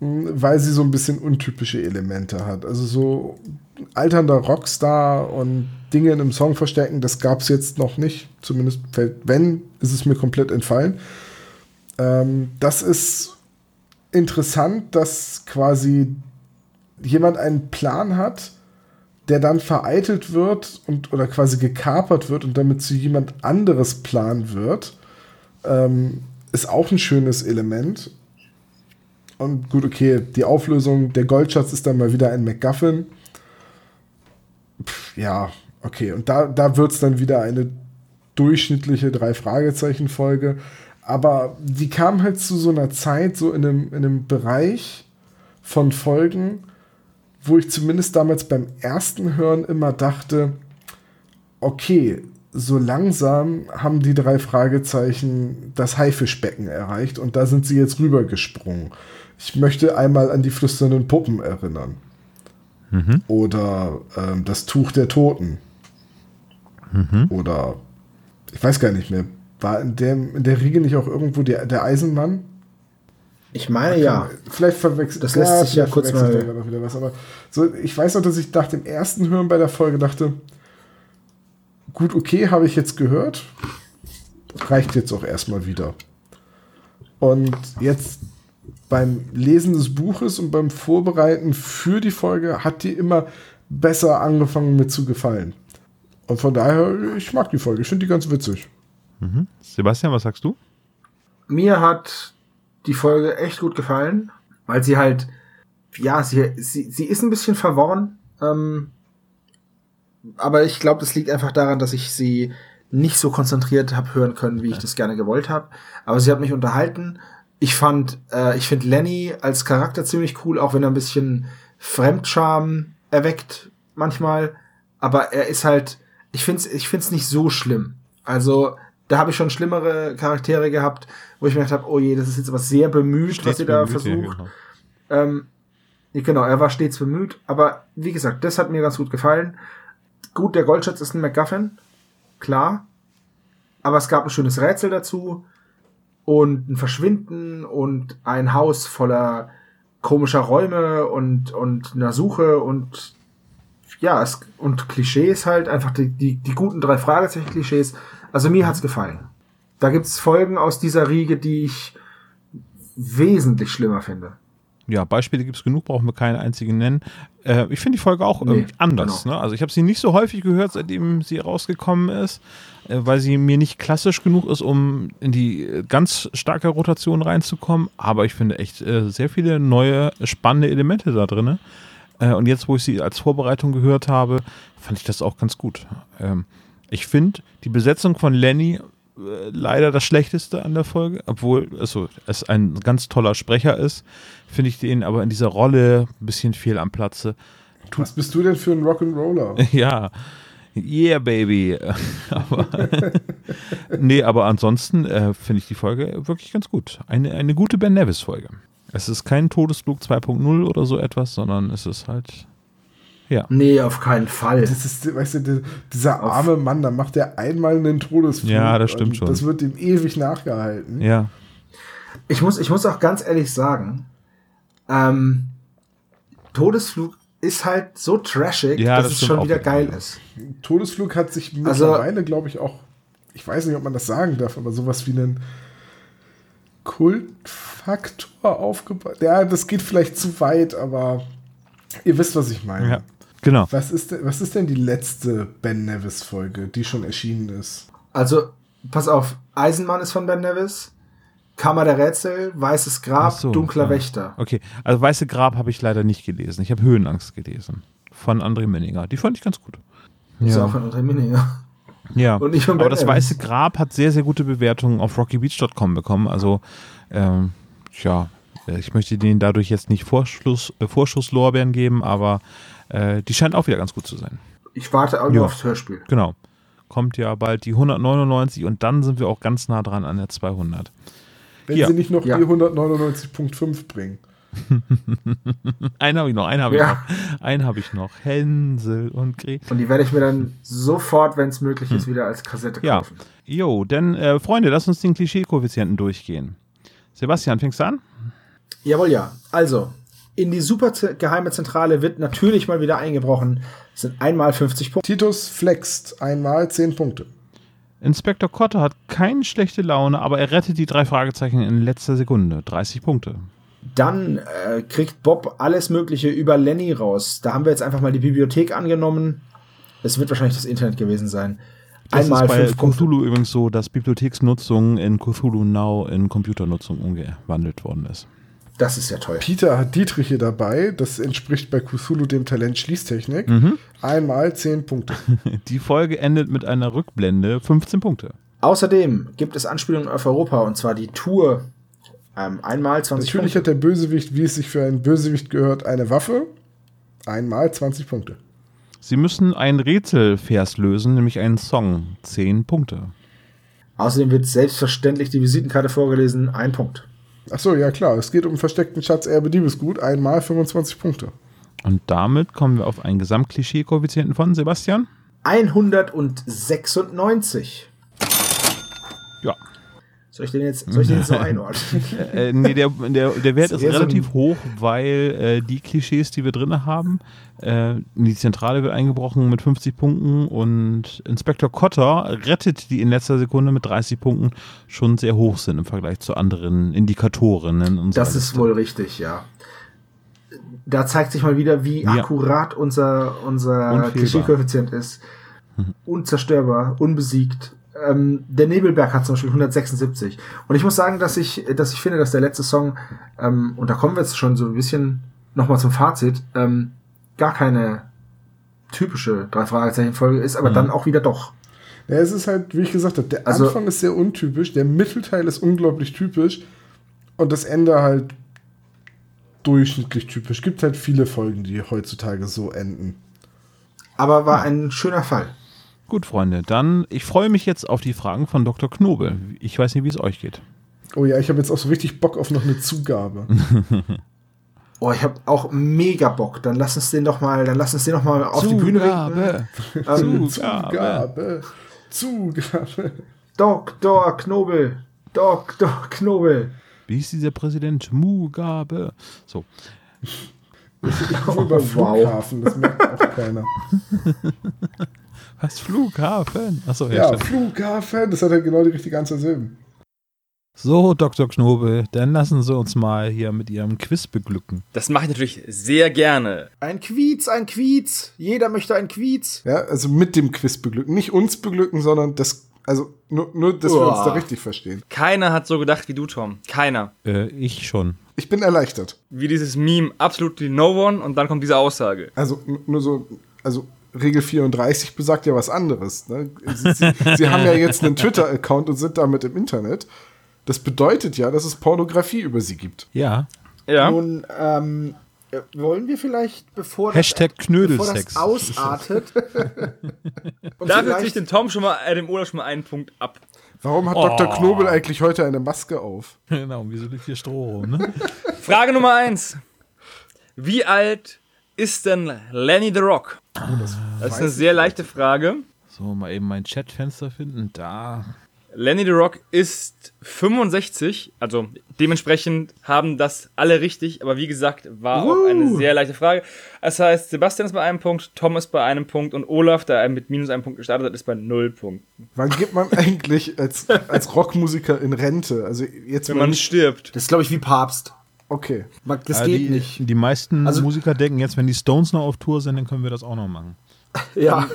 mh, weil sie so ein bisschen untypische Elemente hat. Also so alternder Rockstar und Dinge in einem Song verstecken, das gab es jetzt noch nicht. Zumindest, fällt- wenn, ist es mir komplett entfallen. Ähm, das ist interessant, dass quasi jemand einen Plan hat, der dann vereitelt wird und oder quasi gekapert wird und damit zu jemand anderes Plan wird, ähm, ist auch ein schönes Element. Und gut, okay, die Auflösung, der Goldschatz ist dann mal wieder ein MacGuffin. Pff, ja, okay. Und da, da wird es dann wieder eine durchschnittliche Drei-Fragezeichen-Folge. Aber die kam halt zu so einer Zeit, so in einem, in einem Bereich von Folgen, wo ich zumindest damals beim ersten Hören immer dachte, okay, so langsam haben die drei Fragezeichen das Haifischbecken erreicht und da sind sie jetzt rübergesprungen. Ich möchte einmal an die flüsternden Puppen erinnern. Oder ähm, das Tuch der Toten. Oder ich weiß gar nicht mehr. War in, dem, in der Riege nicht auch irgendwo der, der Eisenmann? Ich meine ja. Vielleicht verwechselt Das lässt sich ja kurz verwechselt mal- noch wieder was. Aber so, ich weiß noch, dass ich nach dem ersten Hören bei der Folge dachte, gut, okay, habe ich jetzt gehört. Reicht jetzt auch erstmal wieder. Und jetzt beim Lesen des Buches und beim Vorbereiten für die Folge hat die immer besser angefangen mit zu gefallen. Und von daher, ich mag die Folge. Ich finde die ganz witzig. Sebastian, was sagst du? Mir hat die Folge echt gut gefallen, weil sie halt, ja, sie, sie, sie ist ein bisschen verworren. Ähm, aber ich glaube, das liegt einfach daran, dass ich sie nicht so konzentriert habe hören können, wie ich das gerne gewollt habe. Aber sie hat mich unterhalten. Ich fand, äh, ich finde Lenny als Charakter ziemlich cool, auch wenn er ein bisschen Fremdscham erweckt manchmal. Aber er ist halt, ich finde es ich find's nicht so schlimm. Also da habe ich schon schlimmere Charaktere gehabt, wo ich mir gedacht habe, oh je, das ist jetzt aber sehr bemüht, was ihr da Stets ja, versucht. genau. Ähm, genau, er war stets bemüht, aber wie gesagt, das hat mir ganz gut gefallen. Gut, der Goldschatz ist ein MacGuffin, klar, aber es gab ein schönes Rätsel dazu und ein Verschwinden und ein Haus voller komischer Räume und, und einer Suche und ja, es, und Klischees halt, einfach die, die, die guten drei Fragezeichen-Klischees. Also mir hat's gefallen. Da gibt's Folgen aus dieser Riege, die ich wesentlich schlimmer finde. Ja, Beispiele gibt es genug, brauchen wir keine einzigen nennen. Äh, ich finde die Folge auch Nee, irgendwie anders. genau. Ne? Also ich habe sie nicht so häufig gehört, seitdem sie rausgekommen ist, äh, weil sie mir nicht klassisch genug ist, um in die äh, ganz starke Rotation reinzukommen. Aber ich finde echt äh, sehr viele neue, spannende Elemente da drin. Äh, und jetzt, wo ich sie als Vorbereitung gehört habe, fand ich das auch ganz gut. Ähm, ich finde die Besetzung von Lenny äh, leider das Schlechteste an der Folge, obwohl also, es ein ganz toller Sprecher ist, finde ich den aber in dieser Rolle ein bisschen fehl am Platze. Was bist du denn für ein Rock'n'Roller? Ja, yeah, baby. aber, nee, aber ansonsten äh, finde ich die Folge wirklich ganz gut. Eine, eine gute Ben Nevis-Folge. Es ist kein Todesflug 2.0 oder so etwas, sondern es ist halt, ja. Nee, auf keinen Fall. Das ist, weißt du, der- dieser arme Mann, da macht er einmal einen Todesflug. Ja, das stimmt schon. Das wird ihm ewig nachgehalten. Ja, Ich muss, ich muss auch ganz ehrlich sagen, ähm, Todesflug ist halt so trashig, Ja, dass das es schon wieder geil ist. Todesflug hat sich Also- mittlerweile, glaube ich, auch, ich weiß nicht, ob man das sagen darf, aber sowas wie einen Kultfaktor aufgebaut. Ja, das geht vielleicht zu weit, aber ihr wisst, was ich meine. ja. Genau. Was, ist denn, was ist denn die letzte Ben Nevis-Folge, die schon erschienen ist? Also, pass auf, Eisenmann ist von Ben Nevis, Kammer der Rätsel, Weißes Grab, so, Dunkler ja. Wächter. Okay, also Weiße Grab habe ich leider nicht gelesen. Ich habe Höhenangst gelesen. Von André Menninger. Die fand ich ganz gut. Ist auch von André Minninger. Ja, Und nicht von aber Ben das Evans. Weiße Grab hat sehr, sehr gute Bewertungen auf rockybeach.com bekommen. Also, ähm, ja, ich möchte denen dadurch jetzt nicht Vorschluss, äh, Vorschusslorbeeren geben, aber äh, die scheint auch wieder ganz gut zu sein. Ich warte auch Ja. nur aufs Hörspiel. Genau. Kommt ja bald die 199 und dann sind wir auch ganz nah dran an der 200. Wenn Ja. sie nicht noch Ja. die 199.5 bringen. Einen habe ich noch, einen habe ich Ja. noch. Einen habe ich noch. Hänsel und Gretel. Und die werde ich mir dann sofort, wenn es möglich ist, wieder als Kassette Hm. Ja. kaufen. Jo, denn äh, Freunde, lass uns den Klischee-Koeffizienten durchgehen. Sebastian, fängst du an? Jawohl, ja. Also, in die super geheime Zentrale wird natürlich mal wieder eingebrochen. Es sind einmal 50 Punkte. Titus flext einmal 10 Punkte. Inspektor Kotter hat keine schlechte Laune, aber er rettet die drei Fragezeichen in letzter Sekunde. 30 Punkte. Dann äh, kriegt Bob alles Mögliche über Lenny raus. Da haben wir jetzt einfach mal die Bibliothek angenommen. Es wird wahrscheinlich das Internet gewesen sein. Das Einmal ist bei Punkte. Cthulhu übrigens so, dass Bibliotheksnutzung in Cthulhu Now in Computernutzung umgewandelt worden ist. Das ist ja toll. Peter hat Dietrich hier dabei. Das entspricht bei Cthulhu dem Talent Schließtechnik. Mhm. Einmal 10 Punkte. Die Folge endet mit einer Rückblende. 15 Punkte. Außerdem gibt es Anspielungen auf Europa und zwar die Tour. Ähm, einmal 20 Natürlich Punkte. hat der Bösewicht, wie es sich für einen Bösewicht gehört, eine Waffe. Einmal 20 Punkte. Sie müssen einen Rätselvers lösen, nämlich einen Song. 10 Punkte. Außerdem wird selbstverständlich die Visitenkarte vorgelesen. Ein Punkt. Ach so, ja klar. Es geht um versteckten Schatz Erbe Diebesgut. Einmal 25 Punkte. Und damit kommen wir auf einen Gesamtklischee-Koeffizienten von Sebastian. 196. Ja. Soll ich den jetzt, soll ich den jetzt so einordnen? Äh, nee, der, der, der Wert ist so ein- relativ hoch, weil äh, die Klischees, die wir drin haben, äh, in die Zentrale wird eingebrochen mit 50 Punkten und Inspektor Cotter rettet die in letzter Sekunde mit 30 Punkten schon sehr hoch sind im Vergleich zu anderen Indikatoren. In Das ist Liste. wohl richtig, ja. Da zeigt sich mal wieder, wie Ja. akkurat unser, unser. Klischee-Koeffizient ist. Unzerstörbar, unbesiegt. Ähm, der Nebelberg hat zum Beispiel 176. Und ich muss sagen, dass ich, dass ich finde, dass der letzte Song, ähm, und da kommen wir jetzt schon so ein bisschen nochmal zum Fazit, ähm, gar keine typische Drei-Fragezeichen-Folge ist, aber dann auch wieder doch. Ja, es ist halt, wie ich gesagt habe, der Also- Anfang ist sehr untypisch, der Mittelteil ist unglaublich typisch und das Ende halt durchschnittlich typisch. Gibt halt viele Folgen, die heutzutage so enden. Aber war ein schöner Fall. Gut, Freunde, dann ich freue mich jetzt auf die Fragen von Dr. Knobel. Ich weiß nicht, wie es euch geht. Oh ja, ich habe jetzt auch so richtig Bock auf noch eine Zugabe. Oh, ich habe auch mega Bock. Dann lass uns den doch mal, dann lass uns den doch mal auf die Bühne. Ähm, Zugabe. Zugabe. Dr. Knobel. Dr. Knobel. Wie hieß dieser Präsident? Mugabe. So. Über wow. Flughafen, das merkt auch keiner. Was? Flughafen? Achso, ja, Ja, stimmt. Flughafen, das hat halt genau die richtige Anzahl Silben. So, Dr. Knobel, dann lassen Sie uns mal hier mit Ihrem Quiz beglücken. Das mache ich natürlich sehr gerne. Ein Quiz, ein Quiz. Jeder möchte ein Quiz. Ja, also mit dem Quiz beglücken. Nicht uns beglücken, sondern das, also nur, nur dass wir uns da richtig verstehen. Keiner hat so gedacht wie du, Tom. Keiner. Äh, ich schon. Ich bin erleichtert. Wie dieses Meme, absolutely no one, und dann kommt diese Aussage. Also n- nur so, also Regel 34 besagt ja was anderes. Ne? Sie, sie, sie haben ja jetzt einen Twitter-Account und sind damit im Internet. Das bedeutet ja, dass es Pornografie über sie gibt. Ja. Ja. Nun, ähm, äh, wollen wir vielleicht, bevor Hashtag das, Knödelsex. bevor das ausartet, Dafür vielleicht- kriegt den Tom schon mal, äh, dem Olaf schon mal einen Punkt ab. Warum hat Dr. Knobel eigentlich heute eine Maske auf? Genau, wieso liegt hier Stroh rum, ne? Frage Nummer eins. Wie alt ist denn Lenny the Rock? das ist eine sehr leichte Frage. So, mal eben mein Chatfenster finden. Da. Lenny the Rock ist 65, also dementsprechend haben das alle richtig, aber wie gesagt, war auch eine sehr leichte Frage. Das heißt, Sebastian ist bei einem Punkt, Tom ist bei einem Punkt und Olaf, der mit minus einem Punkt gestartet hat, ist bei null Punkten. Wann geht man eigentlich als, als Rockmusiker in Rente? Also jetzt Wenn man nicht. stirbt. Das ist, glaube ich, wie Papst. Okay. Das Äh, geht die, nicht. Die meisten Also- Musiker denken jetzt, wenn die Stones noch auf Tour sind, dann können wir das auch noch machen. Ja.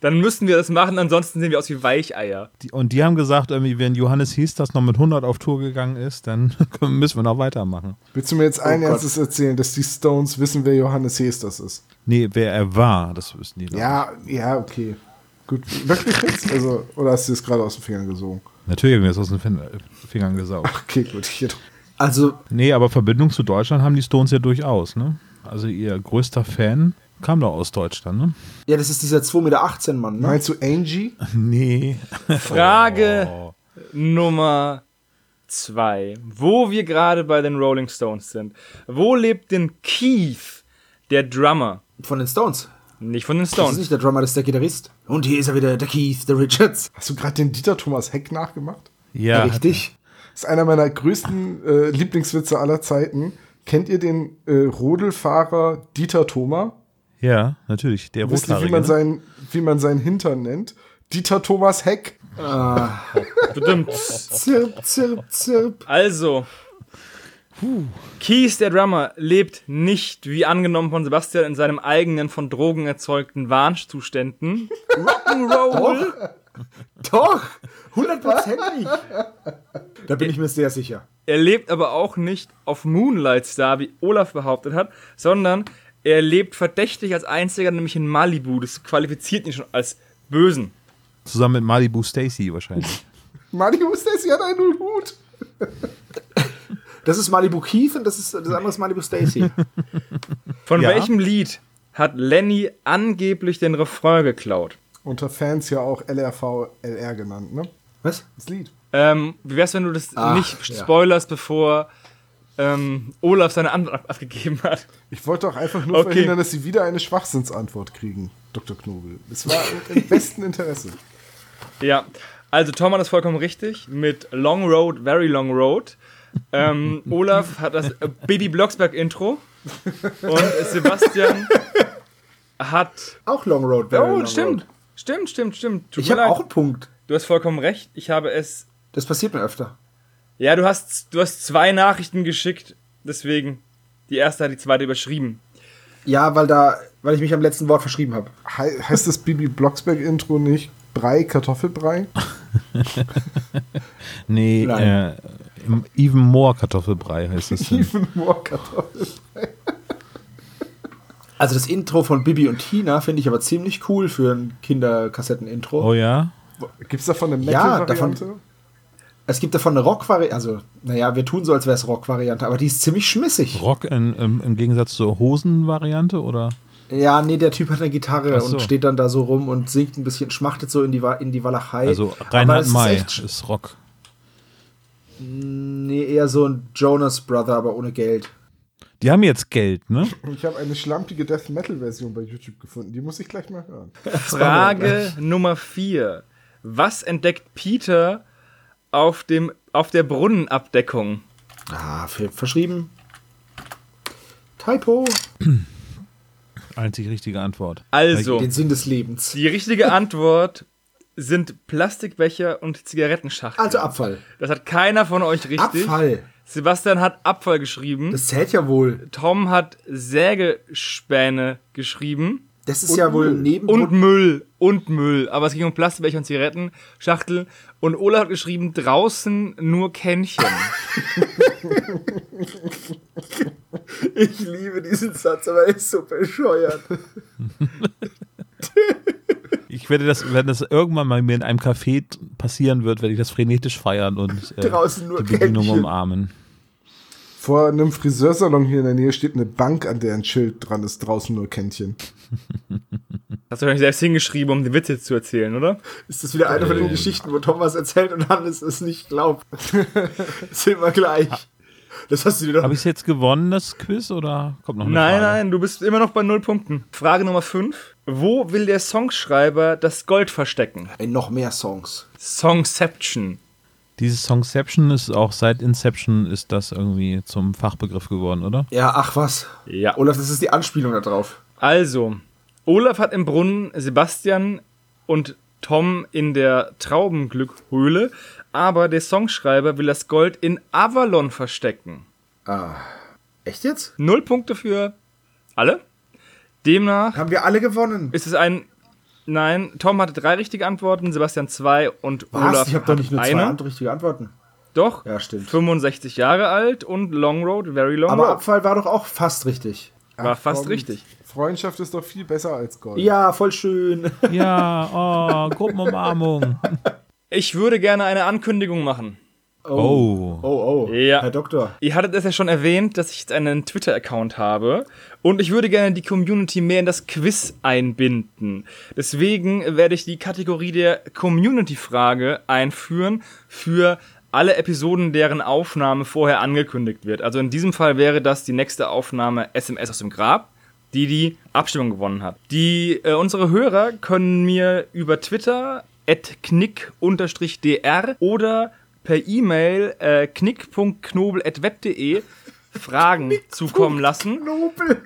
Dann müssten wir das machen, ansonsten sehen wir aus wie Weicheier. Die, und die haben gesagt, irgendwie, wenn Johannes Hies das noch mit 100 auf Tour gegangen ist, dann können- müssen wir noch weitermachen. Willst du mir jetzt ein Oh Gott. Ernstes erzählen, dass die Stones wissen, wer Johannes Hesters ist? Nee, wer er war, das wüssten die. noch. Ja, ja, okay. Gut, wirklich jetzt? Also, oder hast du es gerade aus den Fingern gesogen? Natürlich haben wir es aus den Fin- Fingern gesaugt. Okay, gut. Also, Nee, aber Verbindung zu Deutschland haben die Stones ja durchaus, ne? Also ihr größter Fan kam doch aus Deutschland, ne? ja, das ist dieser 2,18 Meter Mann, ne? Meinst du Angie? Nee. Frage Oh. Nummer zwei. Wo wir gerade bei den Rolling Stones sind. Wo lebt denn Keith, der Drummer? Von den Stones. Nicht von den Das ist Stones. nicht der Drummer, das ist der Gitarrist. Und hier ist er wieder, der Keith, der Richards. Hast du gerade den Dieter Thomas Heck nachgemacht? Ja, Richtig. Das ist einer meiner größten äh, Lieblingswitze aller Zeiten. Kennt ihr den äh, Rodelfahrer Dieter Thoma? Ja, natürlich. Der Wisst ihr, wie man, ne? sein, wie man seinen Hintern nennt? Dieter Thomas Heck. Bestimmt. Zirp, zirp, zirp. Also. Keith, der Drummer, lebt nicht, wie angenommen von Sebastian, in seinem eigenen von Drogen erzeugten Wahnzuständen. Rock'n'Roll. Doch, hundertprozentig. Da bin ich mir sehr sicher. Er lebt aber auch nicht auf Moonlight Star, wie Olaf behauptet hat, sondern er lebt verdächtig als einziger, nämlich in Malibu. Das qualifiziert ihn schon als Bösen. Zusammen mit Malibu Stacy wahrscheinlich. Mario Stacy hat einen Hut. Das ist Malibu Keith und das, ist, das andere ist Malibu Stacy. Von Ja. welchem Lied hat Lenny angeblich den Refrain geklaut? Unter Fans ja auch LRV LR genannt, ne? Was? Das Lied. Ähm, wie wär's, wenn du das Ach, nicht ja. spoilerst, bevor ähm, Olaf seine Antwort ab- abgegeben hat? Ich wollte auch einfach nur Okay. verhindern, dass sie wieder eine Schwachsinnsantwort kriegen, Dr. Knobel. Es war im besten Interesse. Ja, also Tom hat das vollkommen richtig mit Long Road, Very Long Road. Ähm, Olaf hat das Baby Blocksberg Intro und Sebastian hat. Auch Long Road. Very Oh, Long stimmt. Road. Stimmt, stimmt, stimmt. Tut Ich habe auch einen Punkt. Du hast vollkommen recht. Ich habe es. Das passiert mir öfter. Ja, du hast, du hast zwei Nachrichten geschickt, deswegen. Die erste hat die zweite überschrieben. Ja, weil da, weil ich mich am letzten Wort verschrieben habe. He heißt das Bibi Blocksberg-Intro nicht Brei, Kartoffelbrei? Nee, Nein. äh, Even More Kartoffelbrei heißt es. Even more Kartoffelbrei. Also das Intro von Bibi und Tina finde ich aber ziemlich cool für ein Kinderkassetten-Intro. Oh ja? Gibt es davon eine Ja, Metal-Variante? Es gibt davon eine Rock-Variante, also, naja, wir tun so, als wäre es Rock-Variante, aber die ist ziemlich schmissig. Rock in, im, im Gegensatz zur Hosen-Variante oder? Ja, nee, der Typ hat eine Gitarre so. und steht dann da so rum und singt ein bisschen, schmachtet so in die, Wa- in die Walachei. Also Reinhard ist May sch- ist Rock. Nee, eher so ein Jonas Brother, aber ohne Geld. Die haben jetzt Geld, ne? Ich habe eine schlampige Death Metal-Version bei YouTube gefunden. Die muss ich gleich mal hören. Frage Nummer vier. Was entdeckt Peter auf, dem, auf der Brunnenabdeckung? Ah, ver- verschrieben. Typo. Einzig richtige Antwort. Also, Den Sinn des Lebens. die richtige Antwort sind Plastikbecher und Zigarettenschachteln. Also Abfall. Das hat keiner von euch richtig. Abfall. Sebastian hat Abfall geschrieben. Das zählt ja wohl. Tom hat Sägespäne geschrieben. Das ist ja wohl neben. Und Müll. Und Müll. Aber es ging um Plastikbecher und Zigarettenschachteln. Und Ola hat geschrieben, draußen nur Kännchen. ich liebe diesen Satz, aber er ist so bescheuert. Ich werde das, wenn das irgendwann mal mir in einem Café passieren wird, werde ich das frenetisch feiern und äh, Draußen nur die Bedienung Kännchen. umarmen. Vor einem Friseursalon hier in der Nähe steht eine Bank, an der ein Schild dran ist, draußen nur Kännchen. Hast du wahrscheinlich selbst hingeschrieben, um die Witze zu erzählen, oder? Ist das wieder eine von den Geschichten, wo Thomas erzählt und Hannes es nicht glaubt? ist immer gleich. Das hast du dir doch. Habe ich jetzt gewonnen, das Quiz, oder kommt noch eine Nein, Frage? nein, du bist immer noch bei null Punkten. Frage Nummer 5. Wo will der Songschreiber das Gold verstecken? In noch mehr Songs. Songception. Dieses Songception ist auch seit Inception ist das irgendwie zum Fachbegriff geworden, oder? Ja, ach was. Ja. Olaf, das ist die Anspielung da drauf. Also, Olaf hat im Brunnen Sebastian und Tom in der Traubenglückhöhle, aber der Songschreiber will das Gold in Avalon verstecken. Ah. Echt jetzt? Null Punkte für alle. Demnach Haben wir alle gewonnen? ist es ein. Nein, Tom hatte drei richtige Antworten, Sebastian zwei und Was? Olaf Ich habe doch nicht hat nur zwei eine. ant- richtige Antworten. Doch, Ja, stimmt. 65 Jahre alt und Long Road, very long Aber road. Abfall war doch auch fast richtig. War fast komm. richtig. Freundschaft ist doch viel besser als Gold. Ja, voll schön. Ja, oh, Gruppenumarmung. Ich würde gerne eine Ankündigung machen. Oh. Oh, oh. Ja. Herr Doktor. Ihr hattet es ja schon erwähnt, dass ich jetzt einen Twitter-Account habe und ich würde gerne die Community mehr in das Quiz einbinden. Deswegen werde ich die Kategorie der Community-Frage einführen für alle Episoden, deren Aufnahme vorher angekündigt wird. Also in diesem Fall wäre das die nächste Aufnahme SMS aus dem Grab, die die Abstimmung gewonnen hat. Die äh, unsere Hörer können mir über Twitter knick-dr oder per E-Mail äh, knick.knobel.web.de Fragen zukommen lassen. Nobel.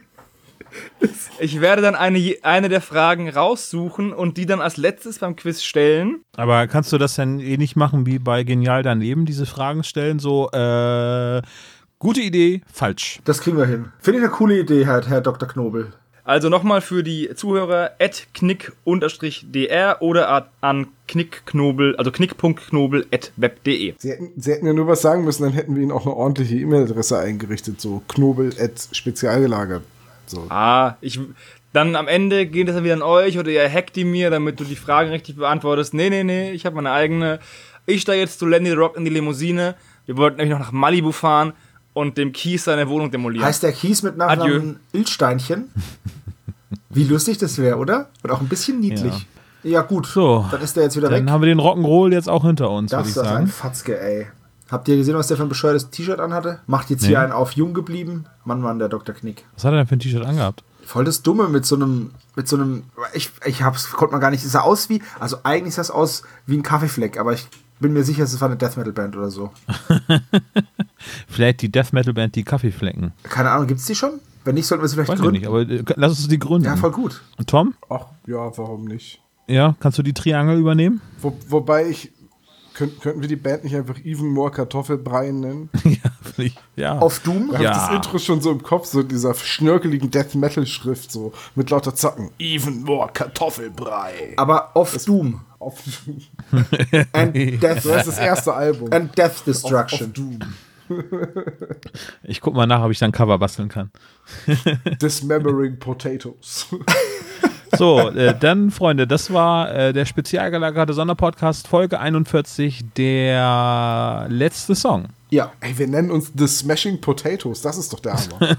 Ich werde dann eine, eine der Fragen raussuchen und die dann als letztes beim Quiz stellen. Aber kannst du das dann eh nicht machen wie bei Genial daneben, diese Fragen stellen? So, äh, gute Idee, falsch. Das kriegen wir hin. Finde ich eine coole Idee, Herr, Herr Dr. Knobel. Also nochmal für die Zuhörer knick-dr oder an knickknobel, also knick.knobel.web.de. Sie hätten, Sie hätten ja nur was sagen müssen, dann hätten wir Ihnen auch eine ordentliche E-Mail-Adresse eingerichtet, so knobel.spezialgelagert. So. Ah, ich. Dann am Ende geht es dann wieder an euch oder ihr hackt die mir, damit du die Fragen richtig beantwortest. Nee, nee, nee, ich habe meine eigene. Ich steige jetzt zu Lenny the Rock in die Limousine. Wir wollten nämlich noch nach Malibu fahren und dem Kies seine Wohnung demolieren. Heißt der Kies mit Nachnamen Ilsteinchen? Wie lustig das wäre, oder? Und auch ein bisschen niedlich. Ja, gut. So, Dann ist der jetzt wieder Dann weg. haben wir den Rock'n'Roll jetzt auch hinter uns, würde Das ist ein. Fatzke, ey. Habt ihr gesehen, was der für ein bescheuertes T-Shirt anhatte? Macht jetzt hier einen auf jung geblieben. Mann, Mann, der Dr. Knick. Was hat er denn für ein T-Shirt angehabt? Voll das Dumme mit so einem, mit so einem, ich, ich hab's, konnte man gar nicht, es sah aus wie, also eigentlich sah es aus wie ein Kaffeefleck, aber ich bin mir sicher, es war eine Death Metal Band oder so. Vielleicht die Death Metal Band, die Kaffeeflecken. Keine Ahnung, gibt's die schon? Wenn nicht, sollten wir sie vielleicht Weiß ich gründen. nicht, aber äh, lass uns die gründen. Ja, voll gut. Und Tom? Ach, ja, warum nicht? Ja, kannst du die Triangel übernehmen? Wo, wobei ich, könnt, könnten wir die Band nicht einfach Even More Kartoffelbrei nennen? ja. Ja. Auf Doom? Ich Ja. habe das Intro schon so im Kopf, so dieser schnörkeligen Death Metal Schrift, so mit lauter Zacken. Even More Kartoffelbrei. Aber auf Doom. Auf, And Death, so ist das erste Album. and Death Destruction. Doom. Ich guck mal nach, ob ich dann Cover basteln kann. Dismembering Potatoes. So, äh, dann, Freunde, das war äh, der spezial gelagerte Sonderpodcast, Folge 41, der letzte Song. Ja. Ey, wir nennen uns The Smashing Potatoes, das ist doch der Hammer.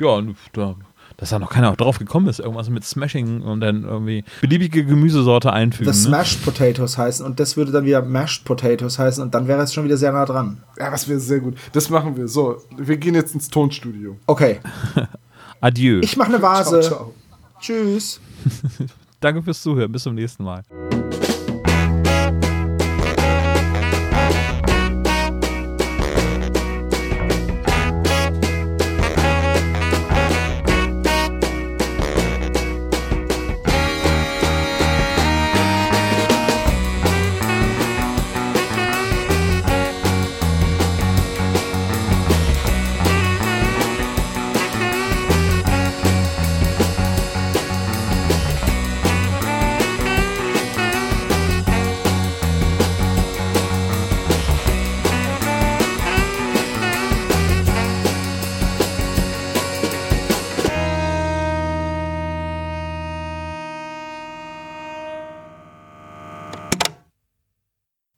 Ja, und da, dass da noch keiner drauf gekommen ist, irgendwas mit Smashing und dann irgendwie beliebige Gemüsesorte einfügen. The ne? Smashed Potatoes heißen und das würde dann wieder Mashed Potatoes heißen und dann wäre es schon wieder sehr nah dran. ja, das wäre sehr gut. Das machen wir. So, wir gehen jetzt ins Tonstudio. Okay. Adieu. Ich mache eine Vase. Ciao, ciao. Tschüss. Danke fürs Zuhören. Bis zum nächsten Mal.